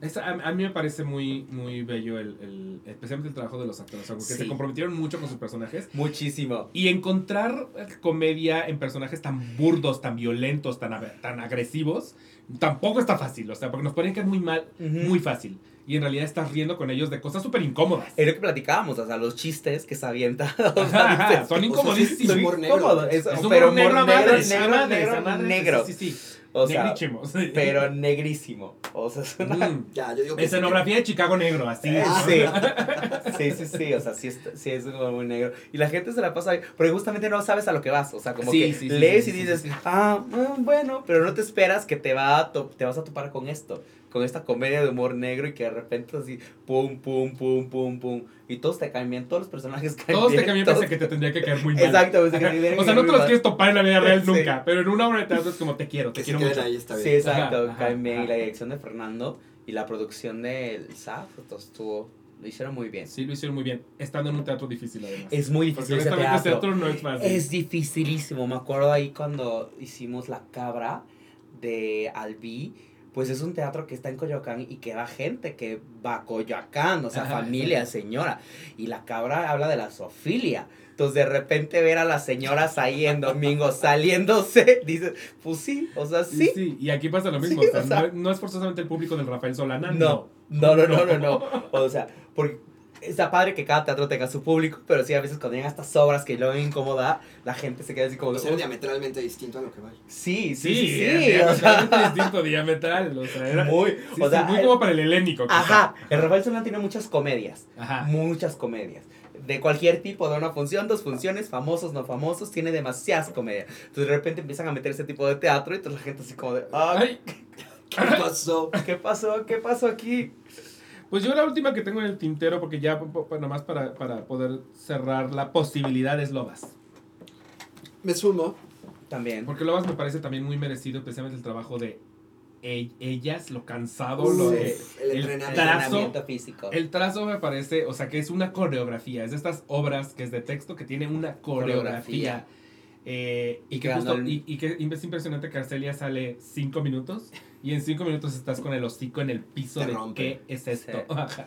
Esa, a, a mí me parece muy, muy bello, el, el- especialmente el trabajo de los actores, o sea, porque Sí. se comprometieron mucho con sus personajes. Muchísimo. Y encontrar eh, comedia en personajes tan burdos, tan violentos, tan, tan agresivos, tampoco está fácil. O sea, porque nos ponen que es muy mal, muy fácil. Y en realidad estás riendo con ellos de cosas súper incómodas. Es lo que platicábamos, o sea, los chistes que se avientan. Ajá, son O sea, incomodísimos. sí, humor negro. Es- Es un pero humor negro negro, negro. Sí, sí, sí. O sea, Negrísimo, sí. pero negrísimo. O sea, es una... Mm. Ya, yo digo que sí, Escenografía de Chicago negro, así. Ah, Sí. sí, sí, sí, o sea, sí es, sí es como muy negro. Y la gente se la pasa bien, porque justamente no sabes a lo que vas, o sea, como Sí, que lees sí, y sí, dices, sí, sí. ah, mm, bueno, pero no te esperas que te, va a te vas a topar con esto, con esta comedia de humor negro y que de repente así, pum, pum, pum, pum, pum, y todos te caen bien, todos los personajes caen Todos bien. te cambian todos- pese que te tendría que caer muy mal. Exacto, pues, que te O sea, no te los mal. quieres topar en la vida real Sí. nunca, pero en una obra de teatro es como te quiero, te Que quiero mucho. ahí está Sí, bien. exacto, bien, y la dirección de Fernando y la producción del SAF, estuvo, lo hicieron muy bien. Sí, lo hicieron muy bien, estando en un teatro difícil además. Es muy Porque difícil honestamente ese teatro. teatro no es fácil. Es dificilísimo. Me acuerdo ahí cuando hicimos La Cabra de Albi. Pues es un teatro que está en Coyoacán y que va gente que va a Coyoacán, o sea, Ajá, familia, señora. Y La Cabra habla de la zoofilia. Entonces, de repente ver a las señoras ahí en domingo saliéndose, dices, pues sí, o sea, Sí, sí. sí, y aquí pasa lo Sí, mismo. o o sea, sea- no, no es forzosamente el público del Rafael Solana. No, no, no, no, no, no. O sea, porque está padre que cada teatro tenga su público, pero sí, a veces cuando llegan estas obras que luego incomoda, la gente se queda así como... O de, sea, "Uy, diametralmente distinto a lo que va. Sí, Sí, sí, sí, sí. era o sea, distinto, diametral. O sea, era muy, sí, o sí, sea, muy el- como para el helénico. quizá. ajá, el Rafael Solana tiene muchas comedias, Ajá. muchas comedias. De cualquier tipo, de una función, dos funciones, famosos, no famosos, tiene demasiadas comedias. Entonces de repente empiezan a meter ese tipo de teatro y toda la gente así como de, Ay, ¿Qué pasó? ¿qué pasó? ¿Qué pasó aquí? Pues yo la última que tengo en el tintero, porque ya nomás para, para poder cerrar la posibilidad es Lobas. Me sumo. También. Porque Lobas me parece también muy merecido, especialmente el trabajo de ellas, lo cansado, lo de... el el entrenamiento. trazo, Entrenamiento físico. El trazo me parece, o sea, que es una coreografía. Es de estas obras que es de texto que tiene una coreografía. Coreografía. Eh, y, Y que que justo, ganó el- y, y que es impresionante que Arcelia sale cinco minutos y en cinco minutos estás con el hocico en el piso Te de rompe. qué es esto. Sí.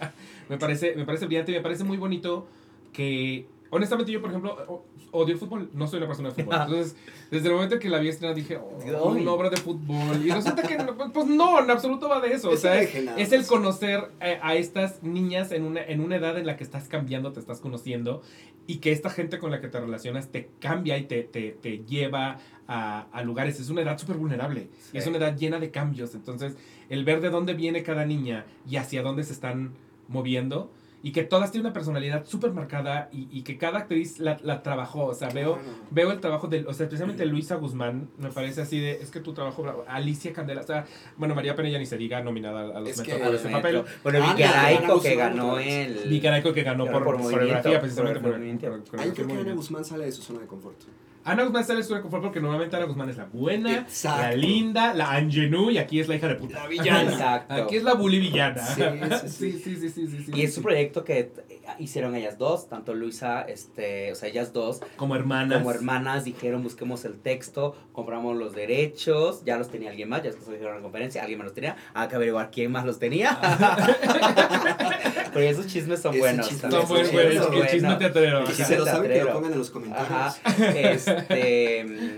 Me parece, me parece brillante y me parece muy bonito que honestamente yo por ejemplo odio el fútbol, no soy una persona de fútbol. Entonces, desde el momento que la vi estrenar dije, oh, una obra de fútbol y resulta que no, pues no, en absoluto va de eso, o Es sea, el es, es conocer eh, a estas niñas en una, en una edad en la que estás cambiando, te estás conociendo y que esta gente con la que te relacionas te cambia y te, te, te lleva a, a lugares. Es una edad súper vulnerable Sí. es una edad llena de cambios. Entonces, el ver de dónde viene cada niña y hacia dónde se están moviendo y que todas tienen una personalidad súper marcada y, y que cada actriz la, la trabajó. O sea, veo, veo el trabajo de, o sea, especialmente Luisa Guzmán, me parece así de, es que tu trabajo, bravo. Alicia Candela, o sea, bueno, María Pena ya ni se diga nominada a los Es Metro que- por ese papel. Bueno, Ana, Vicky Ana Araico que ganó el... Vicky Araico que ganó por, por movimiento, coreografía, precisamente por por, por Ah, yo coreografía creo que Ana. Guzmán sale de su zona de confort. Ana Guzmán sale su confort porque normalmente Ana Guzmán es la buena, Exacto. la linda, la angenú y aquí es la hija de puta. La villana. Exacto. Aquí es la bully villana. Sí, sí, sí, sí. sí, sí, sí, sí, sí, Y es su proyecto que hicieron ellas dos, tanto Luisa, este, o sea, ellas dos, Como hermanas. como hermanas, dijeron, busquemos el texto, compramos los derechos, ya los tenía alguien más, ya es que se dijeron en la conferencia, alguien más los tenía, hay que averiguar quién más los tenía. Pero esos chismes son Ese buenos. chisme también, No, Son buen, esos buen, chismes el, chisme buenos. teatrero. Y ajá. si se lo saben, que lo pongan en los comentarios. Ajá, este,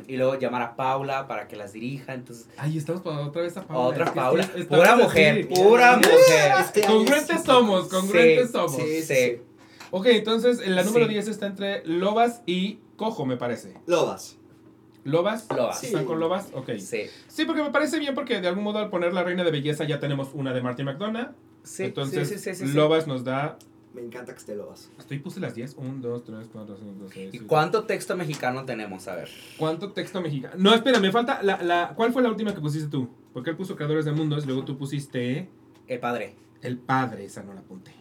y luego llamar a Paula para que las dirija, entonces, Ay, estamos para otra vez a Paula. otra Es que Paula, estamos- pura mujer, pura mujer. este Congruentes sí. somos, congruentes Sí, somos. Sí, sí. Ok, entonces la número Sí. 10 está entre Lobas y Cojo, me parece. Lobas. ¿Lobas? Lobas. ¿Están Sí. con Lobas? Ok. Sí, Sí, porque me parece bien porque de algún modo al poner la reina de belleza ya tenemos una de Marty McDonough. sí, Entonces, sí, sí, sí, sí, sí. Lobas nos da... Me encanta que esté Lobas. Estoy puse las 10. 1, 2, 3, 4, 5, 6. ¿Y cuánto texto mexicano tenemos? A ver. ¿Cuánto texto mexicano? No, espera, me falta la, la... ¿Cuál fue la última que pusiste tú? Porque él puso Creadores de Mundos y luego tú pusiste El padre. El Padre. Esa no la apunté.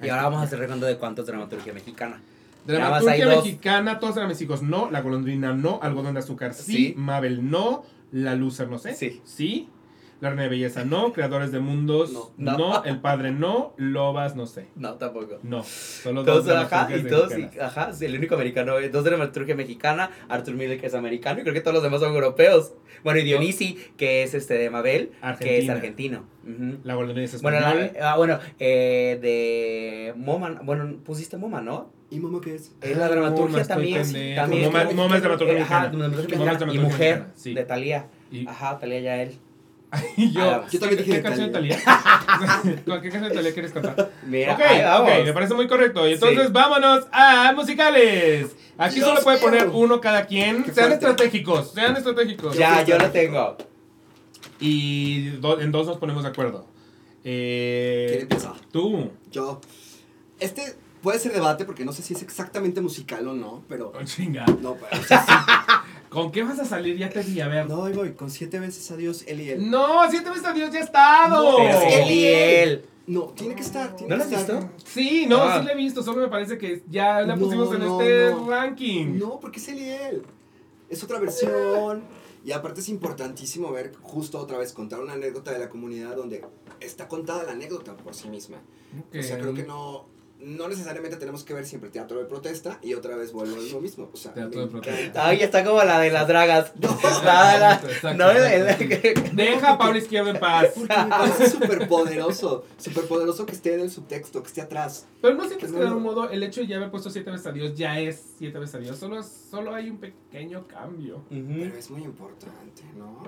Y ahora vamos a hacer recuento de cuánto es dramaturgia mexicana. Dramaturgia dos. mexicana, todos eran mis hijos, no. La golondrina, no. Algodón de azúcar, sí. Sí. Mabel, no. La Lucer, no sé. Sí. Sí. La reina de belleza, no. Creadores de mundos, No. no. No. El Padre, no. Lobas, no sé. No, tampoco. No. Solo dos Todos, ajá, dramaturgias y todos, y- ajá, sí, el único americano, es dos de dramaturgia mexicana, Arthur Miller que es americano, y creo que todos los demás son europeos. Bueno, y Dionisi, que es este de Mabel, que es argentino. Ujú. La golondrina es Bueno, la- ah, bueno, eh, de Moma, bueno, pusiste Moma, ¿no? ¿Y Momo qué es? Es la Ah, dramaturgia Moma, también. pendejo. también Moma- Moma es dramaturgia Eh, ajá, mexicana. Moma es. Y Mujer, mexicana, sí. de Talía. Y, Ajá, Talía Yael. y yo, Ah, yo también ¿qué- dije ¿qué canción de. Talía? ¿Con qué canción de Talía quieres cantar? Mira, ok, ok, me parece muy correcto. Y entonces Sí. vámonos a musicales. Aquí Dios solo puede mío. poner uno cada quien. Qué Sean fuerte. estratégicos, sean estratégicos. Ya, yo lo tengo. Y do- en dos nos ponemos de acuerdo. ¿Quién Eh, empieza? tú. Yo. Este puede ser debate porque no sé si es exactamente musical o no, pero. Oh, chinga. No, pero. o sea, sí. ¿Con qué vas a salir? Ya te vi, a ver. No, ahí voy, con siete veces adiós, él y él. No, siete veces a Dios ya ha estado. No, Pero es él y él. No, tiene que estar. Tiene ¿No que has visto? Sí, no, Ah. sí la he visto. Solo me parece que ya la No, pusimos en no, este no. ranking. No, porque es él y él. Es otra versión. Y aparte es importantísimo ver, justo otra vez, contar una anécdota de la comunidad donde está contada la anécdota por sí misma. O sea, creo que no, no necesariamente tenemos que ver siempre teatro de protesta y otra vez vuelvo a lo mismo. O sea, Teatro de protesta. Ay, está como la de las dragas. No. La- no, Deja a Pablo Izquierdo en paz. Porque me parece súper poderoso, súper poderoso que esté en el subtexto, que esté atrás. Pero no sientes que de algún modo el hecho de ya haber puesto siete veces a Dios ya es siete veces a Dios. Solo, es- solo hay un pequeño cambio. Pero es muy importante, ¿no?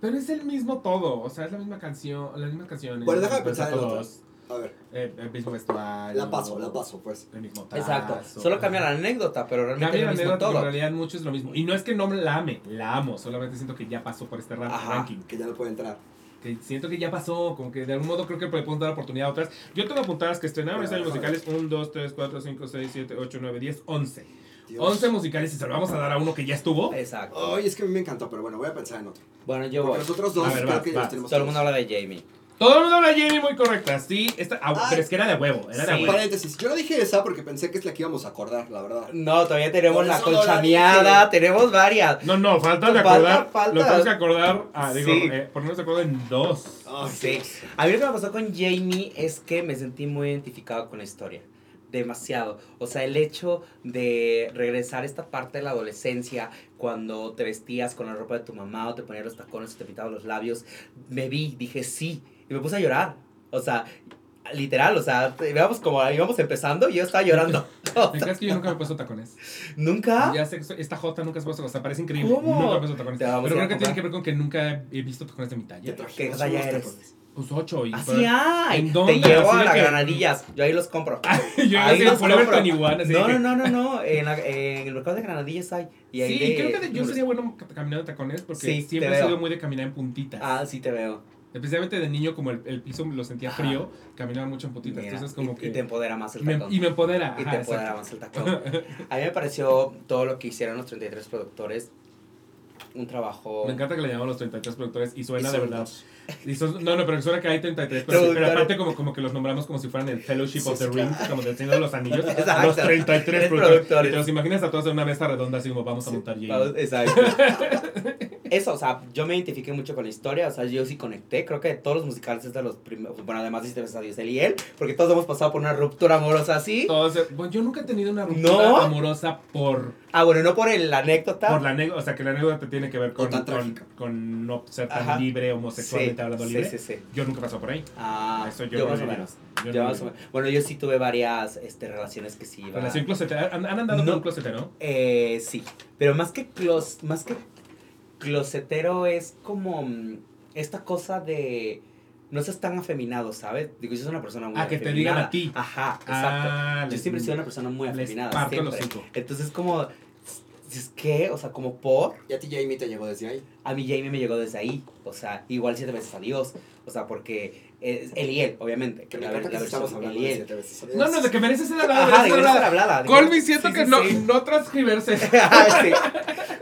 Pero es el mismo todo. O sea, es la misma canción. Las mismas canciones. Bueno, déjame los pensar en todos, A ver, eh, el mismo vestuario. la paso, la paso, pues. El mismo tazo. Exacto. Solo cambia la anécdota, pero realmente Cambia la es lo mismo anécdota, pero en todo. realidad mucho es lo mismo. Y no es que no la ame, la amo. Solamente siento que ya pasó por este Ajá, ranking. que ya no puede entrar. Que siento que ya pasó, como que de algún modo creo que le podemos dar oportunidad a otras. Yo tengo apuntadas que estrenaron este año musicales 1, 2, 3, 4, 5, 6, 7, 8, 9, 10, 11. Dios. 11 musicales y se lo vamos a dar a uno que ya estuvo. Exacto. Ay, es que a mí me encantó, pero bueno, voy a pensar en otro. Bueno, yo Porque voy. los otros dos A ver, creo vas, que ya vas. los tenemos Todo el mundo todos. habla de Jamie. Todo el mundo habla de Jamie muy correcta, sí. Esta, ah, pero es que era de huevo, era de Sí. huevo. Paréntesis, yo no dije esa porque pensé que es la que íbamos a acordar, la verdad. No, todavía tenemos Por la no colchameada, dije. tenemos varias. No, no, falta de Falta, acordar. falta. Lo tenemos que acordar. Ah, digo, Sí. eh, ponernos de acuerdo en dos. Ay, Sí. A mí lo que me pasó con Jamie es que me sentí muy identificado con la historia. Demasiado. O sea, el hecho de regresar a esta parte de la adolescencia, cuando te vestías con la ropa de tu mamá o te ponías los tacones o te pintabas los labios, me vi, dije sí, y me puse a llorar. O sea, literal, o sea, veamos como íbamos empezando y yo estaba llorando. ¿Te crees que yo nunca me he puesto tacones? ¿Nunca? Ya sé esta J nunca se ha puesto, o sea, parece increíble. ¿Cómo? Nunca me he puesto tacones. Pero creo que tiene que ver con que nunca he visto tacones de mi talla. ¿Qué talla eres? tacones. Pues ocho y Así fueron- hay. ¿En dónde? Te llevo Así a de las que- granadillas. Yo ahí los compro. Yo Ahí los compro. 21, así de No, no, no, no, no. En, la- en el mercado de granadillas hay. Y ahí Sí, de- creo que de- yo sería bueno ca- caminando en tacones porque Sí, siempre he sido muy de caminar en puntitas. Ah, sí te veo. Especialmente de niño, como el, el piso lo sentía Ajá. frío, caminaba mucho en puntitas. Mira, Entonces, como y, que. y te empodera más el me- tacón. y me empodera. Y ajá, te empodera exacto. más el tacón. A mí me pareció todo lo que hicieron los 33 productores un trabajo. Me encanta que le llamamos los 33 productores y suena Y de verdad. Y son- no, no, pero suena que hay 33, pero, pero aparte como, como que los nombramos como si fueran el Fellowship Sí, of the sí, Ring, claro. como del Señor de los Anillos. Exacto. Los 33 Tres productores. productores. Y te los imaginas a todos en una mesa redonda así como vamos a montar. Vamos- Exacto. Eso, o sea, yo me identifiqué mucho con la historia, o sea, yo sí conecté, creo que de todos los musicales es de los primeros, bueno, además de a Dios, él y él, porque todos hemos pasado por una ruptura amorosa así. Entonces, bueno, yo nunca he tenido una ruptura ¿No? amorosa por, Ah, bueno, no por el- la anécdota. por la anécdota, o sea, que la anécdota tiene que ver con, con, no ser tan Ajá. libre, homosexualmente sí, hablando sí, libre. sí, sí. Yo nunca pasó por ahí. Ah, Eso yo, yo más o menos. Yo Yo no más o menos. Bueno, yo sí tuve varias este, relaciones que sí iba. Relación closetera. ¿Han, han andado No. con un closetero? Eh, sí, pero más que clos, más que closetero es como mm, esta cosa de no seas tan afeminado, ¿sabes? Digo, yo soy una persona muy Ah, que te afeminada. digan a ti. Ajá, exacto. Ah, yo siempre he sido una persona muy les afeminada, parto siempre. hocico. Entonces como es que, o sea, como por Y a ti Jamie te llegó desde ahí. a mí Jamie me llegó desde ahí, o sea, igual siete veces a Dios, o sea, porque es él y él, obviamente, Que me la, encanta la que estamos hablando de siete veces. a Dios. No, no, de que mereces ser hablada. Ajá, de que ser ser hablada. Colby, siento sí, que sí, no, sí. no transgiverse. Sí.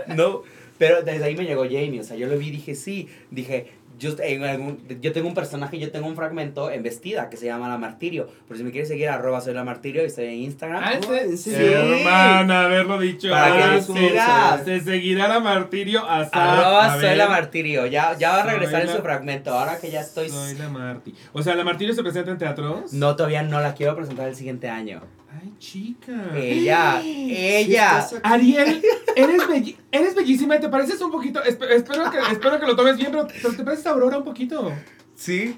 No, pero desde ahí me llegó Jamie, o sea, yo lo vi y dije, sí, dije, yo, en algún, yo tengo un personaje, yo tengo un fragmento en vestida que se llama La Martirio, pero si me quieres seguir, arroba soy La Martirio y estoy en Instagram. Ah, ¿en serio? Hermana, haberlo dicho. Para que Ah, me se- sigas. Se seguirá la martirio hasta. Arroba a soy ver, La Martirio, ya, ya va a Soy regresar en la- su fragmento, ahora que ya estoy... Soy la Marti. O sea, la martirio se presenta en teatros. No, todavía no la quiero presentar el siguiente año. Ay, chica. Ella, ella. Ariel, eres, belli- eres bellísima y te pareces un poquito. esp- espero, que, espero que lo tomes bien, pero, pero te pareces a Aurora un poquito. Sí.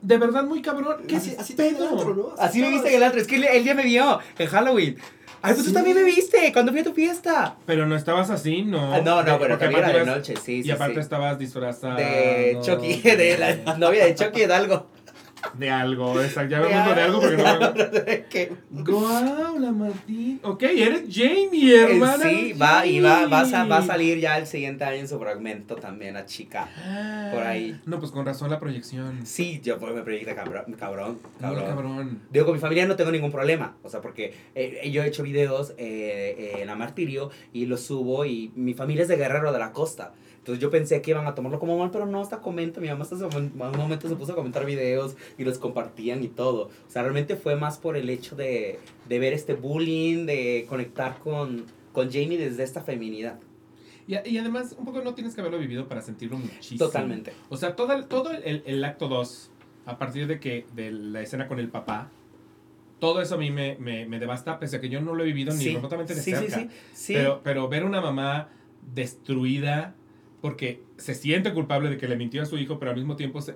De verdad, muy cabrón. ¿Qué Así, es así te pedo? ven otro, ¿no? Así me viste en el otro, es que él, él ya me vio en Halloween. Ay, pues ¿Sí? tú también me viste cuando fui a tu fiesta. Pero no estabas así, ¿no? Ah, no, no, pero también era de noche, sí, sí. Y aparte sí. estabas disfrazada. De Chucky, de la novia de Chucky Hidalgo. De algo. Exacto, ya hablando de algo porque no. ¿Qué? ¡Guau, la Martín! Ok, eres Jamie, hermana. Sí, va, y va, va, a, sa- va a salir ya el siguiente año en su fragmento también a chica. por ahí. No, pues con razón la proyección. Sí, yo pues, me proyecté cabrón, cabrón, cabrón. cabrón. Digo, con mi familia no tengo ningún problema. O sea, porque eh, yo he hecho videos eh, eh, en la Martirio y los subo y mi familia es de Guerrero de la Costa. Entonces yo pensé que iban a tomarlo como mal, pero no, hasta comenta. Mi mamá hasta un momento se puso a comentar videos y los compartían y todo. O sea, realmente fue más por el hecho de, de ver este bullying, de conectar con, con Jamie desde esta feminidad. Y, y además, un poco no tienes que haberlo vivido para sentirlo muchísimo. Totalmente. O sea, todo el, todo el, el acto 2, a partir de que de la escena con el papá, todo eso a mí me, me, me devasta, pese a que yo no lo he vivido ni Sí. remotamente de sí, sí, cerca. sí, sí. Pero, pero ver una mamá destruida porque se siente culpable de que le mintió a su hijo, pero al mismo tiempo se-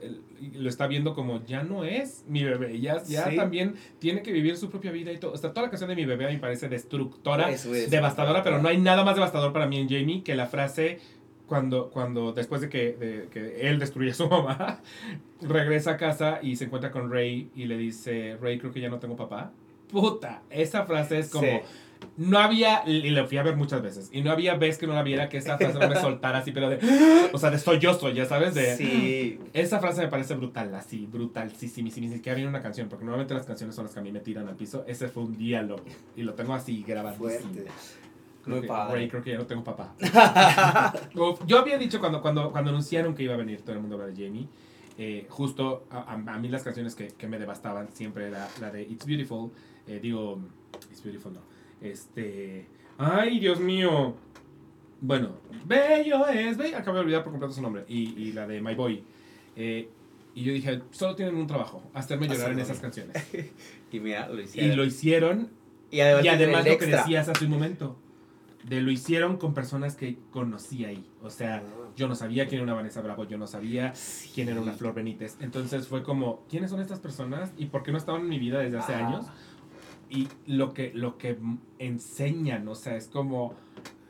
lo está viendo como ya no es mi bebé, ya, ya Sí. también tiene que vivir su propia vida y todo. O sea, toda la canción de mi bebé a mí me parece destructora, Es muy devastadora, pero no hay nada más devastador para mí en Jamie que la frase cuando, cuando después de que, de que él destruye a su mamá, regresa a casa y se encuentra con Ray y le dice, Ray, creo que ya no tengo papá. Puta, esa frase es como... Sí. No había, y lo fui a ver muchas veces, y no había vez que no la viera que esa frase no me soltara así, pero de, o sea, de soy yo soy, ya sabes, de, Sí, esa frase me parece brutal, así, brutal, sí, sí, sí, sí, ni siquiera viene una canción, porque normalmente las canciones son las que a mí me tiran al piso, ese fue un diálogo, y lo tengo así grabadísimo. Fuerte. Creo Muy que, padre. Ray, creo que ya no tengo papá. Yo había dicho cuando, cuando, cuando anunciaron que iba a venir todo el mundo a ver a Jamie, eh, justo a, a- a mí las canciones que, que me devastaban siempre era la de It's Beautiful, eh, digo, It's Beautiful no, este, ay Dios mío, bueno, Bello es, bello, acabo de olvidar por completo su nombre, y, y la de My Boy, eh, y yo dije, solo tienen un trabajo, hacerme llorar en esas canciones. y mira, lo Y hicieron. lo hicieron Y además, y además lo que decías hace un momento, de lo hicieron con personas que conocí ahí. O sea, yo no sabía quién era una Vanessa Bravo, yo no sabía quién era una Flor Benítez. Entonces fue como, ¿quiénes son estas personas? ¿Y por qué no estaban en mi vida desde hace Ah. años? Y lo que, lo que enseñan, o sea, es como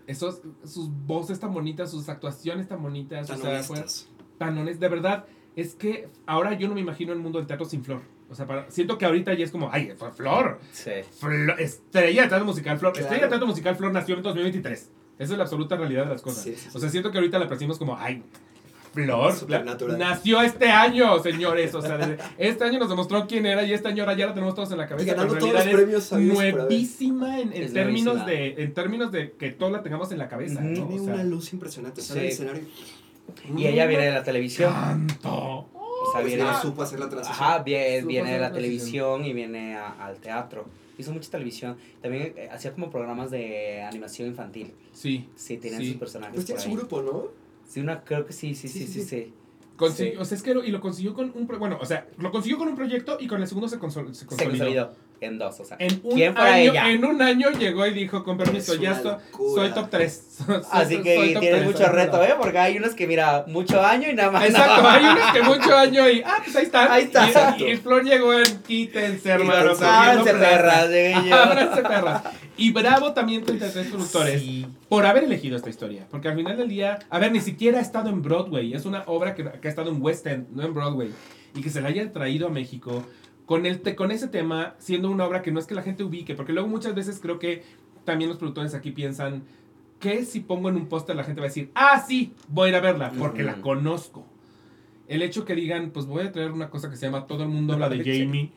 esos, sus voces tan bonitas, sus actuaciones tan bonitas, Tan o sea, fue honestas. tan honestas. De verdad, es que ahora yo no me imagino el mundo del teatro sin Flor. O sea, para- siento que ahorita ya es como, ay, fue Flor. Sí. Flo- estrella de teatro musical Flor. Claro. Estrella de teatro musical Flor nació en 2023. Esa es la absoluta realidad de las cosas. Sí, sí, sí. O sea, siento que ahorita la percibimos como, ay, Flor Supernatural. nació este año, señores. O sea, desde- este año nos demostró quién era y este año ahora ya la tenemos todos en la Y cabeza. ganando pero en todos los premios es y nuevísima en, en términos nuevísima. de en términos de que todos la tengamos en la cabeza. Ujú. ¿no? Tiene O sea, una luz impresionante. Sí. escenario. Y ella viene de la televisión. tanto. O sea, Pues viene, no supo hacer la transición. ajá, viene, viene de la la televisión y viene a- al teatro. Hizo mucha televisión. También eh, hacía como programas de animación infantil. Sí. Sí, tenían Sí. sus personajes Pues tiene su grupo, ¿no? Sí, una, creo que sí, sí, Sí, sí, sí, sí, sí. Consiguió, Sí. O sea, es que lo, y lo consiguió con un pro- bueno, o sea, lo consiguió con un proyecto y con el segundo se, consol- se Se consolidó. En dos, o sea. En un, ¿Quién fuera año, ella? en un año llegó y dijo, con permiso, Es ya locura. soy top 3. Así que tienes mucho reto, ¿eh? Porque hay unos que, mira, mucho año y nada más. Exacto, nada. hay unos que mucho año y, ah, pues ahí está. Ahí está. Y, y Flor llegó en quítense, hermano. Ábranse, yo. Ábranse, perras. Y bravo también 33 productores Sí. por haber elegido esta historia. Porque al final del día, a ver, ni siquiera ha estado en Broadway. Es una obra que, que ha estado en West End, no en Broadway. Y que se la haya traído a México con, el con ese tema, siendo una obra que no es que la gente ubique. Porque luego muchas veces creo que también los productores aquí piensan que si pongo en un póster la gente va a decir, ah, sí, voy a ir a verla, porque la conozco. El hecho que digan, pues voy a traer una cosa que se llama Todo el mundo habla de Jamie.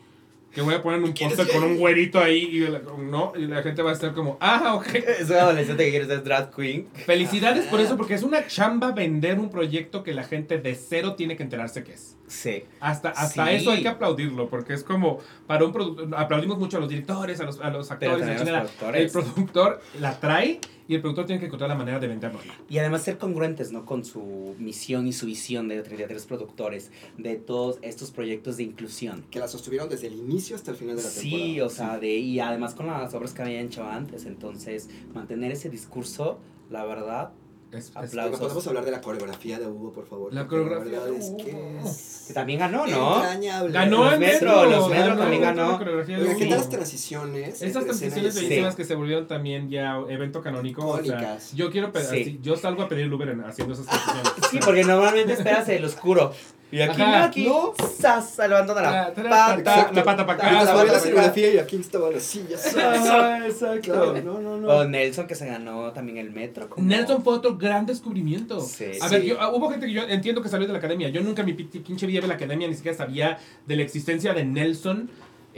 Que voy a poner un ¿Quién es póster con un güerito ahí y la, no, y la gente va a estar como, ah, ok. Es un adolescente que quiere ser drag queen. Felicidades por eso, porque es una chamba vender un proyecto que la gente de cero tiene que enterarse que es. Sí. Hasta, hasta Sí. eso hay que aplaudirlo, porque es como, para un productor, aplaudimos mucho a los directores, a los, a los actores, a los. El productor la trae y el productor tiene que encontrar la manera de venderlo. Y además ser congruentes, ¿no? Con su misión y su visión de 33 productores, de todos estos proyectos de inclusión. Que la sostuvieron desde el inicio hasta el final de la temporada. Sí, o sea, de, y además con las obras que habían hecho antes. Entonces, mantener ese discurso, la verdad, Es, es- Aplausos. Podemos hablar de la coreografía de Hugo, por favor. La coreografía verdad de es que Hugo. es que también ganó, ¿no? entrañable. ganó Los el Metro, metro, los Metro también la ganó. Oiga, ¿qué tal las transiciones? Esas transiciones bellísimas que se volvieron también ya evento canónico. O sea, yo quiero pe- Sí. así- yo salgo a pedir el Uber en- haciendo esas transiciones. Sí, porque normalmente esperas el oscuro. Y aquí, Ajá. aquí, No. ¡zas! levantando la Ta, ta, ta, pata. ta, la pata para acá. la pata escenografía y aquí estaban así, ya sabes. Ajá, exacto. Claro, no, no, O no. Nelson que se ganó también el metro. como- Nelson fue otro gran descubrimiento. Sí. A Sí. ver, yo- ah, hubo gente que yo entiendo que salió de la academia. Yo nunca en mi pi- pinche vida de la academia ni siquiera sabía de la existencia de Nelson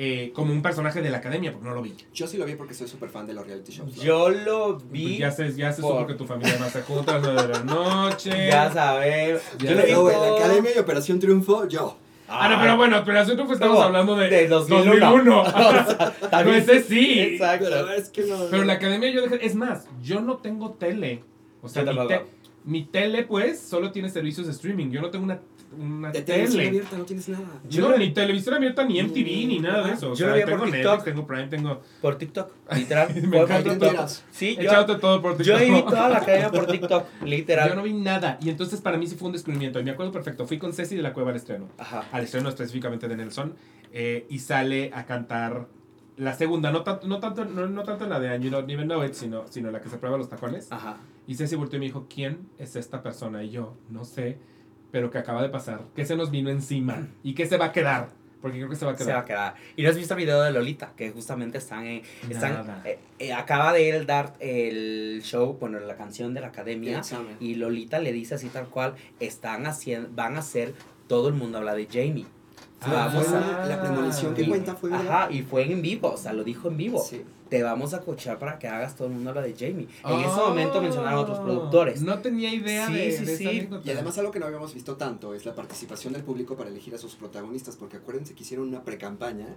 eh, como un personaje de la academia, porque no lo vi. Yo sí lo vi porque soy súper fan de los reality shows. ¿no? Yo lo vi. Ya se, ya se por- supo que tu familia no se junta a las nueve de la noche. Ya sabes. Ya Yo lo vi en la por- Academia y Operación Triunfo, yo. Ah, no, pero bueno, nosotros pues estamos ¿Cómo? hablando de, De 2001. O sea, no, también- ese sí. Exacto. Pero es que no. Pero la academia yo dejé. Es más, yo no tengo tele. O sea, mi, te- mi tele, pues, solo tiene servicios de streaming. Yo no tengo una, una De televisión tele. abierta no tienes nada. Yo no, ni televisión abierta, ni MTV, ni nada de eso. O Yo lo sea, veía por tengo TikTok. Netflix, tengo Prime, tengo. Por TikTok, literal. Me por encanta. ¿Te TikTok. Sí, yo, Echándote todo por yo TikTok. vi toda la academia por TikTok, literal. Yo no vi nada. Y entonces para mí sí fue un descubrimiento. Y me acuerdo perfecto. Fui con Ceci de la Cueva al estreno. Ajá. Al estreno específicamente de Nelson. eh, y sale a cantar la segunda. No tanto, no tanto, no, no tanto la de And You Don't Even Know It, sino, sino la que se prueba los tacones. Ajá. Y Ceci volteó y me dijo, ¿quién es esta persona? Y yo, no sé, pero que acaba de pasar. ¿Qué se nos vino encima? ¿Y qué se va a quedar? Porque creo que se va a Se va a quedar. quedar. ¿Y no has visto el video de Lolita? Que justamente están en. Están, eh, eh, acaba de él dar el show, bueno, la canción de la academia. Y Lolita le dice así tal cual: están haciendo, van a hacer. Todo el mundo habla de Jamie. Fue- vamos fue a- la premonición que y- cuenta fue. Ajá, y fue en vivo, o sea, lo dijo en vivo. Sí. Te vamos a coachar para que hagas todo el mundo habla de Jamie. En ese Oh, momento mencionaron a otros productores. No tenía idea Sí, de, sí, de esa sí. anécdota. Y además algo que no habíamos visto tanto es la participación del público para elegir a sus protagonistas, porque acuérdense que hicieron una pre-campaña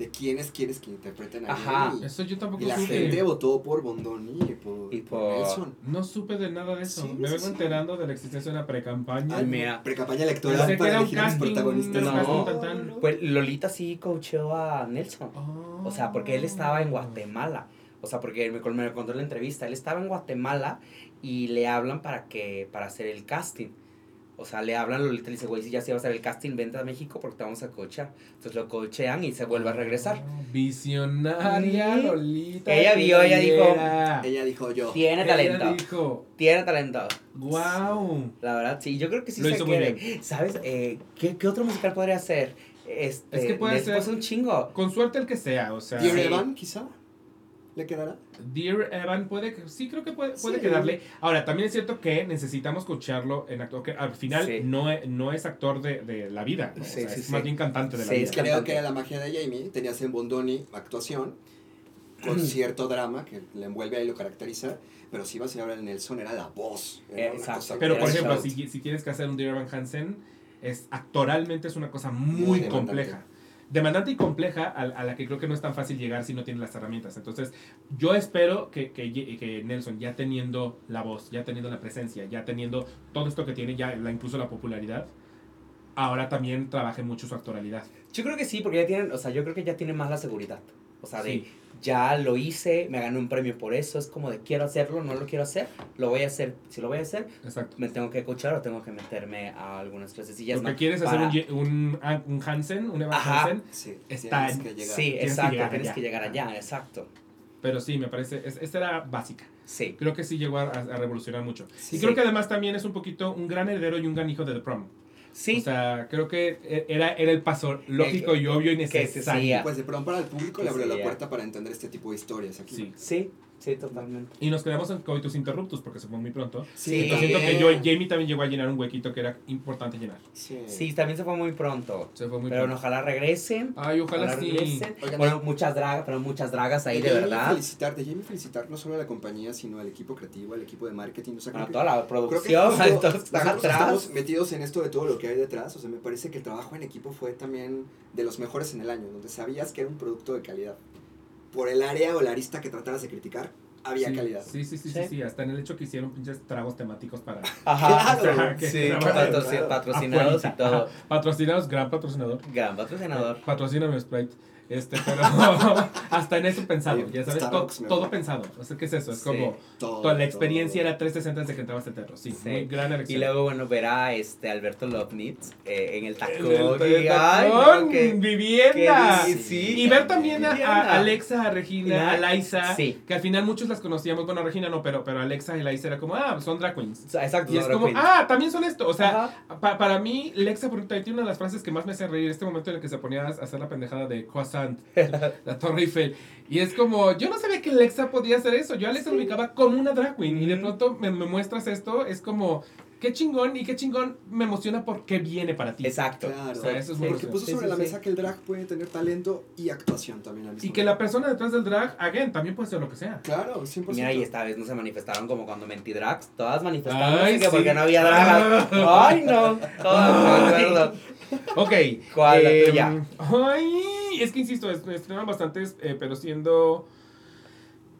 de quiénes quieres que interpreten a Ajá. Jamie. Eso yo tampoco Y la supe. gente votó por Bondoni y por, Y por Nelson. No supe de nada de eso. Sí, Me sí, vengo sí. enterando de la existencia de una pre-campaña. Ay, mira. Pre-campaña electoral Pensé para elegir a los casting, protagonistas. casting tan, tan. no. Pues Lolita sí coacheó a Nelson. Oh. O sea, porque él estaba en Guatemala. O sea, porque me, me contó en la entrevista. Él estaba en Guatemala y le hablan para que para hacer el casting. O sea, le hablan, Lolita le dice, güey, si ya se va a hacer el casting, vente a México porque te vamos a coachar. Entonces lo coachean y se vuelve a regresar. Oh, Visionaria. Lolita. Ella vio, ella dijo-. Ella dijo yo. Tiene Ella talento. dijo, Tiene talento. wow. La verdad, sí. Yo creo que sí Lo se hizo muy quiere. ¿Sabes? Eh, ¿qué, ¿Qué otro musical podría ser? Este, Es que puede ser- un chingo. Con suerte el que sea, o sea. Dear Sí. Quizá. ¿Le quedará? Dear Evan puede que sí creo que puede, puede Sí. quedarle. Ahora, también es cierto que necesitamos escucharlo en actor que al final Sí. no, es, no es actor de, de la vida, ¿no? O Sí, sea, sí, es sí. más bien cantante de la Sí, vida. es Creo que era la magia de Jamie. Tenías en Bondoni actuación con cierto drama que le envuelve ahí y lo caracteriza. Pero si ibas a hablar en Nelson, era la voz. Era Exacto. cosa Pero por ejemplo, si, si tienes que hacer un Dear Evan Hansen, es actoralmente es una cosa muy, Muy demandante. compleja. Demandante y compleja a, a la que creo que no es tan fácil llegar si no tienes las herramientas. Entonces, yo espero que, que, que Nelson, ya teniendo la voz, ya teniendo la presencia, ya teniendo todo esto que tiene, ya la, incluso la popularidad, ahora también trabaje mucho su actoralidad. Yo creo que sí, porque ya tienen, o sea, yo creo que ya tienen más la seguridad. O sea, de Sí. Ya lo hice, me gané un premio por eso, es como de quiero hacerlo, no lo quiero hacer, lo voy a hacer. Si lo voy a hacer, Exacto. me tengo que escuchar o tengo que meterme a algunas clasecillas Porque más. quieres hacer para- un, Ye- un, un Hansen, un Evan Ajá. Hansen, Sí, Está tienes en- que llegar. Sí, Tienes que exacto, llegar tienes allá. que llegar allá, exacto. pero sí, me parece, es- esta era básica. Sí. Creo que sí llegó a, a revolucionar mucho. Sí. y creo que además también es un poquito un gran heredero y un gran hijo de The Prom. Sí. O sea, creo que e- era, era el paso lógico El- y obvio y que se necesario. seguía. Pues de pronto para el público le Que abrió la puerta para entender este tipo de historias aquí. Sí. sí, sí, totalmente. Y nos quedamos en coitus interruptus porque se fue muy pronto. Sí. Entonces siento que yo, Jamie también llegó a llenar un huequito que era importante llenar. Sí. Sí, también se fue muy pronto. Se fue muy Pero pronto. ojalá regresen. Ay, ojalá sí. regresen. Oigan, Bueno, muchas dragas, pero muchas dragas ahí de Jamie verdad. Felicitar, de Jamie felicitar no solo a la compañía, sino al equipo creativo, al equipo de marketing. O sea, creo Bueno, que- toda la creo que producción, justo todos están atrás. estamos metidos en esto de todo lo que hay detrás. O sea, me parece que el trabajo en equipo fue también de los mejores en el año, donde sabías que era un producto de calidad. Por el área o la arista que trataras de criticar, había sí, calidad. Sí, sí, sí, sí, Sí. Hasta en el hecho que hicieron pinches tragos temáticos para Ajá. Claro, que- Sí, patrocinados y todo. Ajá. Patrocinados, gran patrocinador. Gran patrocinador. Patrocíname Sprite. Este, pero hasta en eso pensado, ya sabes, Starbucks todo gusta. pensado. O sea, ¿qué es eso? Es Sí. como Todo, toda la experiencia todo. era 360 desde que entrabas al teatro. Sí, Sí. muy gran Y elección. luego, bueno, ver a este Alberto Lovnitz eh, en el tacón. El y, ay, no, tacón, que- vivienda. que- sí. Y ver también a, Vivienda. a Alexa, a Regina, a Liza, Sí. que al final muchos las conocíamos. Bueno, Regina no, pero, pero Alexa y Liza era como, ah, son drag queens. Exacto. Y es como, Queen. ah, también son esto. O sea, pa- para mí, Lexa por ejemplo, tiene una de las frases que más me hace reír. Este momento en el que se ponía a hacer la pendejada de Croissant, la Torre Eiffel. Y es como, yo no sabía que Lexa podía hacer eso. Yo a Lexa lo ubicaba como una drag queen. Y de pronto me, me muestras esto. Es como, qué chingón y qué chingón me emociona porque viene para ti. Exacto. Claro. O sea, eso es muy Porque puso Sí, sobre sí, la sí. mesa que el drag puede tener talento y actuación también al mismo Y que la persona detrás del drag, again, también puede ser lo que sea. Claro, 100%. Y mira, y esta vez no se manifestaron como cuando mentí drags, todas manifestándose Ay, que sí. porque no había dragas. Ay, no, todas me acuerdo. Ok. ¿Cuál, la em, tuya? Ay, es que insisto, estrenan bastantes, eh, pero siendo.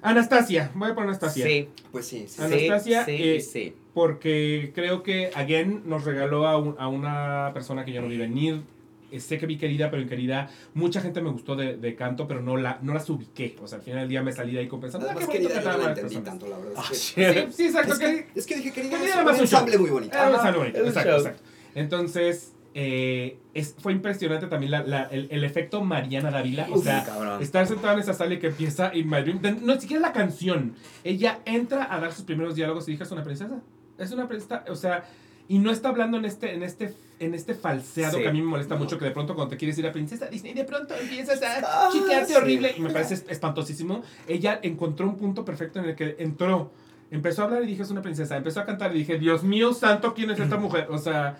Anastasia, voy a poner Anastasia. Sí, Pues sí, sí. Anastasia, sí, eh, sí. Porque creo que Again nos regaló a, un- a una persona que ya no vi venir. Eh, Sé que vi querida, pero en querida mucha gente me gustó de, de canto, pero no, la, no las ubiqué. O sea, al final del día me salí de ahí compensando. Además, ah, querida, yo no la entendí personas. tanto, la verdad. Ah, Sí, sí, exacto. es, que- es que dije, querida, Querida es era un más un ensamble muy bonito. Era un ensamble bonito, exacto, exacto. Entonces, eh, es, fue impresionante también la- la- el, el efecto Mariana Dávila. O sea, cabrón. estar sentada en esa sala y que empieza In My Dream. de- No, ni siquiera la canción. Ella entra a dar sus primeros diálogos y dice, es una princesa. Es una princesa. O sea, y no está hablando en este, en este, en este falseado Sí. que a mí me molesta No. mucho, que de pronto cuando te quieres ir a princesa Disney, de pronto empiezas a chiquearte sí. horrible. Y me parece es- espantosísimo. Ella encontró un punto perfecto en el que entró. Empezó a hablar y dije, es una princesa. Empezó a cantar y dije, Dios mío santo, ¿quién es esta mujer? O sea,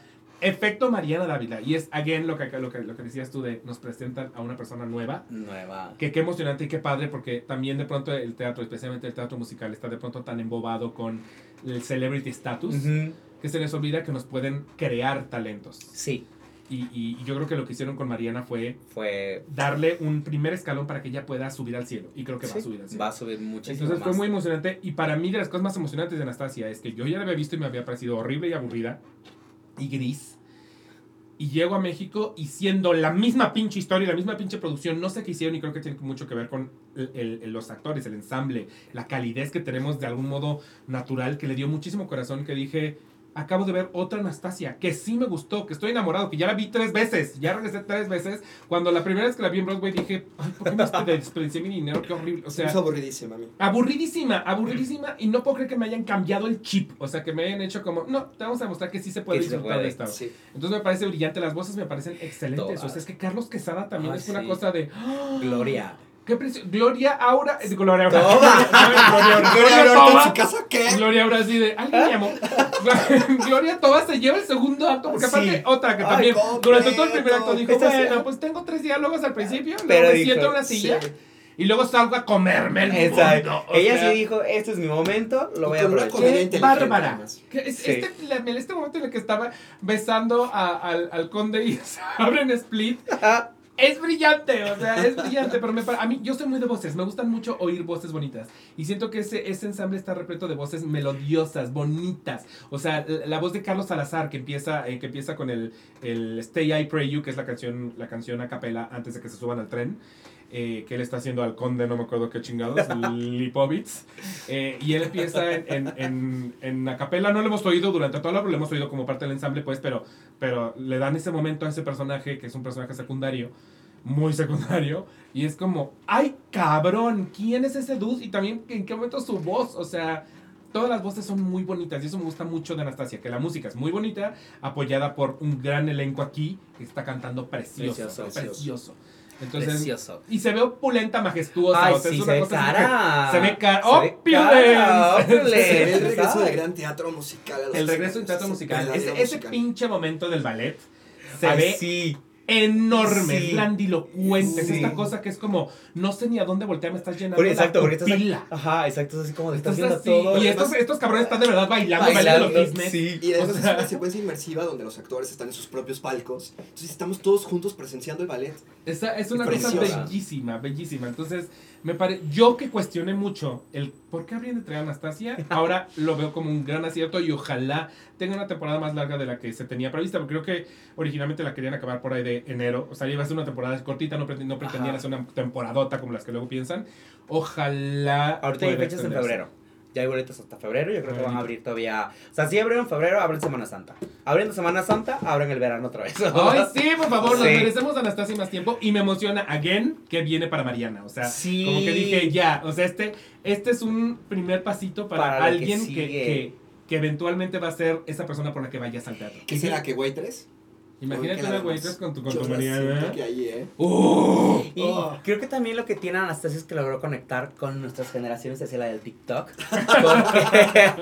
efecto Mariana Dávila. Y es, again, lo que, lo que, lo que decías tú de nos presentan a una persona nueva. Nueva. Que qué emocionante y qué padre, porque también de pronto el teatro, especialmente el teatro musical, está de pronto tan embobado con el celebrity status Ujú. que se les olvida que nos pueden crear talentos. Sí, Y, y yo creo que lo que hicieron con Mariana fue fue. darle un primer escalón para que ella pueda subir al cielo. Y creo que va a sí, subir al cielo. va a subir muchísimo. Entonces fue más. muy emocionante. Y para mí, de las cosas más emocionantes de Anastasia es que yo ya la había visto y me había parecido horrible y aburrida y gris. Y llego a México y siendo la misma pinche historia, la misma pinche producción, no sé qué hicieron y creo que tiene mucho que ver con el- los actores, el ensamble, la calidez que tenemos de algún modo natural, que le dio muchísimo corazón, que dije, acabo de ver otra Anastasia, que sí me gustó, que estoy enamorado, que ya la vi tres veces, ya regresé tres veces. Cuando la primera vez que la vi en Broadway dije, ay, ¿por qué me despe- desperdicié mi dinero? Qué horrible. O sea, es aburridísima a mí. Aburridísima, aburridísima y no puedo creer que me hayan cambiado el chip, o sea, que me hayan hecho como, no, te vamos a demostrar que sí se puede se disfrutar puede, de esta. Sí. Entonces me parece brillante, las voces me parecen excelentes, Todas. o sea, es que Carlos Quesada también Ay, es una sí. cosa de, ¡ah! Gloria. Qué precioso, Gloria Aura, eh, Gloria Aura, Toma. Gloria Aura, Gloria en Toba, su casa, ¿qué? Gloria Aura así de, alguien me llamó, Gloria Toba se lleva el segundo acto, porque Sí. aparte otra que Ay, también, durante todo el primer acto dijo, sí, bueno, ah. pues tengo tres diálogos al principio, luego Pero me dijo, siento en una silla, Sí. y luego salgo a comerme el Exacto. mundo, o Ella sea, sí dijo, este es mi momento, lo voy a aprovechar. Qué bárbara. es- Sí. este, la- en este momento en el que estaba besando a- al, al conde y se abren split, Ah, es brillante, o sea, es brillante, pero me, a mí, yo soy muy de voces, me gustan mucho oír voces bonitas, y siento que ese, ese ensamble está repleto de voces melodiosas, bonitas, o sea, la, la voz de Carlos Salazar, que empieza, eh, que empieza con el, el Stay I Pray You, que es la canción, la canción a capela antes de que se suban al tren, eh, que él está haciendo al conde, no me acuerdo qué chingados, Lipovitz. Eh, y él empieza en, en, en, en acapella, no lo hemos oído durante toda la obra, lo hemos oído como parte del ensamble, pues, pero, pero le dan ese momento a ese personaje, que es un personaje secundario, muy secundario, y es como, ¡ay, cabrón! ¿Quién es ese dude? Y también, ¿en qué momento su voz? O sea... Todas las voces son muy bonitas y eso me gusta mucho de Anastasia, que la música es muy bonita, apoyada por un gran elenco aquí que está cantando precioso, Precioso, precioso. Precioso. Entonces, Precioso. y se ve opulenta, majestuosa. Ay, o sea, sí, es se una ve cosa así que- cara. Se ve cara. Se ve cara, ¡Opulence! Se ve el regreso del gran teatro musical. a los El regreso del teatro ese musical. Ese, ese musical. pinche momento del ballet se Ay, ve sí. Enorme, Sí. es esta cosa que es como, no sé ni a dónde voltear, me estás llenando Porque, exacto, la porque estás pupila. Ajá, exacto, es así como de estás viendo todo. y estos, estos cabrones están de verdad bailando, bailando, bailando. los cisnes. Sí. Y además O sea- es una secuencia inmersiva donde los actores están en sus propios palcos. Entonces estamos todos juntos presenciando el ballet. Esa- es una cosa bellísima, bellísima. Entonces, me pare... yo que cuestioné mucho el por qué habrían de traer a Anastasia, ahora lo veo como un gran acierto y ojalá tenga una temporada más larga de la que se tenía prevista, porque creo que originalmente la querían acabar por ahí de enero, o sea, iba a ser una temporada cortita, no, pretend- no pretendían hacer una temporadota como las que luego piensan. Ojalá. Ahorita hay fechas en febrero. Ya hay boletos hasta febrero. Yo creo que van a abrir todavía. O sea, si abrieron en febrero, abren Semana Santa. Abriendo Semana Santa, abren el verano otra vez. Ay, sí, por favor, nos Sí. merecemos a Anastasia más tiempo. Y me emociona, again, que viene para Mariana. O sea, Sí. como que dije, ya, o sea, este, este es un primer pasito para, Para lo que alguien que, que, que eventualmente va a ser esa persona por la que vayas al teatro. ¿Qué será? ¿Que güey 3? Imagínate una güeyita con tu, con tu que ahí, ¿eh? ¡Uh! Y Oh. creo que también lo que tiene Anastasia es que logró conectar con nuestras generaciones hacia la del TikTok. Porque,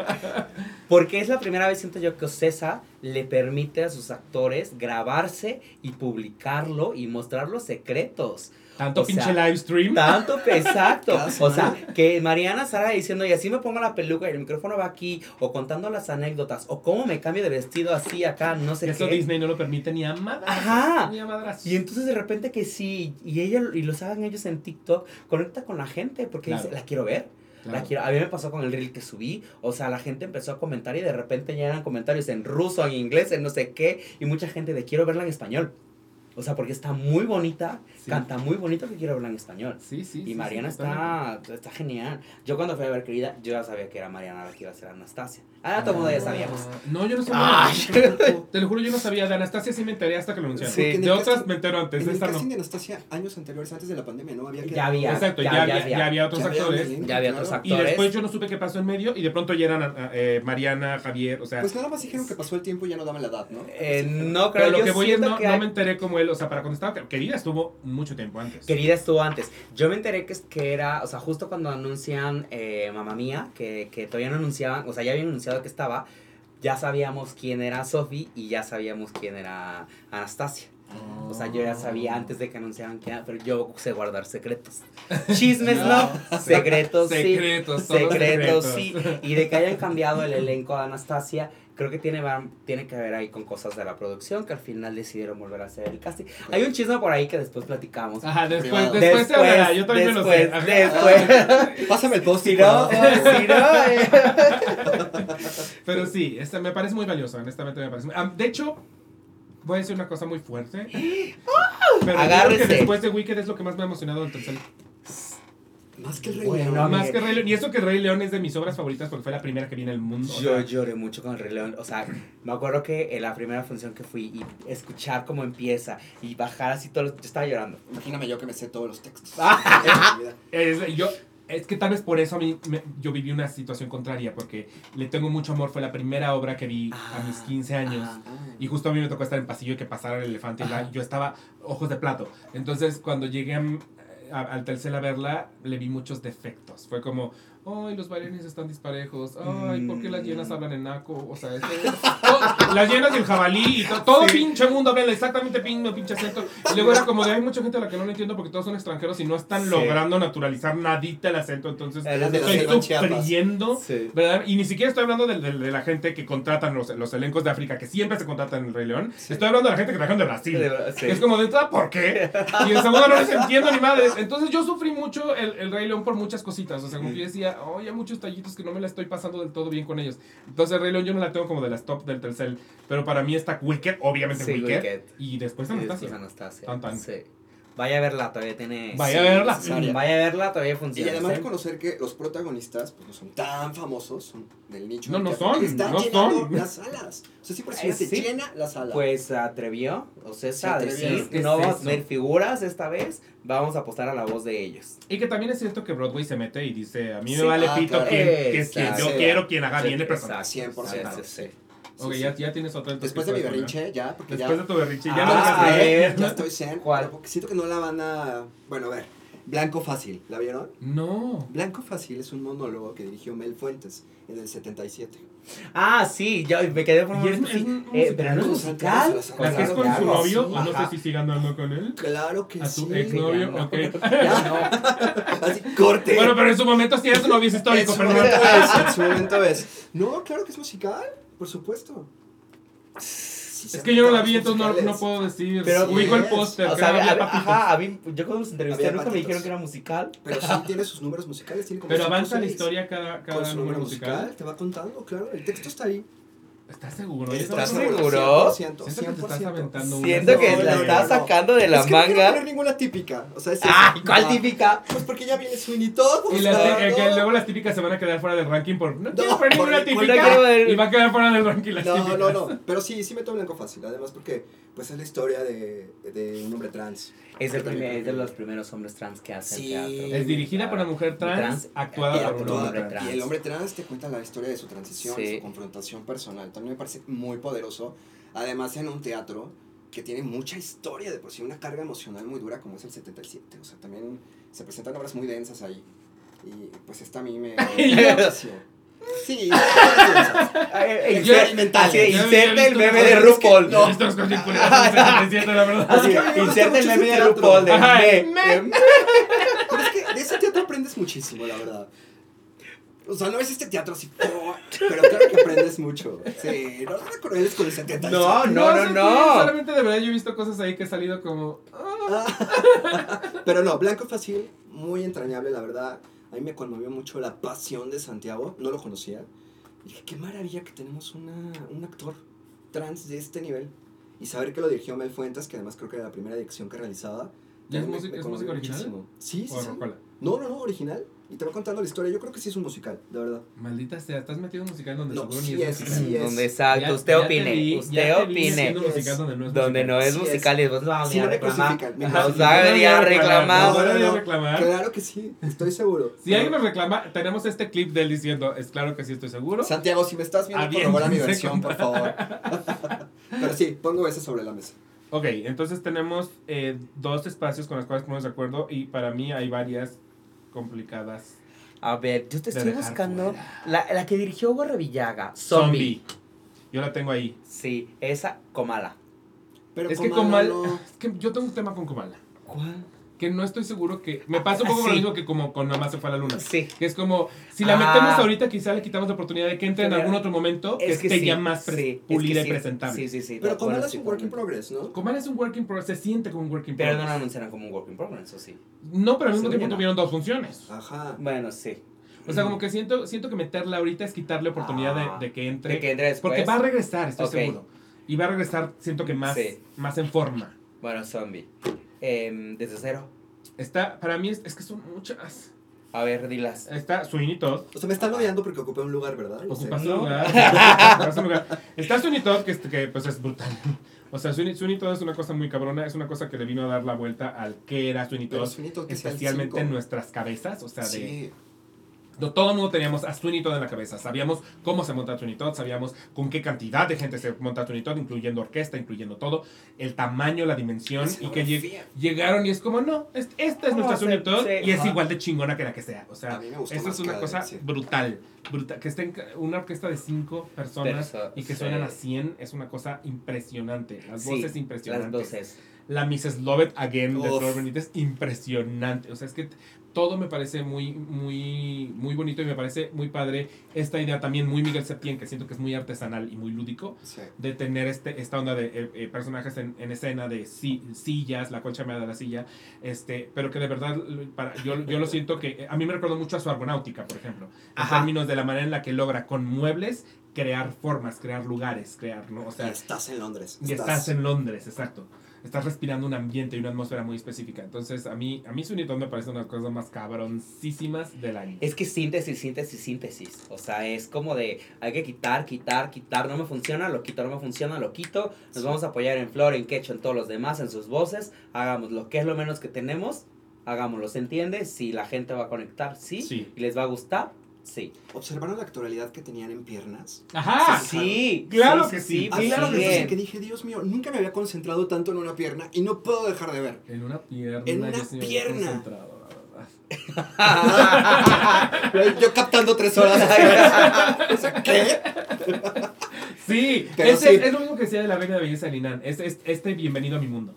porque es la primera vez, siento yo, que Ocesa le permite a sus actores grabarse y publicarlo y mostrar los secretos. Tanto O pinche sea, live stream. Tanto exacto. O sea, que Mariana Sara diciendo, y así me pongo la peluca y el micrófono va aquí, o contando las anécdotas, o cómo me cambio de vestido así acá, no sé Eso qué. Disney no lo permite ni a madrazos, Ajá. Ni a madrazos. Y entonces de repente que sí, y ella y lo saben ellos en TikTok, conecta con la gente porque Claro. dice, la quiero ver. Claro. La quiero, a mí me pasó con el reel que subí, o sea, la gente empezó a comentar y de repente ya eran comentarios en ruso, en inglés, en no sé qué, y mucha gente de quiero verla en español. O sea, porque está muy bonita, Sí. canta muy bonito que quiero verla en español. Sí, sí. Y sí, Mariana sí, está, está genial. Yo cuando fui a ver querida, yo ya sabía que era Mariana la que iba a ser Anastasia. Ah, todo el mundo ya sabíamos. No, yo no sabía. Ay. Te lo juro, yo no sabía. De Anastasia sí me enteré hasta que lo anunciaron. Sí. De otras me entero antes. En el Esta no. casting de Anastasia, años anteriores, antes de la pandemia, ¿no? Había que... Ya había. Exacto, ya, ya había, había. ya había otros Ya actores. Ya había claro. otros Y actores. después yo no supe qué pasó en medio. Y de pronto ya eran eh, Mariana, Javier. O sea. Pues nada más dijeron que pasó el tiempo y ya no daban la edad, ¿no? Eh, no creo, pero lo yo que voy es no, que no hay- me enteré como él. O sea, para cuando estaba. Querida estuvo mucho tiempo antes. Querida estuvo antes. Yo me enteré que, es- que era, o sea, justo cuando anuncian eh, Mamá Mía, que, que todavía no anunciaban, o sea, ya habían anunciado que estaba, ya sabíamos quién era Sophie y ya sabíamos quién era Anastasia. O sea, yo ya sabía antes de que anunciaran quién era, pero yo sé guardar secretos. Chismes no, secretos sí. Secretos, Secretos secretos. sí. Y de que hayan cambiado el elenco de Anastasia, creo que tiene, va- tiene que ver ahí con cosas de la producción que al final decidieron volver a hacer el casting. Hay un chisme por ahí que después platicamos. Ajá, después, después, se hablará. Yo también me lo sé. después, después. Pásame el post Si no, si no, eh. Pero sí, este me parece muy valioso, honestamente me parece. muy- Ah, de hecho, voy a decir una cosa muy fuerte. Pero creo Agárrese. que después de Wicked es lo que más me ha emocionado del tercer. Más que el Rey Bueno, León. Más que Rey León. Y eso que Rey León es de mis obras favoritas porque fue la primera que vi en el mundo. o Yo sea, lloré mucho con el Rey León. O sea, me acuerdo que en la primera función que fui y escuchar cómo empieza y bajar así todo, yo estaba llorando. Imagíname yo que me sé todos los textos. Ah. es, yo, es que tal vez por eso a mí me- yo viví una situación contraria porque le tengo mucho amor. Fue la primera obra que vi a mis 15 años. Ah. Ah. Y justo a mí me tocó estar en pasillo y que pasara el elefante. Y la- yo estaba ojos de plato. Entonces, cuando llegué a- al Telcel a verla, le vi muchos defectos. Fue como, ay, los bailarines están disparejos. Ay, ¿por qué las llenas Mm. hablan en naco? O sea, eso- todo- las llenas y el jabalí y to- todo Sí. pinche mundo habla exactamente pinche, pinche acento. Y luego era como de, hay mucha gente a la que no lo entiendo porque todos son extranjeros y no están Sí. logrando naturalizar nadita el acento. Entonces, estoy sufriendo. Sí. ¿verdad? Y ni siquiera estoy hablando de, de- de la gente que contratan los, los elencos de África, que siempre se contratan en el Rey León. Sí. Estoy hablando de la gente que trajeron de Brasil. Sí. Es como de entrada, ¿por qué? Y en segundo no les entiendo ni madre. Entonces yo sufrí mucho el, el Rey León por muchas cositas. O sea, como yo decía, oye, hay muchos tallitos que no me la estoy pasando del todo bien con ellos. Entonces Rey León yo no la tengo como de las top del Telcel. Pero para mí está Wicked, obviamente Sí, Wicked. Wicked. Y después Y Anastasia. después Anastasia. Tan, tan. Sí. Vaya a verla, todavía tiene. Vaya Sí, a verla. necesaria. Vaya a verla, todavía Y funciona. además ¿sí? reconocer que los protagonistas pues, no son tan famosos, son del nicho. No, no son, Están no llenando son. las salas. O sea, sí, por Eh, se sí. llena la sala. Pues se atrevió, o sea, Se decir, ¿Qué es no vamos a tener figuras esta vez, vamos a apostar a la voz de ellos. Y que también es cierto que Broadway se mete y dice, a mí me vale Ah, pito claro. quien, que quien yo quiero, quien haga bien el personaje. 100%. Sí, sí, sí. Ok, sí. ya, ya tienes otra. Después de mi ¿qué puedes berrinche, ya, porque Después ya, de tu berrinche, ya Ah, no ver. ya estoy zen. ¿Cuál? Porque siento que no la van a... Bueno, a ver. Blanco Fácil, ¿la vieron? No. Blanco Fácil es un monólogo que dirigió Mel Fuentes en el 77. Ah, sí, yo me quedé por un es- momento, es sí. un Eh, pero no es musical. La que es con su novio, sí. no Ajá. sé si sigue andando con él. Claro que A sí. su exnovio, ya no. ok. Así, corte. Bueno, pero en su momento sí era su novio es histórico, pero es, en su momento es. No, claro que es musical, por supuesto. Sí, Es que yo no la vi, entonces no, no puedo decir. Pero- ubico el póster, O que sea, había a- a- papitos. ajá, a mí, yo cuando los entrevisté nunca me dijeron que era musical. Pero sí tiene sus números musicales. Tiene como Pero avanza la historia cada, cada número musical. musical, te va contando, claro. El texto está ahí. ¿Estás seguro? ¿Estás seguro? siento- 100%, Siento que te estás 100%. aventando una- Siento que No, la no, estás no, no. sacando de la es que no quiero manga. poner ninguna típica. O sea, es ¡Ah! eso. ¿Cuál Ah, típica? Pues porque ya viene Sweeney Todd. Y las sea, tí- eh, que no. luego las típicas se van a quedar fuera del ranking por. No quiero No, poner ninguna por- típica. no quiero ver- Y va a quedar fuera del ranking las No, típicas. no, no. Pero sí, sí meto blanco fácil. Además, porque pues es la historia de, de un hombre trans. Es, el primer- es de los primeros hombres trans que hacen Sí. teatro. Es dirigida por una mujer trans, Trans, actuada Y, eh, por un hombre trans. y el hombre trans te cuenta la historia de su transición, Sí. su confrontación personal. También me parece muy poderoso. Además, en un teatro que tiene mucha historia de por sí, una carga emocional muy dura como es el 77. O sea, también se presentan obras muy densas ahí. Y pues esta a mí me... Sí, son densas. Ay, Yo- insert- así, Yo había inserte el meme de RuPaul. No, estas cosas la verdad. Así, el meme ese de teatro. RuPaul. De Pero es que de ese teatro aprendes muchísimo, la verdad. O sea, no es este teatro así, pero claro que aprendes mucho. Sí, no te crueles con el 77. No, no, no, no. Solamente de verdad yo he visto cosas ahí que he salido como. ah. Pero no, Blanco Fácil, muy entrañable, la verdad. A mí me conmovió mucho la pasión de Santiago, no lo conocía. Y dije, qué maravilla que tenemos una, un actor trans de este nivel. Y saber que lo dirigió Mel Fuentes, que además creo que era la primera dirección que realizaba. ¿Y es me- música- me es música original? muchísimo. Sí, sí, sí. No, no, no, original. Y te va contando la historia. Yo creo que sí es un musical, de verdad. Maldita sea, estás metido en un musical donde No, seguro sí ni es, musical. sí es. Donde exacto, Ya- usted ya opine, vi- usted opine. musical donde no es Donde musical. no es Sí es. musical y después vamos a venir a me reclamar. me Nos va a venir a reclamar. Claro que sí, estoy seguro. Si alguien nos reclama, tenemos este clip de él diciendo, es claro que sí estoy seguro. Santiago, si me estás viendo, corrobora mi versión, por favor. Pero sí, pongo ese sobre la mesa. Ok, entonces tenemos eh, dos espacios con los cuales ponemos de acuerdo y para mí hay varias complicadas. A ver, yo te estoy buscando la, la que dirigió Hugo Revillaga, Zombie. Yo la tengo ahí. Sí, esa Comala. Pero es que Comala Comal, no- es que yo tengo un tema con Comala. ¿Cuál? Que no estoy seguro que... Me pasa un poco Sí. lo mismo que como con Mamá se fue a la luna. Sí. Que es como, si la Ah. metemos ahorita, quizá le quitamos la oportunidad de que entre en algún otro momento que Es que esté sí, ya más pre- sí, es que pulida sí, y presentable. Sí, sí, sí. Pero Comala es un work in progress, ¿no? Comal es un work in progress, se siente como un work in Pero no progress. lo anunciaron como un work in progress, ¿o sí? No, pero al mismo tiempo tuvieron dos funciones. Ajá. Bueno, sí. O sea, como que siento, siento que meterla ahorita es quitarle oportunidad Ah, de, de que entre. De que entre después. porque va a regresar, estoy seguro. Y va a regresar, siento que más, Sí. más en forma. Bueno, Zombie. Em, desde cero. Está, para mí es, es que son muchas. A ver, dilas. Está Sweeney Todd. O sea, me están odiando porque ocupé un lugar, ¿verdad? No sé. Ocupas No. un un lugar. Está Sweeney Todd, que, es- que pues es brutal. O sea, Sweeney, Sweeney Todd es una cosa muy cabrona. Es una cosa que le vino a dar la vuelta al que era Sweeney Todd. Sweeney Todd, ¿qué tal Especialmente en nuestras cabezas. O sea, de, Sí. Todo el mundo teníamos a Sweeney Todd en la cabeza. Sabíamos cómo se monta Sweeney Todd, sabíamos con qué cantidad de gente se monta Sweeney Todd, incluyendo orquesta, incluyendo todo, el tamaño, la dimensión, y que lleg- llegaron y es como, no, es- esta es nuestra Sweeney Todd sí, y es ajá. igual de chingona que la que sea. O sea, más es una cosa brutal, brutal. Que esté en ca- una orquesta de cinco personas Perso- y que sí. suenan a 100 es una cosa impresionante. Las Sí, voces impresionantes. Las voces. La Mrs. Lovett Again de. Flor Benítez, impresionante. O sea, es que todo me parece muy, muy, muy bonito y me parece muy padre esta idea también muy Miguel Septién, que siento que es muy artesanal y muy lúdico, Sí. de tener este, esta onda de eh, eh, personajes en, en escena, de si- sillas, la concha me da la silla, este, pero que de verdad, para, yo, yo lo siento que eh, a mí me recuerda mucho a su argonáutica, por ejemplo, en Ajá. términos de la manera en la que logra con muebles crear formas, crear lugares, crear, ¿no? O Y sea, estás en Londres. y estás en Londres, exacto. Estás respirando un ambiente y una atmósfera muy específica. Entonces, a mí, a mí Todd me parece una de las cosas más cabroncísimas del año. Es que síntesis, síntesis, síntesis. O sea, es como de hay que quitar, quitar, quitar. No me funciona, lo quito, no me funciona, lo quito. Nos vamos a apoyar en Flor, en Quecho, en todos los demás, en sus voces. Hagamos lo que es lo menos que tenemos. Hagámoslo, ¿se entiende? Si la gente va a conectar, sí. Sí. Y les va a gustar, sí. ¿Observaron la actualidad que tenían en piernas? ¡Ajá! Sí, Claro que sí. Claro que sí, que dije, Dios mío, nunca me había concentrado tanto en una pierna y no puedo dejar de ver. En una pierna. En una pierna. concentrado, la verdad. Yo captando tres horas. O sea, ¿Qué? Sí, ese sí. Es, lo mismo que decía de la reina de belleza de Linan. Es, es- este bienvenido a mi mundo.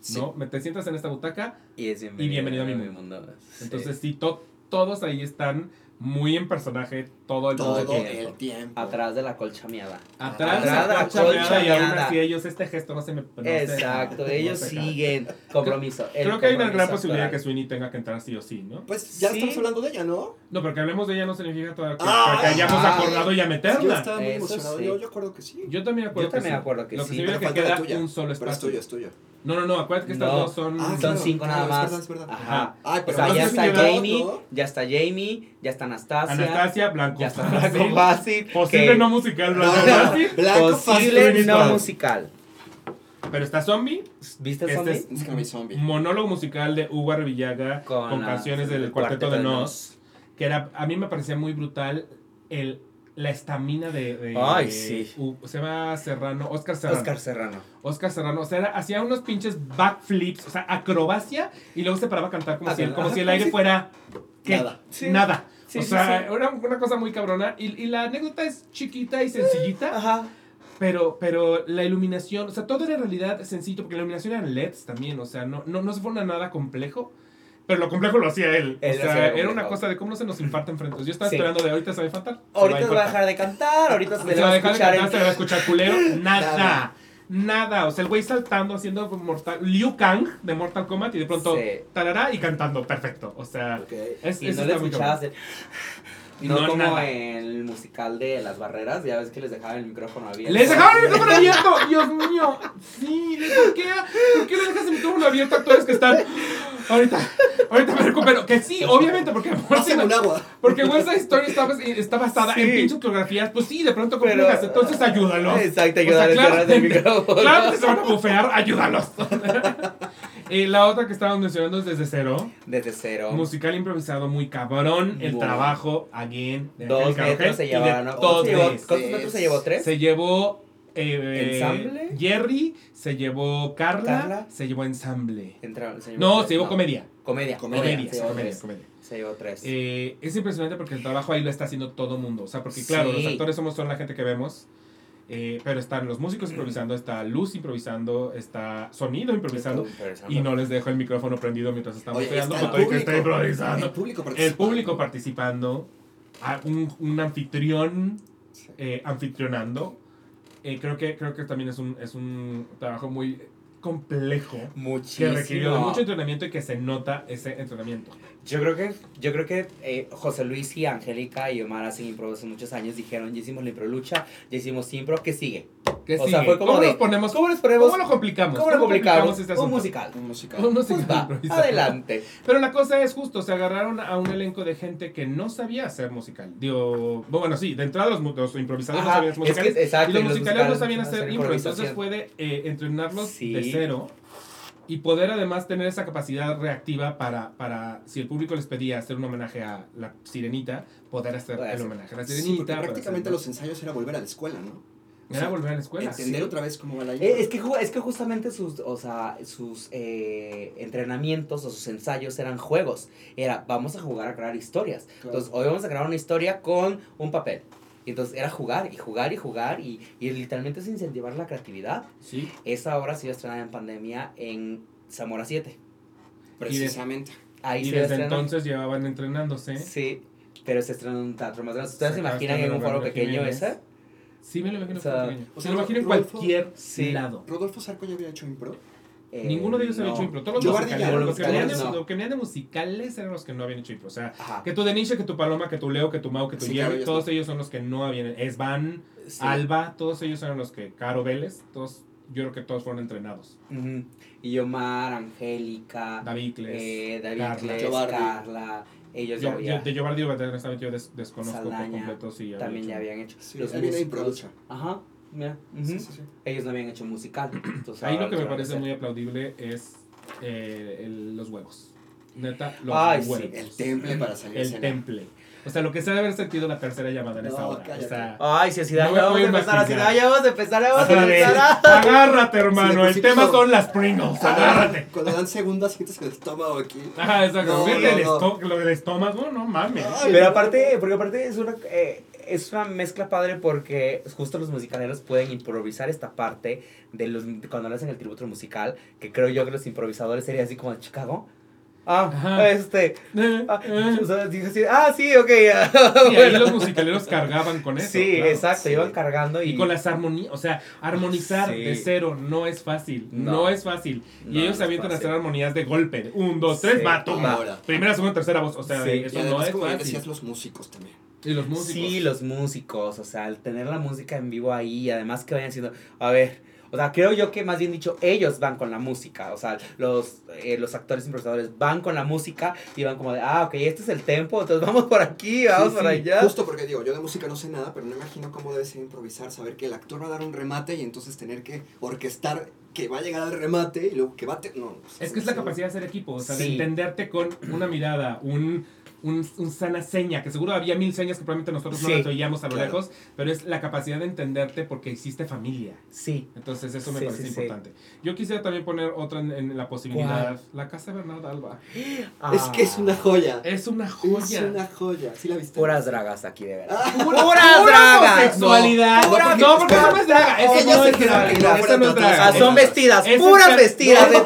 Sí. ¿No? Me te sientas en esta butaca. Y es bienvenido, Y bienvenido a mi mundo. Entonces, sí, Todd todos ahí están muy en personaje todo el Todo todo el tiempo. el tiempo. Atrás de la colcha miada. Atrás, Atrás de la colcha y aún así ellos este gesto no se me no se- Exacto, no ellos se- siguen compromiso. Creo que hay una gran posibilidad de que. Sweeney tenga que entrar sí o sí, ¿no? Pues ya Sí. estamos hablando de ella, ¿no? No, porque hablemos de ella no significa todavía que, Ah, que hayamos ay. acordado ya Yo meterla. estaba muy Eso emocionado. sí. Yo, yo acuerdo que sí. Yo también acuerdo Yo también que sí. acuerdo que Lo sí. que Pero que la queda un solo Pero es espacio. tuyo, es tuyo. No, no, no, acuérdate que estas No. dos son... Ah, Son claro, cinco claro, nada es más. verdad, es verdad. Ajá. Ay, O sea, ya está Jamie, ya está Jamie, ya está Anastasia. Anastasia, Blanco Ya está Fácil. Blanco Fácil. Posible que- no musical, Blanco no, Fácil. Blanco Posible Fácil. no musical. Pero está Zombie, ¿Viste Este Zombie? es- zombie. monólogo musical de Hugo Arvillaga con, Con la- canciones del el Cuarteto, de Cuarteto de Nos, que era, a mí me parecía muy brutal el, la estamina de, de- Ay, de sí. Se llama Serrano, Oscar Serrano. Oscar Serrano. Oscar Serrano, o sea, era- hacía unos pinches backflips, o sea, acrobacia, y luego se paraba a cantar como, Ah, si, el, como ajá, si el aire sí. fuera... ¿qué? Nada. Sí. Nada. Sí, o sí, sea, sí. era una cosa muy cabrona. Y, y la anécdota es chiquita y sencillita, Ajá. pero, pero la iluminación, o sea, todo era en realidad sencillo, porque la iluminación eran LEDs también, o sea, no, no, no se fue nada complejo. Pero lo complejo lo hacía él. Él o sea, era una cosa de cómo no se nos infarta enfrente. Yo estaba Sí. esperando de ahorita se va a infartar. se Ahorita se va a dejar de cantar, ahorita se Se le va va a dejar de escuchar cantar, se le va a el... escuchar culero. Nada. Nada. Nada. O sea, el güey saltando, haciendo Mortal, Liu Kang de Mortal Kombat y de pronto Sí. tarará y cantando. Perfecto. O sea, Ok. es, Y eso no le muy escuchabas el... No, No, como nada. el musical de Las Barreras, ya ves que les dejaban el micrófono abierto. ¡Les dejaron el micrófono abierto! ¡Dios mío! Sí, ¿por qué, ¿por qué le dejas el micrófono abierto a actores que están. Ahorita, ahorita me recupero. Que sí, obviamente, porque Pásame un agua. Porque esa historia está, bas- está basada en pinches coreografías. Pues sí, de pronto complejas. Entonces ayúdalos. Exacto, O sea, ayudar a cerrar el claramente- micrófono. Claro que se van a bufear, ayúdalos. y la otra que estábamos mencionando es Desde Cero. Desde cero. Musical improvisado muy cabrón. El trabajo, again. de Dos metros se llevaron. ¿no? ¿Cuántos, metros se llevó? ¿Tres? Se llevó eh, ¿Ensamble? Jerry, se llevó Carla, Carla. se llevó ensamble. Entraron- se llevó No, tres, se llevó comedia. Comedia. Comedia, Comedia, se llevó comedia, tres. comedia. Se llevó tres. Eh, es impresionante porque el trabajo ahí lo está haciendo todo mundo. O sea, porque claro, Sí. los actores somos son la gente que vemos. Eh, pero están los músicos improvisando, está Luz improvisando, está Sonido improvisando. Y no les dejo el micrófono prendido mientras estamos Oye, creando, está el público. improvisando. El público El participando. público participando, a un, un anfitrión eh, anfitrionando. Eh, creo, que, creo que también es un, es un trabajo muy complejo que Muchísimo. requirió de mucho entrenamiento y que se nota ese entrenamiento. Yo creo que, yo creo que eh, José Luis y Angélica y Omar hacen impro hace muchos años dijeron, ya hicimos la impro lucha, ya hicimos impro, ¿qué sigue? ¿Qué O sea, sigue? fue como ¿Cómo de, nos ponemos? ¿Cómo les ponemos? ¿Cómo lo complicamos? ¿Cómo lo complicamos? este Un musical. Un musical. Un musical Pues va, improvisado. adelante. Pero la cosa es justo, se agarraron a un elenco de gente que no sabía hacer musical. Digo, bueno, sí, de entrada los, los improvisadores no sabían hacer es que- musicales. exacto, y los musicales no sabían hacer impro. Entonces fue de eh, entrenarlos Sí. de cero y poder además tener esa capacidad reactiva para, para, si el público les pedía hacer un homenaje a la sirenita, poder hacer Puede el ser. homenaje a la sirenita. prácticamente hacer- los ensayos era volver a la escuela, ¿no? Era volver a la escuela. Entender sí. otra vez cómo va la Eh, es, que, ju- es que justamente sus, o sea, sus eh, entrenamientos o sus ensayos eran juegos. Era, vamos a jugar a crear historias. Claro. Entonces, hoy vamos a crear una historia con un papel. Y Entonces, era jugar y jugar y jugar y, y literalmente es incentivar la creatividad. Sí. Esa obra se iba a estrenar en pandemia en Zamora 7. Precisamente. Ahí Y se iba a desde entonces llevaban entrenándose. Sí, pero se estrenó en un teatro más grande. ¿Ustedes se imaginan en un foro pequeño ese? Sí, me lo imagino. O sea, pequeño. o sea, lo imagino en Rodolfo- cualquier Sí. lado. Rodolfo Sarco ya había hecho impro. Eh, Ninguno de ellos había no. hecho impro. Todos los musicales, Bardilla, los que venían de, musicales, no. los que venían de musicales eran los que no habían hecho impro. O sea, Ajá. que tu Denisha, que tu Paloma, que tu Leo, que tu Mau, que tu Sí, Jerry, claro, todos no. ellos son los que no habían. Esvan, Sí. Alba, todos ellos eran los que. Caro Vélez, todos. Yo creo que todos fueron entrenados. Ujú. Y Omar, Angélica, David Cles, eh, David Carla. Cles, Giovanni. Carla, ellos ya Yo, había- yo- de Giovanni honestamente yo des- desconozco por Saldaña, completo si también hecho. ya habían hecho. Sí, los. Improducha. Ajá, mira. ujú. Sí, sí, sí. Ellos no habían hecho musical. Entonces, Ahí lo que me parece hacer. muy aplaudible es eh, el- los huevos. Neta, los Ay, sí, huevos. El temple para salir El temple. O sea, lo que se debe haber sentido la tercera llamada en esa No, hora. O cállate. sea, Ay, si así da, ya vamos a empezar, así da, ya vamos a empezar, ya vamos a empezar. Agárrate, hermano. Por el tema son las Pringles. Agárrate. Cuando dan segundas sientes el estómago aquí. Ajá, exacto. No, el no, no. esto- lo del estómago, no mames. Ay, Pero no. aparte, porque aparte es una, eh, es una mezcla padre porque justo los musicaleros pueden improvisar esta parte de los cuando le hacen el tributo musical, que creo yo que los improvisadores serían así como de Chicago. Ah, Ajá. este. Eh, Ah, eh. o sea, dije así, ah, sí, ok. Sí, ahí los musicaleros cargaban con eso. Sí, claro. exacto, sí. iban cargando y. Y con las armonías, o sea, armonizar Sí. de cero no es fácil, no, No. es fácil. No, y ellos no se avientan a hacer armonías de golpe, de un, dos, tres, va, toma. Primera, segunda, tercera voz, o sea, Sí. Y eso no es fácil. decías, los músicos también. Y los músicos. Sí, los músicos, o sea, al tener la música en vivo ahí, además que vayan haciendo, a ver, o sea, creo yo que más bien dicho, ellos van con la música, o sea, los, eh, los actores improvisadores van con la música y van como de, ah, ok, este es el tempo, entonces vamos por aquí, vamos Sí, por sí, allá. Justo porque digo, yo de música no sé nada, pero no imagino cómo debe ser improvisar, saber que el actor va a dar un remate y entonces tener que orquestar que va a llegar al remate y luego que va a... te- No, Es que es la capacidad de hacer equipo, o sea, de entenderte con una mirada, un, un, un sana seña, que seguro había mil señas que probablemente nosotros no Sí, las oíamos a lo claro. lejos, pero es la capacidad de entenderte porque hiciste familia. Sí. Entonces eso me Sí, parece sí, sí. importante. Yo quisiera también poner otra en, en la posibilidad, la casa de Bernardo Alba. Es que es una joya. Es una Es joya. una joya. ¿Sí la viste? Puras dragas aquí, de verdad. Pura, Puras dragas. homosexualidad. No, No, no, porque eso no es draga. No es draga. que no no es draga. Ah, son vestidas, Es puras vestidas. no, es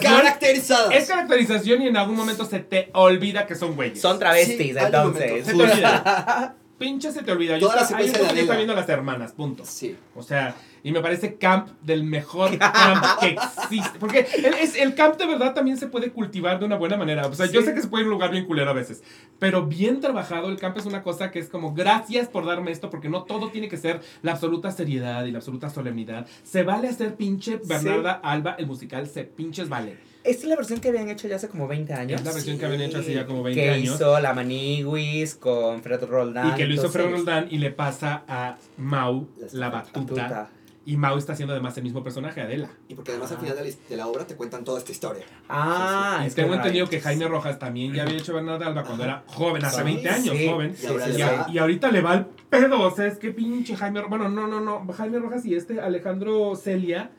caracterización. Es caracterización y en algún momento se te olvida que son güeyes. Son travestis, Sí, hay entonces. Se te olvida. Pinche se te olvida. Yo Toda la está, hay un secuencia de poco que está Adela. viendo las hermanas, punto. Sí. O sea, y me parece camp del mejor camp que existe. Porque el, es, el camp de verdad también se puede cultivar de una buena manera. O sea, yo Sí. sé que se puede ir a un lugar bien culero a veces. Pero bien trabajado, el camp es una cosa que es como gracias por darme esto, porque no todo tiene que ser la absoluta seriedad y la absoluta solemnidad. Se vale hacer pinche Bernarda Alba, el musical se pinches vale. Esta es la versión que habían hecho ya hace como 20 años. Es la versión Sí. que habían hecho hace ya como 20 que años. hizo la Maniwis con Fred Roldán. Y que lo hizo Fred Roldán y le pasa a Mau La batuta. puta. Y Mau está haciendo además el mismo personaje, Adela. Y porque además al final de la, de la obra te cuentan toda esta historia. Ah, y es tengo que entendido que. Jaime Rojas también ya había hecho Bernarda Alba cuando era joven, hace Sí, 20 años, sí. joven. Y ahora sí, le sí. va- Y ahorita le va al pedo, o sea, es que pinche Jaime Ro- Bueno, no, no, no. Jaime Rojas y este Alejandro Celia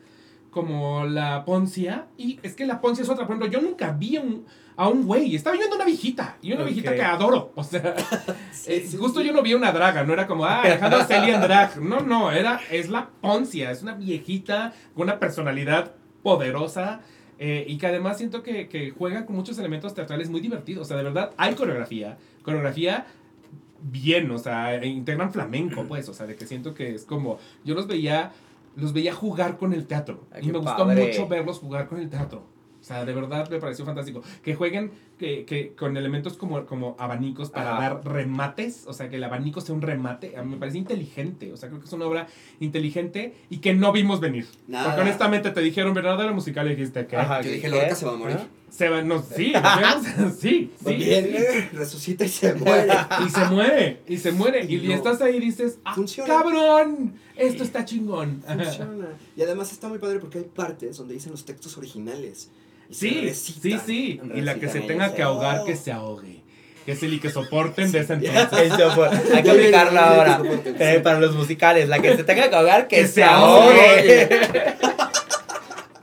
como la Poncia. Y es que la Poncia es otra. Por ejemplo, yo nunca vi un- a un güey. Estaba viendo una viejita. Y una viejita que adoro. O sea, Sí, eh, sí, justo sí. yo no vi una draga. No era como, ah, Alejandro Celia en drag. No, no. Era, es la Poncia. Es una viejita con una personalidad poderosa. eh, y que además siento que, que juega con muchos elementos teatrales muy divertidos. O sea, de verdad, hay coreografía. Coreografía bien, o sea, e integran flamenco, pues, o sea, de que siento que es como, yo los veía, los veía jugar con el teatro, Ay, y me gustó padre. mucho verlos jugar con el teatro. O sea, de verdad me pareció fantástico. Que jueguen que, que con elementos como, como abanicos para Ajá. dar remates. O sea, que el abanico sea un remate. A mí me parece inteligente. O sea, creo que es una obra inteligente y que no vimos venir. Nada. Porque honestamente te dijeron, Bernardo era musical y dijiste que... Ajá, Yo ¿qué- dije? Lorca se va a morir. ¿Ah? Se va, no, sí, sí, sí, Viene, resucita y se muere. y se muere, y se muere. Y, Y no. estás ahí y dices, ¡ah, Funciona. cabrón! Esto está chingón. Funciona. Y además está muy padre porque hay partes donde dicen los textos originales. Y se Sí, sí, recitan. sí. Y la que se tenga que ahogar, que se ahogue. Que es el y que soporten de ese entonces. Hay que viene, ahora. Eh, sí. para los musicales, la que se tenga que ahogar, que, Que se se ahogue.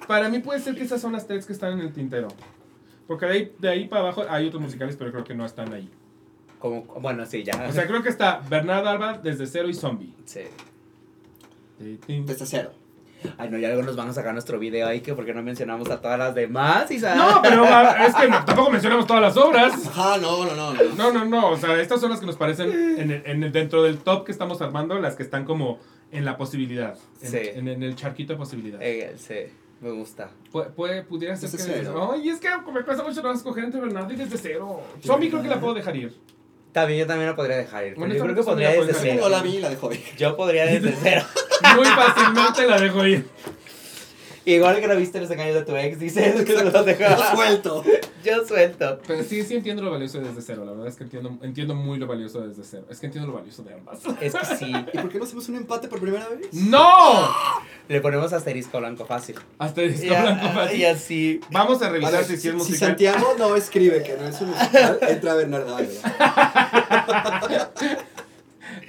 Para mí puede ser que esas son las tres que están en el tintero. Porque de ahí, de ahí para abajo hay otros musicales, pero creo que no están ahí. Como, bueno, sí, ya. O sea, creo que está Bernardo Alba desde cero y Zombie. Sí. Desde cero. Ay, no, ya luego nos van a sacar nuestro video ahí, que porque no mencionamos a todas las demás, Isa. No, pero es que no, tampoco mencionamos todas las obras. Ajá, no, no, no. no. No, no, no. O sea, estas son las que nos parecen en el- en el- dentro del top que estamos armando, las que están como en la posibilidad. En, Sí. en- en el charquito de posibilidades. Eh, sí, me gusta. Puede, puede- pudiera ser Desde que. cero. Ay, es que me cuesta mucho no escoger entre Bernardo y desde cero. Zombie creo que la puedo dejar ir. También yo también lo podría dejar ir. pero Yo creo que podría la desde cero. No la vi, la dejo ir. Yo podría desde cero. Muy fácilmente la dejo ir. Igual que no viste los engaños de tu ex, dices que no los Yo dejas. suelto. Yo suelto. Pero sí, sí entiendo lo valioso de desde cero. La verdad es que entiendo, entiendo muy lo valioso de desde cero. Es que entiendo lo valioso de ambas. Es que sí. ¿Y por qué no hacemos un empate por primera vez? ¡No! Le ponemos asterisco blanco fácil. Ya, blanco fácil. y así. Vamos a A revisar ver, si, si, es si. Santiago no escribe que no es un musical, entra Bernardo.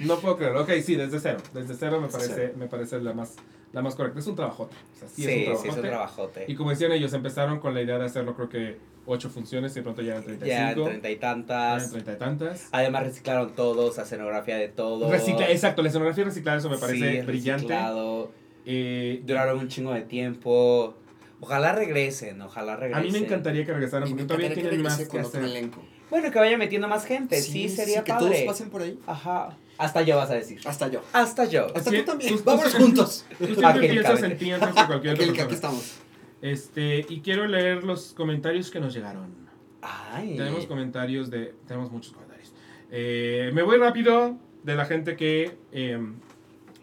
No puedo creerlo. Ok, sí, desde cero. Desde cero me parece, cero. me parece la más, la más correcta. Es un trabajote. O sea, sí, Sí, es un sí, trabajote. es un trabajote. Y como decían ellos, empezaron con la idea de hacerlo, creo que ocho funciones y de pronto ya eran 35. Ya en treinta y ya tantas. eran treinta y tantas. Además reciclaron todos, escenografía de todo. Recicla, exacto, la escenografía reciclada, eso me parece Sí, brillante. reciclado. Eh, Duraron un chingo de tiempo. Ojalá regresen, ojalá A regresen. mí me encantaría que regresaran porque todavía tienen más que hacer. elenco. Bueno, que vaya metiendo más gente, sí, sería que padre. todos pasen por ahí. Ajá. Hasta yo vas a decir. Hasta yo. Hasta yo. Hasta Sí, tú también. tú- Vámonos juntos. Tú siempre Aquel piensas cabe. en ti antes que cualquier Aquel que aquí estamos. Este, y quiero leer los comentarios que nos llegaron. Ay. Tenemos comentarios de. Tenemos muchos comentarios. Eh, me voy rápido de la gente que eh,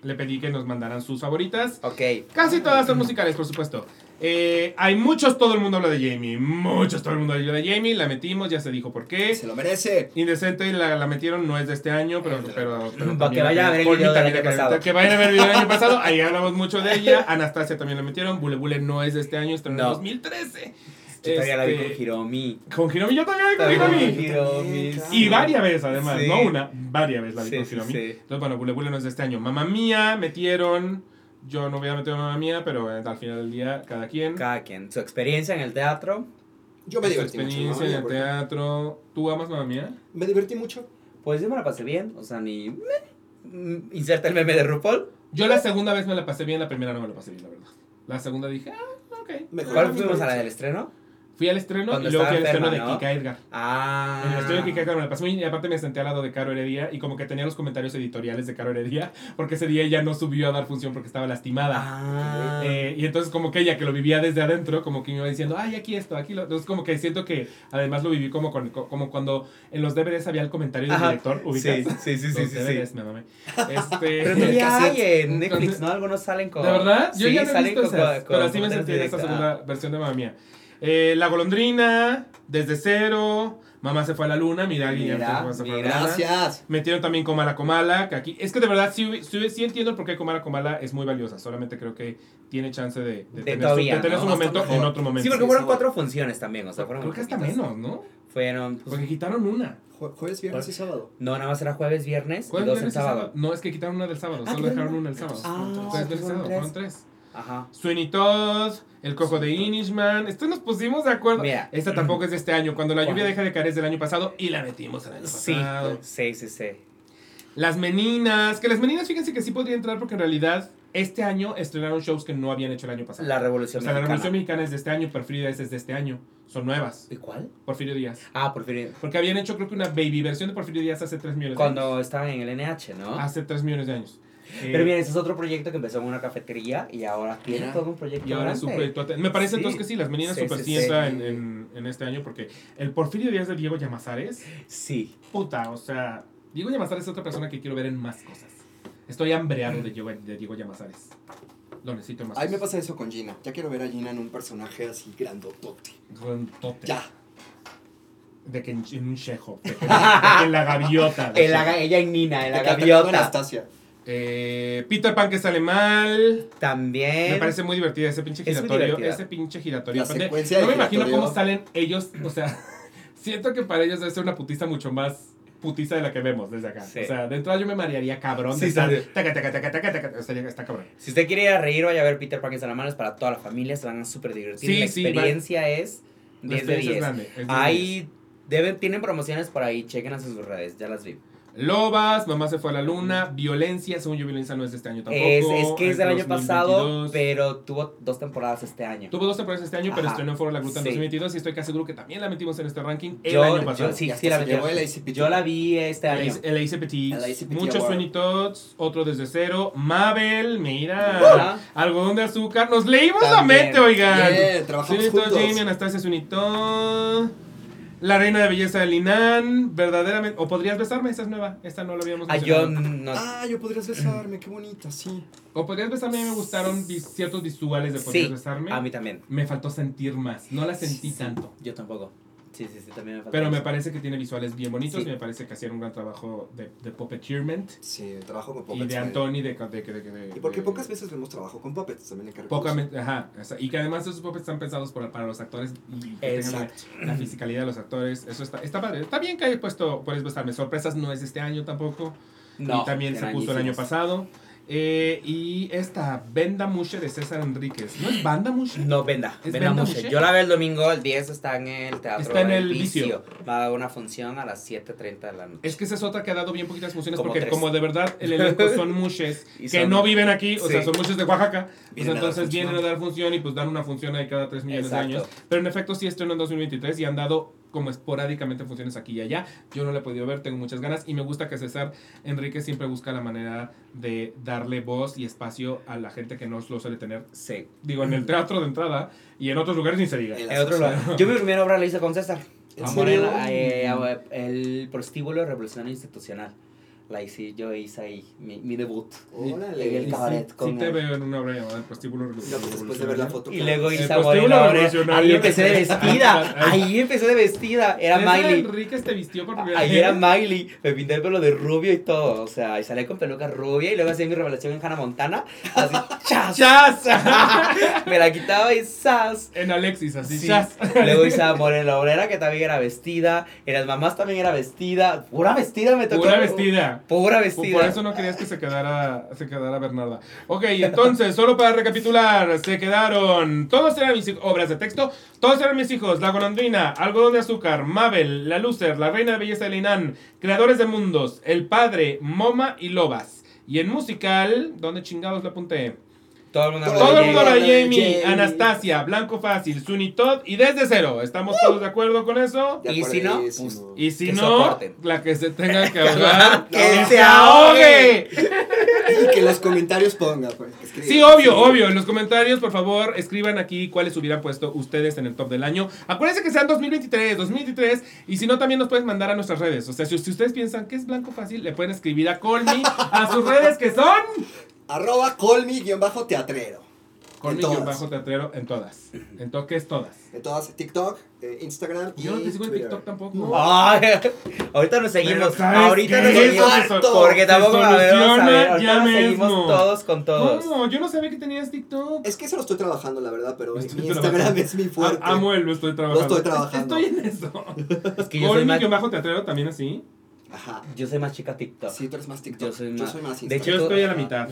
le pedí que nos mandaran sus favoritas. Ok. Casi todas son musicales, por supuesto. Eh, hay muchos, todo el mundo habla de Jamie. Muchos, todo el mundo habla de Jamie. La metimos, ya se dijo por qué. Se lo merece. Indecente la, la metieron, no es de este año, pero. pero, pero Para que vayan a ver el video del año pasado. Que vayan a ver el video del año pasado. Ahí hablamos mucho de ella. Anastasia también la metieron. Bule Bule no es de este año, estrenó en No. 2013. Yo todavía la vi Este, con Hiromi. Con Hiromi, yo también la vi con con Hiromi. Y varias veces, además, Sí. no una, varias veces la vi Sí, con sí, Hiromi. sí. Entonces, bueno, Bule Bule no es de este año. Mamá Mía metieron. Yo no hubiera metido Mamá Mía, pero eh, al final del día, cada quien. Cada quien. Su experiencia en el teatro. Yo me Su divertí mucho. experiencia en el Porque teatro. ¿Tú amas Mamá Mía? Me divertí mucho. Pues yo me la pasé bien. O sea, ni. meh. Mm, Inserta el meme de RuPaul. Yo la segunda vez me la pasé bien, la primera no me la pasé bien, la verdad. La segunda dije, ah, ok. Mejor. ¿Cuál fuimos a la del estreno? Fui al estreno Cuando y luego fui al estreno de. Kika Edgar. Ah. En el estreno de Kika Edgar me la pasé bien y aparte me senté al lado de Caro Heredia y como que tenía los comentarios editoriales de Caro Heredia porque ese día ella no subió a dar función porque estaba lastimada. Ah. Eh, y entonces como que ella que lo vivía desde adentro, como que me iba diciendo, ay, aquí esto, aquí lo... Entonces como que siento que además lo viví como, con, como cuando en los DVDs había el comentario del Ajá. director, ubicas. Sí, sí, sí, sí, Los sí, DVDs, sí. me mamé. Este, Pero todavía hay en Netflix, ¿no? Algunos salen con. ¿De verdad? Yo Sí, ya no he salen visto con- esas, con- pero así me sentí en esta directos. segunda versión de Mamá Mía. Eh, la golondrina, desde cero, Mamá se fue a la luna, mira, Mira, Mamá se fue a la mira. luna. Gracias. Metieron también Comala Comala, que aquí, es que de verdad sí, sí, sí entiendo por qué Comala Comala es muy valiosa, solamente creo que tiene chance de, de De tener, su, todavía, de tener ¿no? su momento en otro momento. Sí, porque fueron cuatro funciones también, o sea, fueron creo que hasta menos, ¿no? Fueron. pues, Porque quitaron una. Jue- Jueves, viernes y sábado. no, nada más era jueves, viernes y ¿Cuál dos el sábado. No, es que quitaron una del sábado, Ah, solo quitaron dejaron una. el sábado. Ah, Jueves, pues viernes y fueron sábado, fueron tres. Ajá. Sweeney Todd, El Cojo de Inishman. Esto nos pusimos de acuerdo. Mira. Esta tampoco es de este año. Cuando la lluvia deja de caer es del año pasado y la metimos el año pasado. sí, sí, sí. Las Meninas. Que las Meninas, fíjense que sí podría entrar porque en realidad este año estrenaron shows que no habían hecho el año pasado. La o Revolución sea, la Mexicana. Revolución Mexicana es de este año, Porfirio Díaz es de este año. Son nuevas. ¿Y cuál? Porfirio Díaz. Ah, Porfirio. Porque habían hecho creo que una baby versión de Porfirio Díaz hace 3 millones de años. Cuando estaba en el NH, ¿no? Hace 3 millones de años. Eh, Pero mira, ese es otro proyecto que empezó en una cafetería y ahora tiene todo un proyecto Y ahora es un proyecto. Me parece Sí. entonces que sí, las meninas Sí, super sí, sí sí. entra En, en, en este año porque el Porfirio Díaz de Diego Llamazares, Sí. puta, o sea, Diego Llamazares es otra persona que quiero ver en más cosas. Estoy hambreado de Diego, de Diego Llamazares. Lo necesito más A mí me pasa eso con Gina. Ya quiero ver a Gina en un personaje así grandotote. Grandote. Ya. De que en, en un shejo. De que, de que en la gaviota. de ella en Nina, en la De gaviota. Anastasia. Eh, Peter Pan que sale mal. También. Me parece muy divertida ese pinche Es giratorio. Ese pinche giratorio. La Aparte, secuencia no me imagino cómo salen ellos. O sea, siento que para ellos debe ser una putiza mucho más putiza de la que vemos desde acá. Sí. O sea, de entrada yo me marearía cabrón. Sí, de estar sí, sí. taca, taca, taca, taca, taca, O sea, ya está cabrón. Si usted quiere ir a reír, vaya a ver Peter Pan y Salamanes para toda la familia. Se van a súper divertir. Sí, la sí, experiencia es La 10 de experiencia es 10. grande, es de Ahí deben, tienen promociones por ahí. Chequen en sus redes. Ya las vi. Lobas, Mamá se fue a la luna, Violencia, según yo Violencia no es de este año tampoco. Es, es que es del año 2022. pasado, pero tuvo dos temporadas este año. Tuvo dos temporadas este año, pero estrenó en Foro La Gruta en Sí. 2022 y estoy casi seguro que también la metimos en este ranking el Yo- año yo pasado. sí, Y hasta sí la ACPT. Yo la vi este año. El Petit Muchos. Sweeney Tots, otro desde cero. Mabel, mira. Ajá. Algodón de azúcar. Nos leímos la mente, oigan. Bien, trabajamos Sweeney Todd, juntos. Jamie, Anastasia Sweeney Todd. La reina de belleza de Linan. Verdaderamente. O podrías besarme, esa es nueva. Esta no la habíamos Ah, yo mencionado. no. Ah, yo podrías besarme, qué bonita, sí. O podrías besarme, a mí me gustaron vis- ciertos visuales de podrías Sí, besarme. a mí también. Me faltó sentir más. No la sentí Sí, tanto. Yo tampoco. Sí, sí, sí, también me falta Pero me eso. parece que tiene visuales bien bonitos Sí. y me parece que hacían un gran trabajo de, de puppeteerment. Sí, trabajo con Y puppets. de me- Anthony de, de, de, de, de- Y porque de- pocas veces vemos trabajo con puppets, también hay que Poca, reconocer. ajá, o sea, y que además esos puppets están pensados por- para los actores y que tengan la, Exacto. la fisicalidad de los actores. Eso está, está padre. Está bien que haya puesto Puedes besarme. Sorpresas no es de este año tampoco. No, y también se puso el año pasado. Eh, y esta, Venda Mushe de César Enríquez. ¿No es Banda Mushe? No, venda. ¿Es Venda. Muche? Yo la veo el domingo, el 10 está en el teatro. Está en el Vicio. Va a haber una función a las 7.30 de la noche. Es que esa es otra que ha dado bien poquitas funciones Como porque tres. como de verdad el elenco son mushes que son- no viven aquí, o Sí. sea, son mushes de Oaxaca, pues dar entonces vienen a dar función y pues dan una función ahí cada tres millones Exacto. de años. Pero en efecto sí estreno en 2023 y han dado como esporádicamente funciones aquí y allá. Yo no la he podido ver, tengo muchas ganas y me gusta que César Enrique siempre busca la manera de darle voz y espacio a la gente que no lo suele tener. Sí. Digo, en el teatro de entrada y en otros lugares ni se diga. En otro lado. Yo mi primera obra la hice con César. ¿En serio? Morena, eh, eh, el prostíbulo revolucionario institucional. La hice, yo hice ahí mi, mi debut. Órale. En el cabaret sí, con sí te veo en una obra llamada El Prostíbulo No, pues después de ver la foto. Y luego hice a prostíbulo Morena Morena. revolucionario Ahí empecé de vestida. Ahí empecé de vestida. Era Miley. Enrique te vistió por primera Ahí vez. era Miley, me pinté el pelo de rubio y todo, o sea, y salí con peluca rubia y luego hacía mi revelación en Hannah Montana, así, chas, ¡Chas! me la quitaba y sas. en Alexis, así, Sí. chas. Luego hice a Morena Obrera, que también era vestida, en las mamás también era vestida, pura vestida me tocó. Pura vestida. Pura Por vestida. por eso no querías que se quedara, se quedara Bernarda. Ok, entonces, solo para recapitular, se quedaron. Todos eran mis obras de texto. Todos eran mis hijos. La golondrina, Algodón de azúcar, Mabel, La Lucer, La reina de belleza de Linan, Creadores de mundos, El padre, Moma y Lobas. Y en musical, ¿dónde chingados la apunté? Todo el mundo Todo Todo el hablaba mundo de la Jamie. Anastasia, Blanco Fácil, Sunitod y desde cero. ¿Estamos todos de acuerdo con eso? Y si no, pues, Y si no, la que se tenga que ahogar, ¡Que se ahogue! Y que los comentarios ponga, pues. Sí, obvio, obvio. En los comentarios, por favor, escriban aquí cuáles hubieran puesto ustedes en el top del año. Acuérdense que sean 2023, 2023. Y si no, también nos pueden mandar a nuestras redes. O sea, si, si ustedes piensan que es blanco fácil, le pueden escribir a Colmy a sus redes que son. Arroba colmi-teatrero. En todas. En todas. En toques todas. En todas, TikTok, eh, Instagram y Yo no te sigo en Twitter. TikTok tampoco. Ay, ahorita nos seguimos, Pero, ¿sabes ahorita qué? nos seguimos, se porque se tampoco a ver, vamos a ver, ahorita ya nos seguimos todos con todos. ¿Cómo? Yo no sabía que tenías TikTok. Es que eso lo estoy trabajando, la verdad, pero mi trabajando. Instagram es mi fuerte. A- Amo el lo estoy trabajando. Lo estoy trabajando. Estoy en eso. Es que yo soy más, Colmy-teatrero también así. Ajá. yo soy más chica TikTok. Sí, tú eres más TikTok. Yo soy más- Yo soy más de hecho, Yo estoy a la mitad.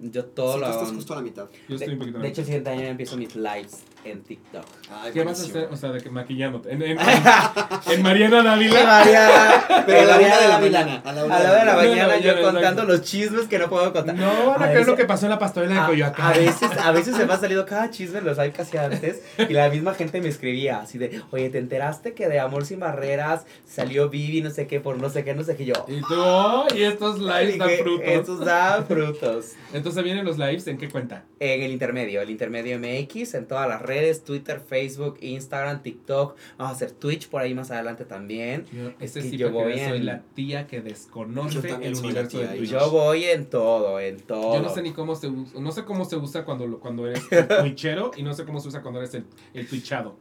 Yo todo Sí, lo tú hago. estás justo a la mitad. Yo estoy un poquito De hecho, el siguiente año empiezo mis lives en TikTok. Ay, ¿Qué vas a buenísimo. hacer? O sea, de que maquillándote. En, en, en- en Mariana Dávila. María, Pero a la una de la mañana, a la de hora de la la mañana. mañana yo Mañana, contando exacto. los chismes que no puedo contar. No van a creer lo que pasó en la pastorela de Coyoacán. a veces, a veces se me ha salido cada chisme en los hay casi antes y la misma gente me escribía así de, oye, ¿te enteraste que de Amor Sin Barreras salió Vivi no sé qué por no sé qué, no sé qué yo? Y tú, oh, y estos lives dan frutos. Estos dan frutos. Entonces vienen los lives, ¿en qué cuenta? En el intermedio, el intermedio MX, en todas las redes, Twitter, Facebook, Instagram, TikTok. Vamos a hacer Twitch por ahí más adelante también. Yo, ese que sí, yo voy veas, soy en- la tía que desconoce el universo de Twitch. Yo voy en todo, en todo. Yo no sé ni cómo se usa, no sé cómo se usa cuando, cuando eres el twitchero y no sé cómo se usa cuando eres el, el twitchado.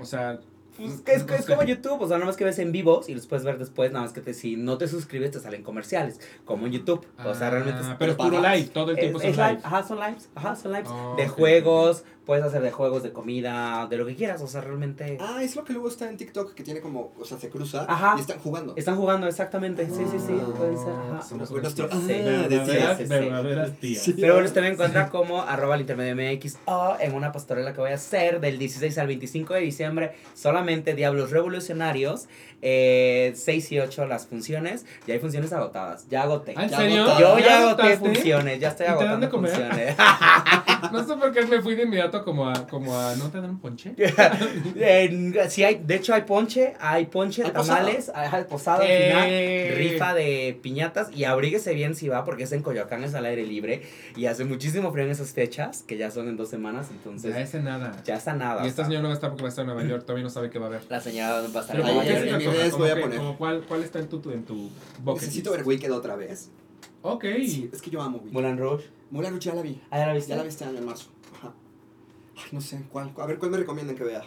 O sea, Pues es, que es, como YouTube, o sea, nada más que ves en vivos y los puedes ver después, nada más que te, si no te suscribes te salen comerciales, como en YouTube. o sea, Ah, realmente es- pero es puro live, todo el tiempo es live, live. ajá, son lives, ajá, son lives. Oh, de juegos, puedes hacer de juegos, de comida, de lo que quieras, o sea, realmente... Ah, es lo que luego está en TikTok, que tiene como, o sea, se cruza Ajá. y están jugando. Están jugando, exactamente, sí, sí, sí, Ah. pueden ser, ajá. Somos tías. decía. verdaderas, Sí, tías. Pero bueno, usted me encuentra como arroba el intermedio MX o en una pastorela que voy a hacer del 16 al 25 de diciembre, solamente Diablos Revolucionarios, eh, 6 y 8 las funciones, y hay funciones agotadas, ya agoté. ¿Ah, ¿En Ya serio? agotaste. Yo ya agoté agotaste? funciones, ya estoy ¿Y te dan agotando funciones. No sé por qué me fui de inmediato como a, como a ¿no te dan un ponche? En- sí hay, de hecho hay ponche, hay ponche, ¿Hay tamales, hay posada Eh. final, rifa de piñatas y abríguese bien si va porque es en Coyoacán, es al aire libre y hace muchísimo frío en esas fechas, que ya son en dos semanas, entonces Ya ese nada. ya está nada. Y esta señora no va a estar porque va a estar en Nueva York, todavía no sabe qué va a ver. La señora va a estar Pero Ahí, ¿cómo en mis redes ¿Cómo voy a poner. como cuál, ¿Cuál está en tu, en tu bucket Necesito list? ver Wicked otra vez. Ok. Sí, es que yo amo Wicked. Moulin Rouge. Moulin Rouge ya la vi. Ah, ¿ya la viste? Ya la vi año en marzo. No sé, ¿cuál? A ver, ¿cuál me recomiendan que vea?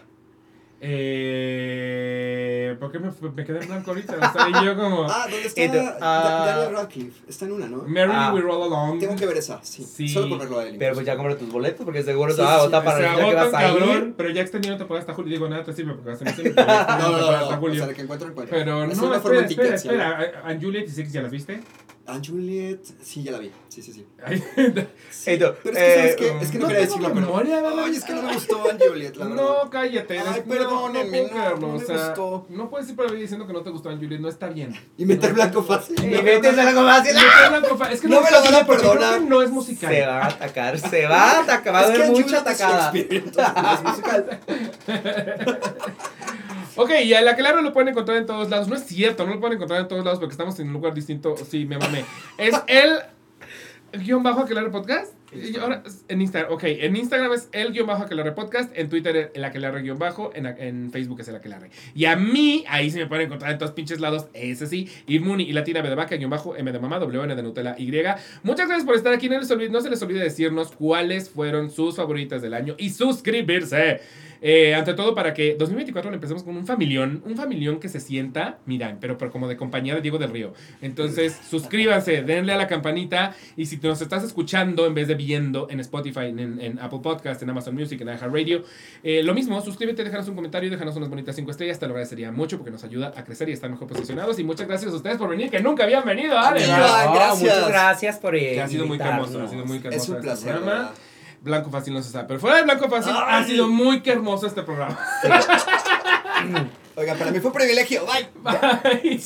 Eh, ¿Por qué me, me quedé en blanco ahorita? Y yo como... Ah, ¿dónde está ah. Daniel Radcliffe? Está en una, ¿no? Merrily Ah. We Roll Along. Tengo que ver esa, sí. Sí. Solo por verlo a él. Pero pues ya compra tus boletos porque seguro Sí, se va a votar para se el día que vas a ir. cabrón, pero ya extendieron temporada hasta julio. Digo, nada te sirve porque vas a tener No, no, temporada no, hasta no, o julio. sea, de que encuentro, encuentro. Pero Es no, una espera, forma espera, espera. ¿A- ¿A Juliet y Six ya las viste? A Juliet, sí, ya la vi. Sí, sí, sí. Sí, pero es que, ¿sabes eh, qué? Es que no, no quería decirlo, pero... memoria. Ay, es que no me gustó Anne Juliet, la verdad. No, cállate. Ay, no, perdónenme, no, no o me sea, gustó. No puedes ir por ahí diciendo que no te gustó Anne Juliet, no está bien. Y meter blanco fácil. Y metes algo más y- Meter blanco fa- Es que No me lo van a perdonar. No es musical. Se va a atacar, se va a atacar, va a Es que haber mucha atacada. No es musical. Ok, y a la que lo pueden encontrar en todos lados. No es cierto, no lo pueden encontrar en todos lados porque estamos en un lugar distinto. Sí, me mamé. Es el guion bajo Aquelarre Podcast. Y ahora, en Instagram, ok, en Instagram es el guion bajo Aquelarre Podcast, en Twitter el Aquelarre guion bajo, en, en Facebook es el Aquelarre. Y a mí, ahí se me pueden encontrar en todos pinches lados, ese sí, Irmuni y Latina B de Vaca, guion bajo, M de Mamá, W N de Nutella Y. Muchas gracias por estar aquí, no, les olvide- no se les olvide decirnos cuáles fueron sus favoritas del año y suscribirse. Eh, ante todo para que 2024 lo empecemos con un familión, un familión que se sienta, miran, pero, pero como de compañía de Diego del Río. Entonces, suscríbanse, denle a la campanita y si nos estás escuchando en vez de viendo en Spotify, en, en Apple Podcast, en Amazon Music, en iHeartRadio, eh, lo mismo, suscríbete, déjanos un comentario, déjanos unas bonitas 5 estrellas, te lo agradecería mucho porque nos ayuda a crecer y estar mejor posicionados. Y muchas gracias a ustedes por venir, que nunca habían venido. No, gracias. Muchas gracias por Que ha sido muy hermoso, ha sido muy hermoso Es un este placer. Blanco Fácil no se sabe, pero fuera de Blanco Fácil ha sido muy que hermoso este programa. Oiga, para mí fue un privilegio. Bye. Bye.